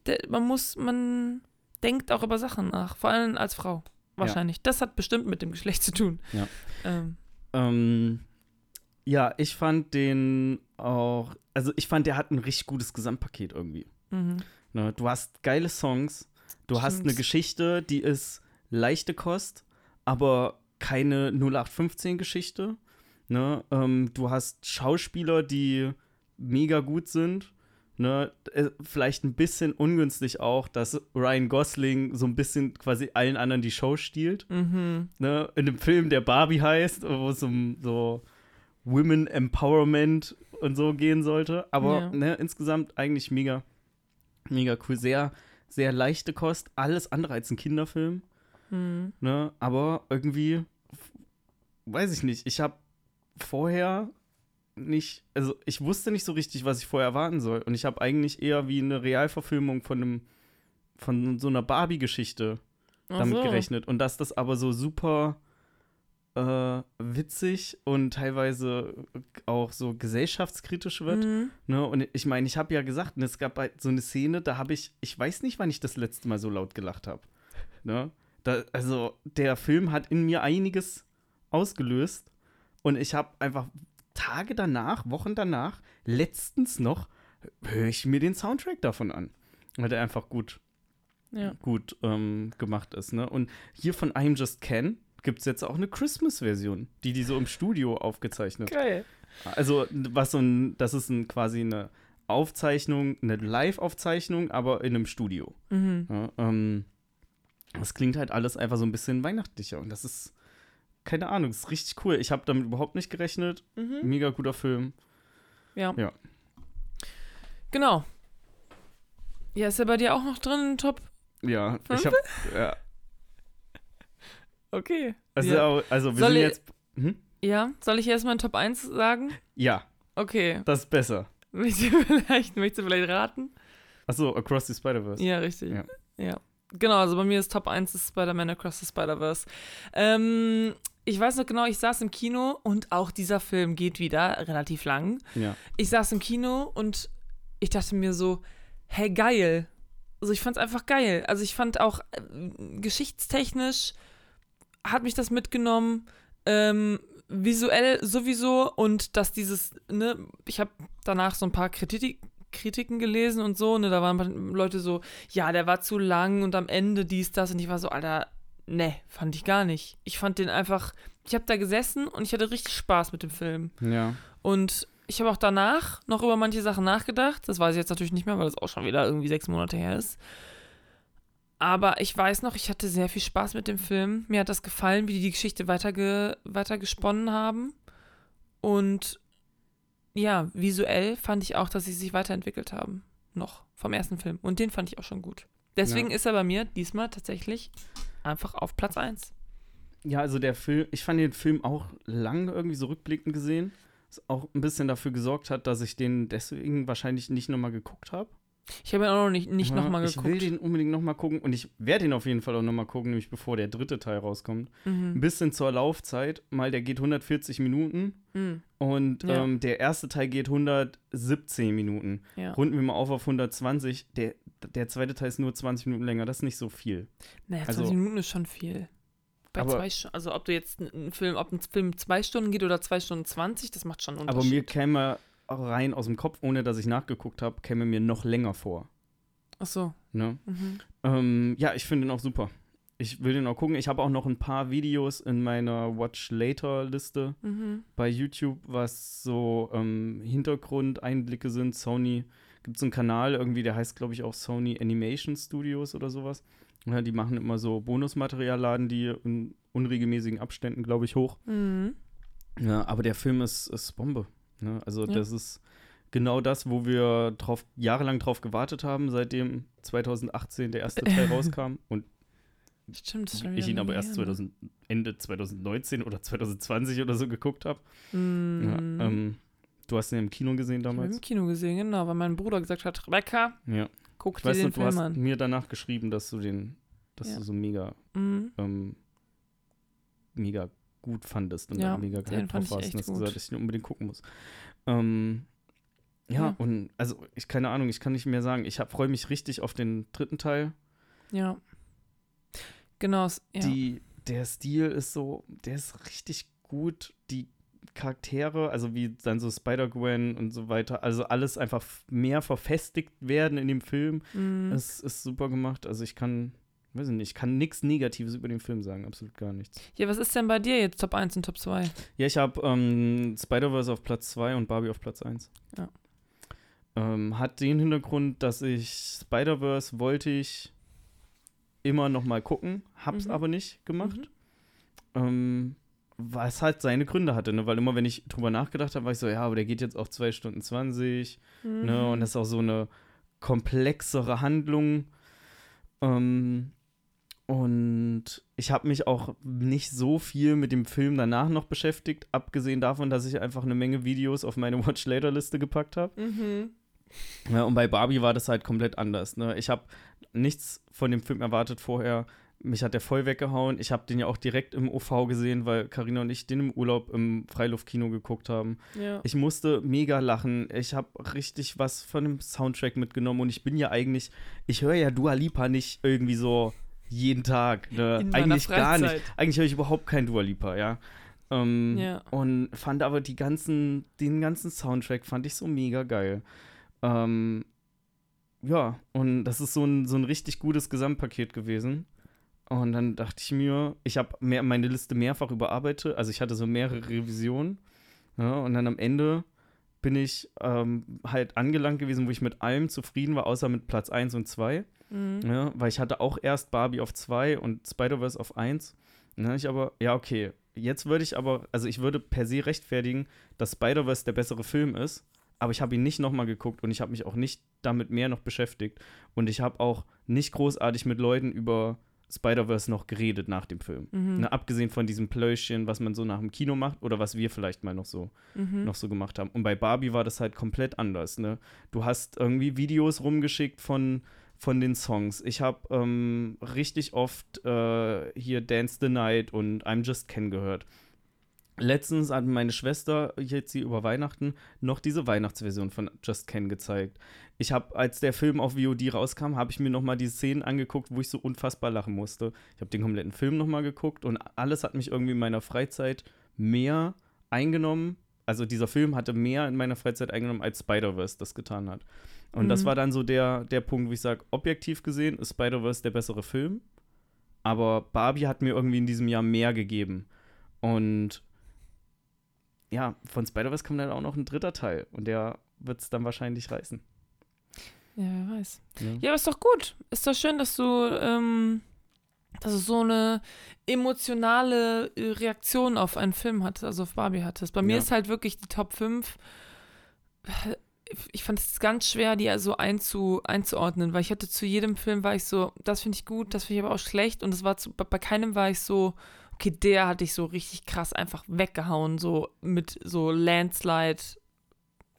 der, man muss, man denkt auch über Sachen nach. Vor allem als Frau. Wahrscheinlich. Ja. Das hat bestimmt mit dem Geschlecht zu tun. Ja. Ähm, ähm ja, ich fand den auch, also ich fand, der hat ein richtig gutes Gesamtpaket irgendwie. Mhm. Ne, du hast geile Songs, du Stimmt. hast eine Geschichte, die ist leichte Kost, aber keine 0815-Geschichte. Ne? Ähm, du hast Schauspieler, die mega gut sind. Ne? Äh, vielleicht ein bisschen ungünstig auch, dass Ryan Gosling so ein bisschen quasi allen anderen die Show stiehlt. Mhm. Ne? In einem Film, der Barbie heißt, wo es um so Women Empowerment und so gehen sollte. Aber ja. ne, insgesamt eigentlich mega, mega cool. Sehr, sehr leichte Kost. Alles andere als ein Kinderfilm. Mhm. Ne, aber irgendwie, weiß ich nicht. Ich habe vorher nicht, also ich wusste nicht so richtig, was ich vorher erwarten soll. Und ich habe eigentlich eher wie eine Realverfilmung von einem, von so einer Barbie-Geschichte damit so. gerechnet. Und dass das aber so super äh, witzig und teilweise auch so gesellschaftskritisch wird. Mhm. Ne? Und ich meine, ich habe ja gesagt, es gab halt so eine Szene, da habe ich, ich weiß nicht, wann ich das letzte Mal so laut gelacht habe. Ne? Da, also der Film hat in mir einiges ausgelöst und ich habe einfach Tage danach, Wochen danach, letztens noch, höre ich mir den Soundtrack davon an. Weil der einfach gut, Ja. gut ähm, gemacht ist. Ne? Und hier von I'm Just Ken gibt es jetzt auch eine Christmas-Version, die die so im Studio aufgezeichnet. Geil. Also, was so ein, das ist ein, quasi eine Aufzeichnung, eine Live-Aufzeichnung, aber in einem Studio. Mhm. Ja, ähm, das klingt halt alles einfach so ein bisschen weihnachtlicher und das ist, keine Ahnung, ist richtig cool. Ich habe damit überhaupt nicht gerechnet. Mhm. Mega guter Film. Ja. Ja. Genau. Ja, ist er bei dir auch noch drin, Top? Ja, Fünf? ich habe, ja, [LAUGHS] Okay. also, ja. also wir Soll sind ich- jetzt, hm? ja, soll ich erstmal Top 1 sagen? ja, Okay. das ist besser. Möchtest du [LAUGHS] vielleicht, möchtest du vielleicht raten? Achso, Across the Spider-Verse. Ja, richtig. Ja. Ja. Genau, also bei mir ist Top 1 ist Spider-Man Across the Spider-Verse. Ähm, ich weiß noch genau, ich saß im Kino und auch dieser Film geht wieder relativ lang. Ja. Ich saß im Kino und ich dachte mir so, hey, geil. Also ich fand es einfach geil. Also ich fand auch äh, geschichtstechnisch hat mich das mitgenommen. Ähm, visuell sowieso und dass dieses, ne, ich habe danach so ein paar Kritik, Kritiken gelesen und so, ne, da waren Leute so, ja, der war zu lang und am Ende dies, das und ich war so, Alter, ne, fand ich gar nicht. Ich fand den einfach, ich habe da gesessen und ich hatte richtig Spaß mit dem Film. Ja. Und ich habe auch danach noch über manche Sachen nachgedacht. Das weiß ich jetzt natürlich nicht mehr, weil das auch schon wieder irgendwie sechs Monate her ist. Aber ich weiß noch, ich hatte sehr viel Spaß mit dem Film. Mir hat das gefallen, wie die die Geschichte weiterge weitergesponnen haben. Und ja, visuell fand ich auch, dass sie sich weiterentwickelt haben. Noch vom ersten Film. Und den fand ich auch schon gut. Deswegen Ja. ist er bei mir diesmal tatsächlich einfach auf Platz 1. Ja, also der Film, ich fand den Film auch lang irgendwie so rückblickend gesehen. Was auch ein bisschen dafür gesorgt hat, dass ich den deswegen wahrscheinlich nicht nochmal geguckt habe. Ich habe ihn auch noch nicht, nicht Ja, nochmal Ich will geguckt. den unbedingt nochmal gucken und ich werde ihn auf jeden Fall auch nochmal gucken, nämlich bevor der dritte Teil rauskommt. Ein Mhm. bisschen zur Laufzeit, mal der geht 140 Minuten Mhm. und Ja. ähm, der erste Teil geht 117 Minuten. Ja. Runden wir mal auf auf 120. Der, der zweite Teil ist nur 20 Minuten länger, das ist nicht so viel. Naja, Also- 20 Minuten ist schon viel. Bei Aber- zwei also ob du jetzt einen Film, ob ein Film zwei Stunden geht oder zwei Stunden 20, das macht schon einen Unterschied. Aber mir käme rein aus dem Kopf, ohne dass ich nachgeguckt habe, käme mir noch länger vor. Ach so. Ne? Mhm. Ähm, ja, ich finde den auch super. Ich will den auch gucken. Ich habe auch noch ein paar Videos in meiner Watch Later Liste Mhm. bei YouTube, was so ähm, Hintergrundeinblicke sind. Sony gibt es einen Kanal irgendwie, der heißt, glaube ich, auch Sony Animation Studios oder sowas. Ja, die machen immer so Bonusmaterial, laden die in unregelmäßigen Abständen, glaube ich, hoch. Mhm. Ja, aber der Film ist, ist Bombe. Ne? Also Ja. das ist genau das, wo wir drauf, jahrelang drauf gewartet haben, seitdem 2018 der erste Teil [LAUGHS] rauskam. Und Stimmt, das ich ihn aber erst her, 2000, Ende 2019 oder 2020 oder so geguckt habe. Mhm. Ja, ähm, du hast ihn im Kino gesehen damals? im Kino gesehen, genau, weil mein Bruder gesagt hat, Rebecca, Ja. guck Ich dir weiß den noch, du Film hast an. mir danach geschrieben, dass du den, dass Ja. du so mega, Mhm. ähm, mega gut fandest und Ja, mega fand drauf warst und hast gut. gesagt, dass ich ihn unbedingt gucken muss. Ähm, ja, Ja. und also ich keine Ahnung, ich kann nicht mehr sagen. Ich freue mich richtig auf den dritten Teil. Ja. Genau, ja. Die, der Stil ist so, der ist richtig gut. Die Charaktere, also wie dann so Spider-Gwen und so weiter, also alles einfach mehr verfestigt werden in dem Film. Mhm. Es ist super gemacht. Also ich kann, weiß ich nicht, ich kann nichts Negatives über den Film sagen, absolut gar nichts. ja, was ist denn bei dir jetzt Top 1 und Top 2? Ja, ich habe ähm, Spider-Verse auf Platz 2 und Barbie auf Platz 1. Ja. Ähm, hat den Hintergrund, dass ich Spider-Verse wollte ich immer noch mal gucken, hab's Mhm. aber nicht gemacht. Mhm. Ähm, was halt seine Gründe hatte, ne? weil immer wenn ich drüber nachgedacht habe, war ich so, ja, aber der geht jetzt auch 2 Stunden 20, Mhm. Ne, und das ist auch so eine komplexere Handlung. Ähm, und ich habe mich auch nicht so viel mit dem Film danach noch beschäftigt, abgesehen davon, dass ich einfach eine Menge Videos auf meine [LAUGHS] Watch Later Liste gepackt habe. Mhm. Ja, und bei Barbie war das halt komplett anders. Ne? Ich habe nichts von dem Film erwartet vorher. mich hat der voll weggehauen. Ich habe den ja auch direkt im OV gesehen, weil Karina und ich den im Urlaub im Freiluftkino geguckt haben. Ja. Ich musste mega lachen. Ich habe richtig was von dem Soundtrack mitgenommen und ich bin ja eigentlich, ich höre ja Dua Lipa nicht irgendwie so jeden Tag. Ne? In Eigentlich gar nicht. Eigentlich höre ich überhaupt kein Dua Lipa, ja. Ähm, Ja. Und fand aber die ganzen, den ganzen Soundtrack fand ich so mega geil. Ähm, ja, und das ist so ein, so ein richtig gutes Gesamtpaket gewesen. Und dann dachte ich mir, ich habe meine Liste mehrfach überarbeitet. Also ich hatte so mehrere Revisionen. Ja, und dann am Ende bin ich ähm, halt angelangt gewesen, wo ich mit allem zufrieden war, außer mit Platz 1 und 2. Mhm. Ja, weil ich hatte auch erst Barbie auf 2 und Spider-Verse auf 1. Und dann hab ich aber, ja, okay. Jetzt würde ich aber, also ich würde per se rechtfertigen, dass Spider-Verse der bessere Film ist. Aber ich habe ihn nicht nochmal geguckt und ich habe mich auch nicht damit mehr noch beschäftigt. Und ich habe auch nicht großartig mit Leuten über Spider-Verse noch geredet nach dem Film. Mhm. Ne, abgesehen von diesem Plöschchen, was man so nach dem Kino macht oder was wir vielleicht mal noch so Mhm. noch so gemacht haben. Und bei Barbie war das halt komplett anders. Ne? Du hast irgendwie Videos rumgeschickt von, von den Songs. Ich habe ähm, richtig oft äh, hier Dance the Night und I'm Just Ken gehört. Letztens hat meine Schwester jetzt hier über Weihnachten noch diese Weihnachtsversion von Just Ken gezeigt. Ich habe, als der Film auf VOD rauskam, habe ich mir noch mal die Szenen angeguckt, wo ich so unfassbar lachen musste. Ich habe den kompletten Film noch mal geguckt und alles hat mich irgendwie in meiner Freizeit mehr eingenommen. Also dieser Film hatte mehr in meiner Freizeit eingenommen, als Spider-Verse das getan hat. Und das Mhm. war dann so der, der Punkt, wo ich sage, objektiv gesehen ist Spider-Verse der bessere Film. Aber Barbie hat mir irgendwie in diesem Jahr mehr gegeben. Und ja, von Spider-Verse kommt dann auch noch ein dritter Teil. Und der wird es dann wahrscheinlich reißen. Ja, wer weiß. Ne? Ja, aber ist doch gut. Ist doch schön, dass du, ähm, dass du so eine emotionale äh, Reaktion auf einen Film hattest, also auf Barbie hattest. Bei mir Ja. ist halt wirklich die Top 5. Ich fand es ganz schwer, die so einzu, einzuordnen, weil ich hatte zu jedem Film war ich so, das finde ich gut, das finde ich aber auch schlecht und es war zu, bei, keinem war ich so, okay, der hatte ich so richtig krass einfach weggehauen, so mit so Landslide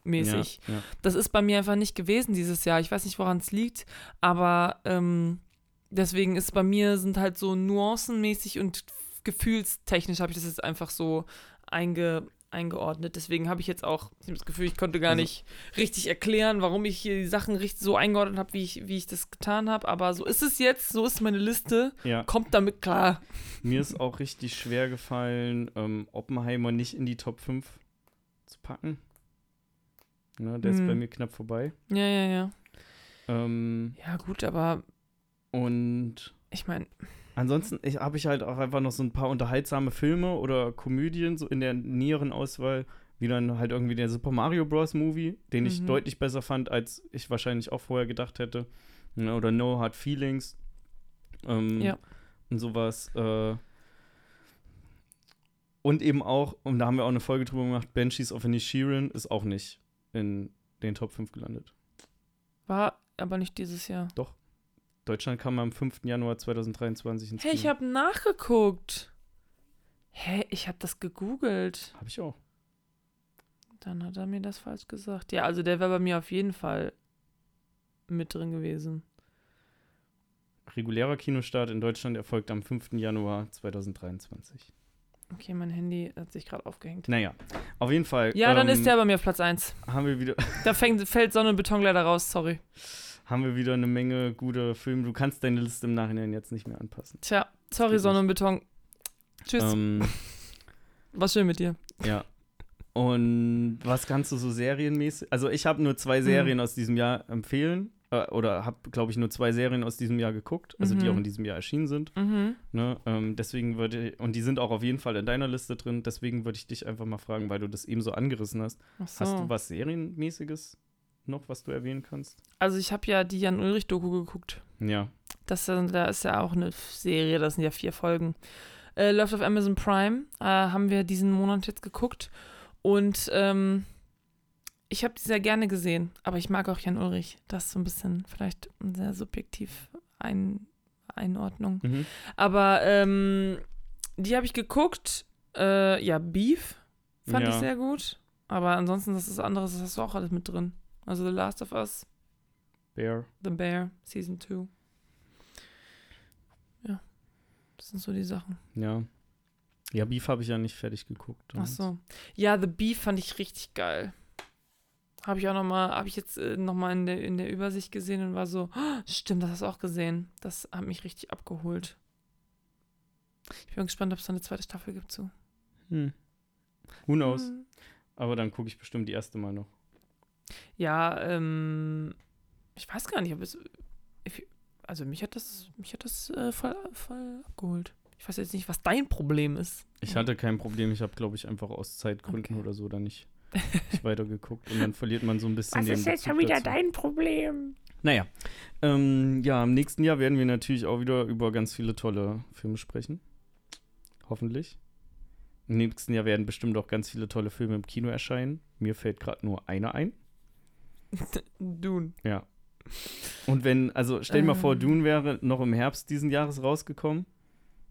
mäßig. Ja, ja. Das ist bei mir einfach nicht gewesen dieses Jahr. Ich weiß nicht, woran es liegt, aber ähm, deswegen ist bei mir sind halt so nuancenmäßig und gefühlstechnisch habe ich das jetzt einfach so einge, eingeordnet. Deswegen habe ich jetzt auch das Gefühl, ich konnte gar Also- nicht richtig erklären, warum ich hier die Sachen richtig so eingeordnet habe, wie ich, wie ich das getan habe. Aber so ist es jetzt, so ist meine Liste. ja. Kommt damit klar. Mir ist auch richtig schwer gefallen, ähm, Oppenheimer nicht in die Top 5 zu packen. Ne, der ist Hm. bei mir knapp vorbei. Ja, ja, ja. Ähm, Ja, gut, aber und ich meine, ansonsten habe ich halt auch einfach noch so ein paar unterhaltsame Filme oder Komödien so in der näheren Auswahl. Wie dann halt irgendwie der Super Mario Bros. Movie, den ich Mhm. deutlich besser fand, als ich wahrscheinlich auch vorher gedacht hätte. Ne, oder No Hard Feelings. Ähm, Ja. Und sowas. Äh, und eben auch, und da haben wir auch eine Folge drüber gemacht, Banshees of Inisherin ist auch nicht in den Top 5 gelandet. war aber nicht dieses Jahr. Deutschland kam am 5. Januar 2023 ins Hey, ich Kino. habe nachgeguckt. Hä, ich habe das gegoogelt. Hab ich auch. Dann hat er mir das falsch gesagt. Ja, also der wäre bei mir auf jeden Fall mit drin gewesen. Regulärer Kinostart in Deutschland erfolgt am 5. Januar 2023. Okay, mein Handy hat sich gerade aufgehängt. Naja, auf jeden Fall. Ja, dann ähm, ist der bei mir auf Platz 1. Haben wir, wieder, Da fängt, fällt Sonne und Beton leider raus, sorry. Haben wir wieder eine Menge guter Filme. Du kannst deine Liste im Nachhinein jetzt nicht mehr anpassen. Tja, sorry, Sonne und Beton. Tschüss. Ähm, [LAUGHS] War schön mit dir. Ja. Und was kannst du so serienmäßig? Also ich habe nur zwei Mhm. Serien aus diesem Jahr empfehlen. Äh, oder habe, glaube ich, nur zwei Serien aus diesem Jahr geguckt, also die Mhm. auch in diesem Jahr erschienen sind. Mhm. Ne? Ähm, deswegen würde und die sind auch auf jeden Fall in deiner Liste drin. Deswegen würde ich dich einfach mal fragen, weil du das eben so angerissen hast. So. Hast du was Serienmäßiges noch, was du erwähnen kannst? Also ich habe ja die Jan Ulrich-Doku geguckt. Ja. Das, äh, da ist ja auch eine Serie, das sind ja vier Folgen. Äh, läuft auf Amazon Prime. Äh, haben wir diesen Monat jetzt geguckt. Und ähm, ich habe die sehr gerne gesehen. Aber ich mag auch Jan Ulrich. Das ist so ein bisschen vielleicht sehr subjektiv ein, Einordnung. Mhm. Aber ähm, die habe ich geguckt. Äh, ja, Beef fand ich Ja. sehr gut. Aber ansonsten, das ist anderes, das hast du auch alles mit drin. Also The Last of Us, Bear. The Bear, Season 2. Das sind so die Sachen. Ja. Ja, Beef habe ich ja nicht fertig geguckt. Ach so. Ja, The Beef fand ich richtig geil. Habe ich auch noch mal, habe ich jetzt äh, noch mal in der, in der Übersicht gesehen und war so, oh, stimmt, das hast du auch gesehen. Das hat mich richtig abgeholt. Ich bin gespannt, ob es da eine zweite Staffel gibt zu. Hm. Who knows? Hm. Aber dann gucke ich bestimmt die erste Mal noch. Ja, ähm, ich weiß gar nicht, ob es, ich, also mich hat das, mich hat das äh, voll, voll abgeholt. Ich weiß jetzt nicht, was dein Problem ist. Ich hatte kein Problem. Ich habe, glaube ich, einfach aus Zeitgründen Okay. oder so da nicht, [LAUGHS] nicht weitergeguckt. Und dann verliert man so ein bisschen den Bezug dazu. dein Problem? Naja, ähm, ja, im nächsten Jahr werden wir natürlich auch wieder über ganz viele tolle Filme sprechen. Hoffentlich. Im nächsten Jahr werden bestimmt auch ganz viele tolle Filme im Kino erscheinen. Mir fällt gerade nur einer ein. [LAUGHS] Dune. Ja. Und wenn, also stell dir mal vor, Ähm. Dune wäre noch im Herbst diesen Jahres rausgekommen,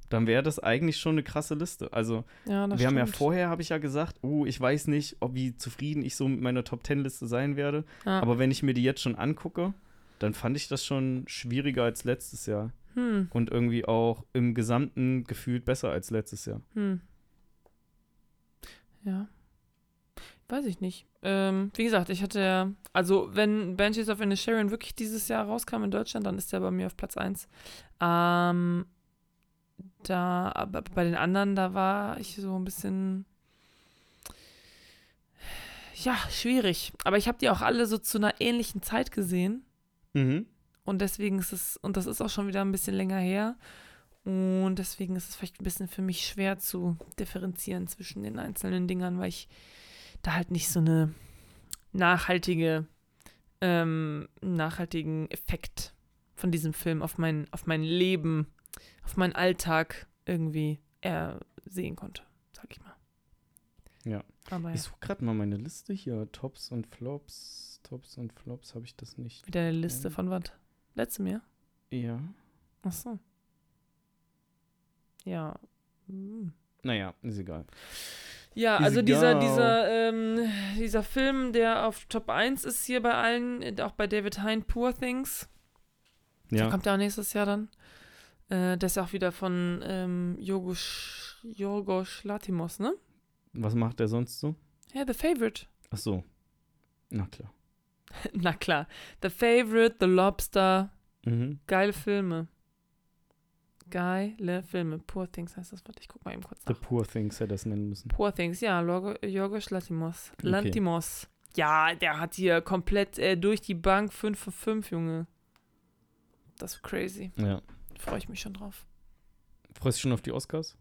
dann wäre das eigentlich schon eine krasse Liste. Also, Ja, wir haben ja stimmt. vorher, habe ich ja gesagt, oh, ich weiß nicht, ob wie zufrieden ich so mit meiner Top Ten Liste sein werde. Ja. Aber wenn ich mir die jetzt schon angucke, dann fand ich das schon schwieriger als letztes Jahr. hm, Und irgendwie auch im Gesamten gefühlt besser als letztes Jahr. hm. Ja. Weiß ich nicht. Ähm, wie gesagt, ich hatte ja, also wenn Banshees of Inisherin wirklich dieses Jahr rauskam in Deutschland, dann ist der bei mir auf Platz 1. Ähm, da, aber bei den anderen, da war ich so ein bisschen, ja, schwierig. Aber ich habe die auch alle so zu einer ähnlichen Zeit gesehen. Mhm. Und deswegen ist es, und das ist auch schon wieder ein bisschen länger her. Und deswegen ist es vielleicht ein bisschen für mich schwer zu differenzieren zwischen den einzelnen Dingern, weil ich da halt nicht so eine nachhaltige, ähm, nachhaltigen Effekt von diesem Film auf mein, auf mein Leben, auf meinen Alltag irgendwie eher sehen konnte, sag ich mal. Ja. Aber Ich suche gerade mal meine Liste hier. Tops und Flops. Tops und Flops habe ich das nicht. wieder eine Liste von was? Letztem Jahr? Ja. Ach so. Ja. Hm. Naja, ist egal. Ja, also dieser, dieser, ähm, dieser Film, der auf Top 1 ist hier bei allen, äh, auch bei David Hein, Poor Things. Der Ja. kommt ja auch nächstes Jahr dann. Äh, der ist ja auch wieder von ähm, Yorgos, Yorgos Latimos, ne? Was macht der sonst so? Ja, The Favorite. Ach so. Na klar. [LAUGHS] Na klar. The Favorite, The Lobster. Mhm. Geile Filme. Geile Filme. Poor Things heißt das. Warte, ich guck mal eben kurz The nach. Poor Things hätte das nennen müssen. Poor Things, ja, Yorgos Lantimos. Okay. Lantimos. Ja, der hat hier komplett äh, durch die Bank 5 von 5, Junge. Das ist crazy. Ja. Freue ich mich schon drauf. Freust du dich schon auf die Oscars?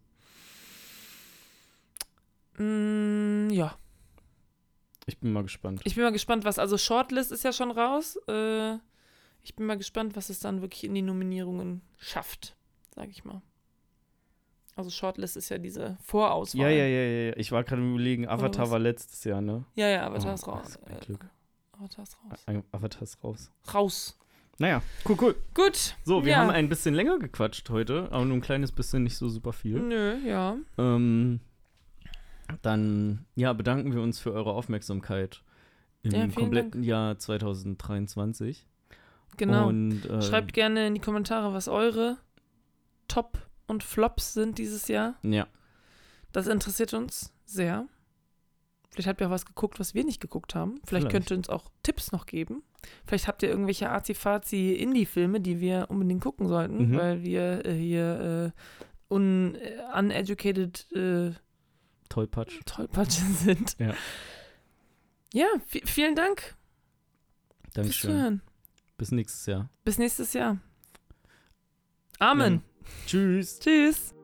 Mm, ja. Ich bin mal gespannt. Ich bin mal gespannt, was. Also, Shortlist ist ja schon raus. Äh, ich bin mal gespannt, was es dann wirklich in die Nominierungen schafft, sag ich mal. Also, Shortlist ist ja diese Vorauswahl. Ja, ja, ja, ja. Ich war gerade im Überlegen, Avatar war letztes Jahr, ne? Ja, ja, Avatar Oh, ist raus. das ist mein Äh, Glück. Avatar ist raus. Ein- Avatar ist raus. Raus. Naja, cool, cool. Gut. So, wir ja. haben ein bisschen länger gequatscht heute, aber nur ein kleines bisschen, nicht so super viel. Nö, ja. Ähm, dann, ja, bedanken wir uns für eure Aufmerksamkeit im Ja, kompletten Jahr 2023. Genau. Und, äh, Schreibt gerne in die Kommentare, was eure Top und Flops sind dieses Jahr. Ja, Das interessiert uns sehr. Vielleicht habt ihr auch was geguckt, was wir nicht geguckt haben. Vielleicht, Vielleicht. könnt ihr uns auch Tipps noch geben. Vielleicht habt ihr irgendwelche Azi-Fazi-Indie-Filme, die wir unbedingt gucken sollten, Mhm. weil wir äh, hier äh, un, äh, uneducated äh, Tollpatsch. Tollpatschen [LAUGHS] sind. Ja. Ja, vi- vielen Dank Dankeschön. Bis nächstes Jahr. Bis nächstes Jahr. Amen. Tschüss. Tschüss.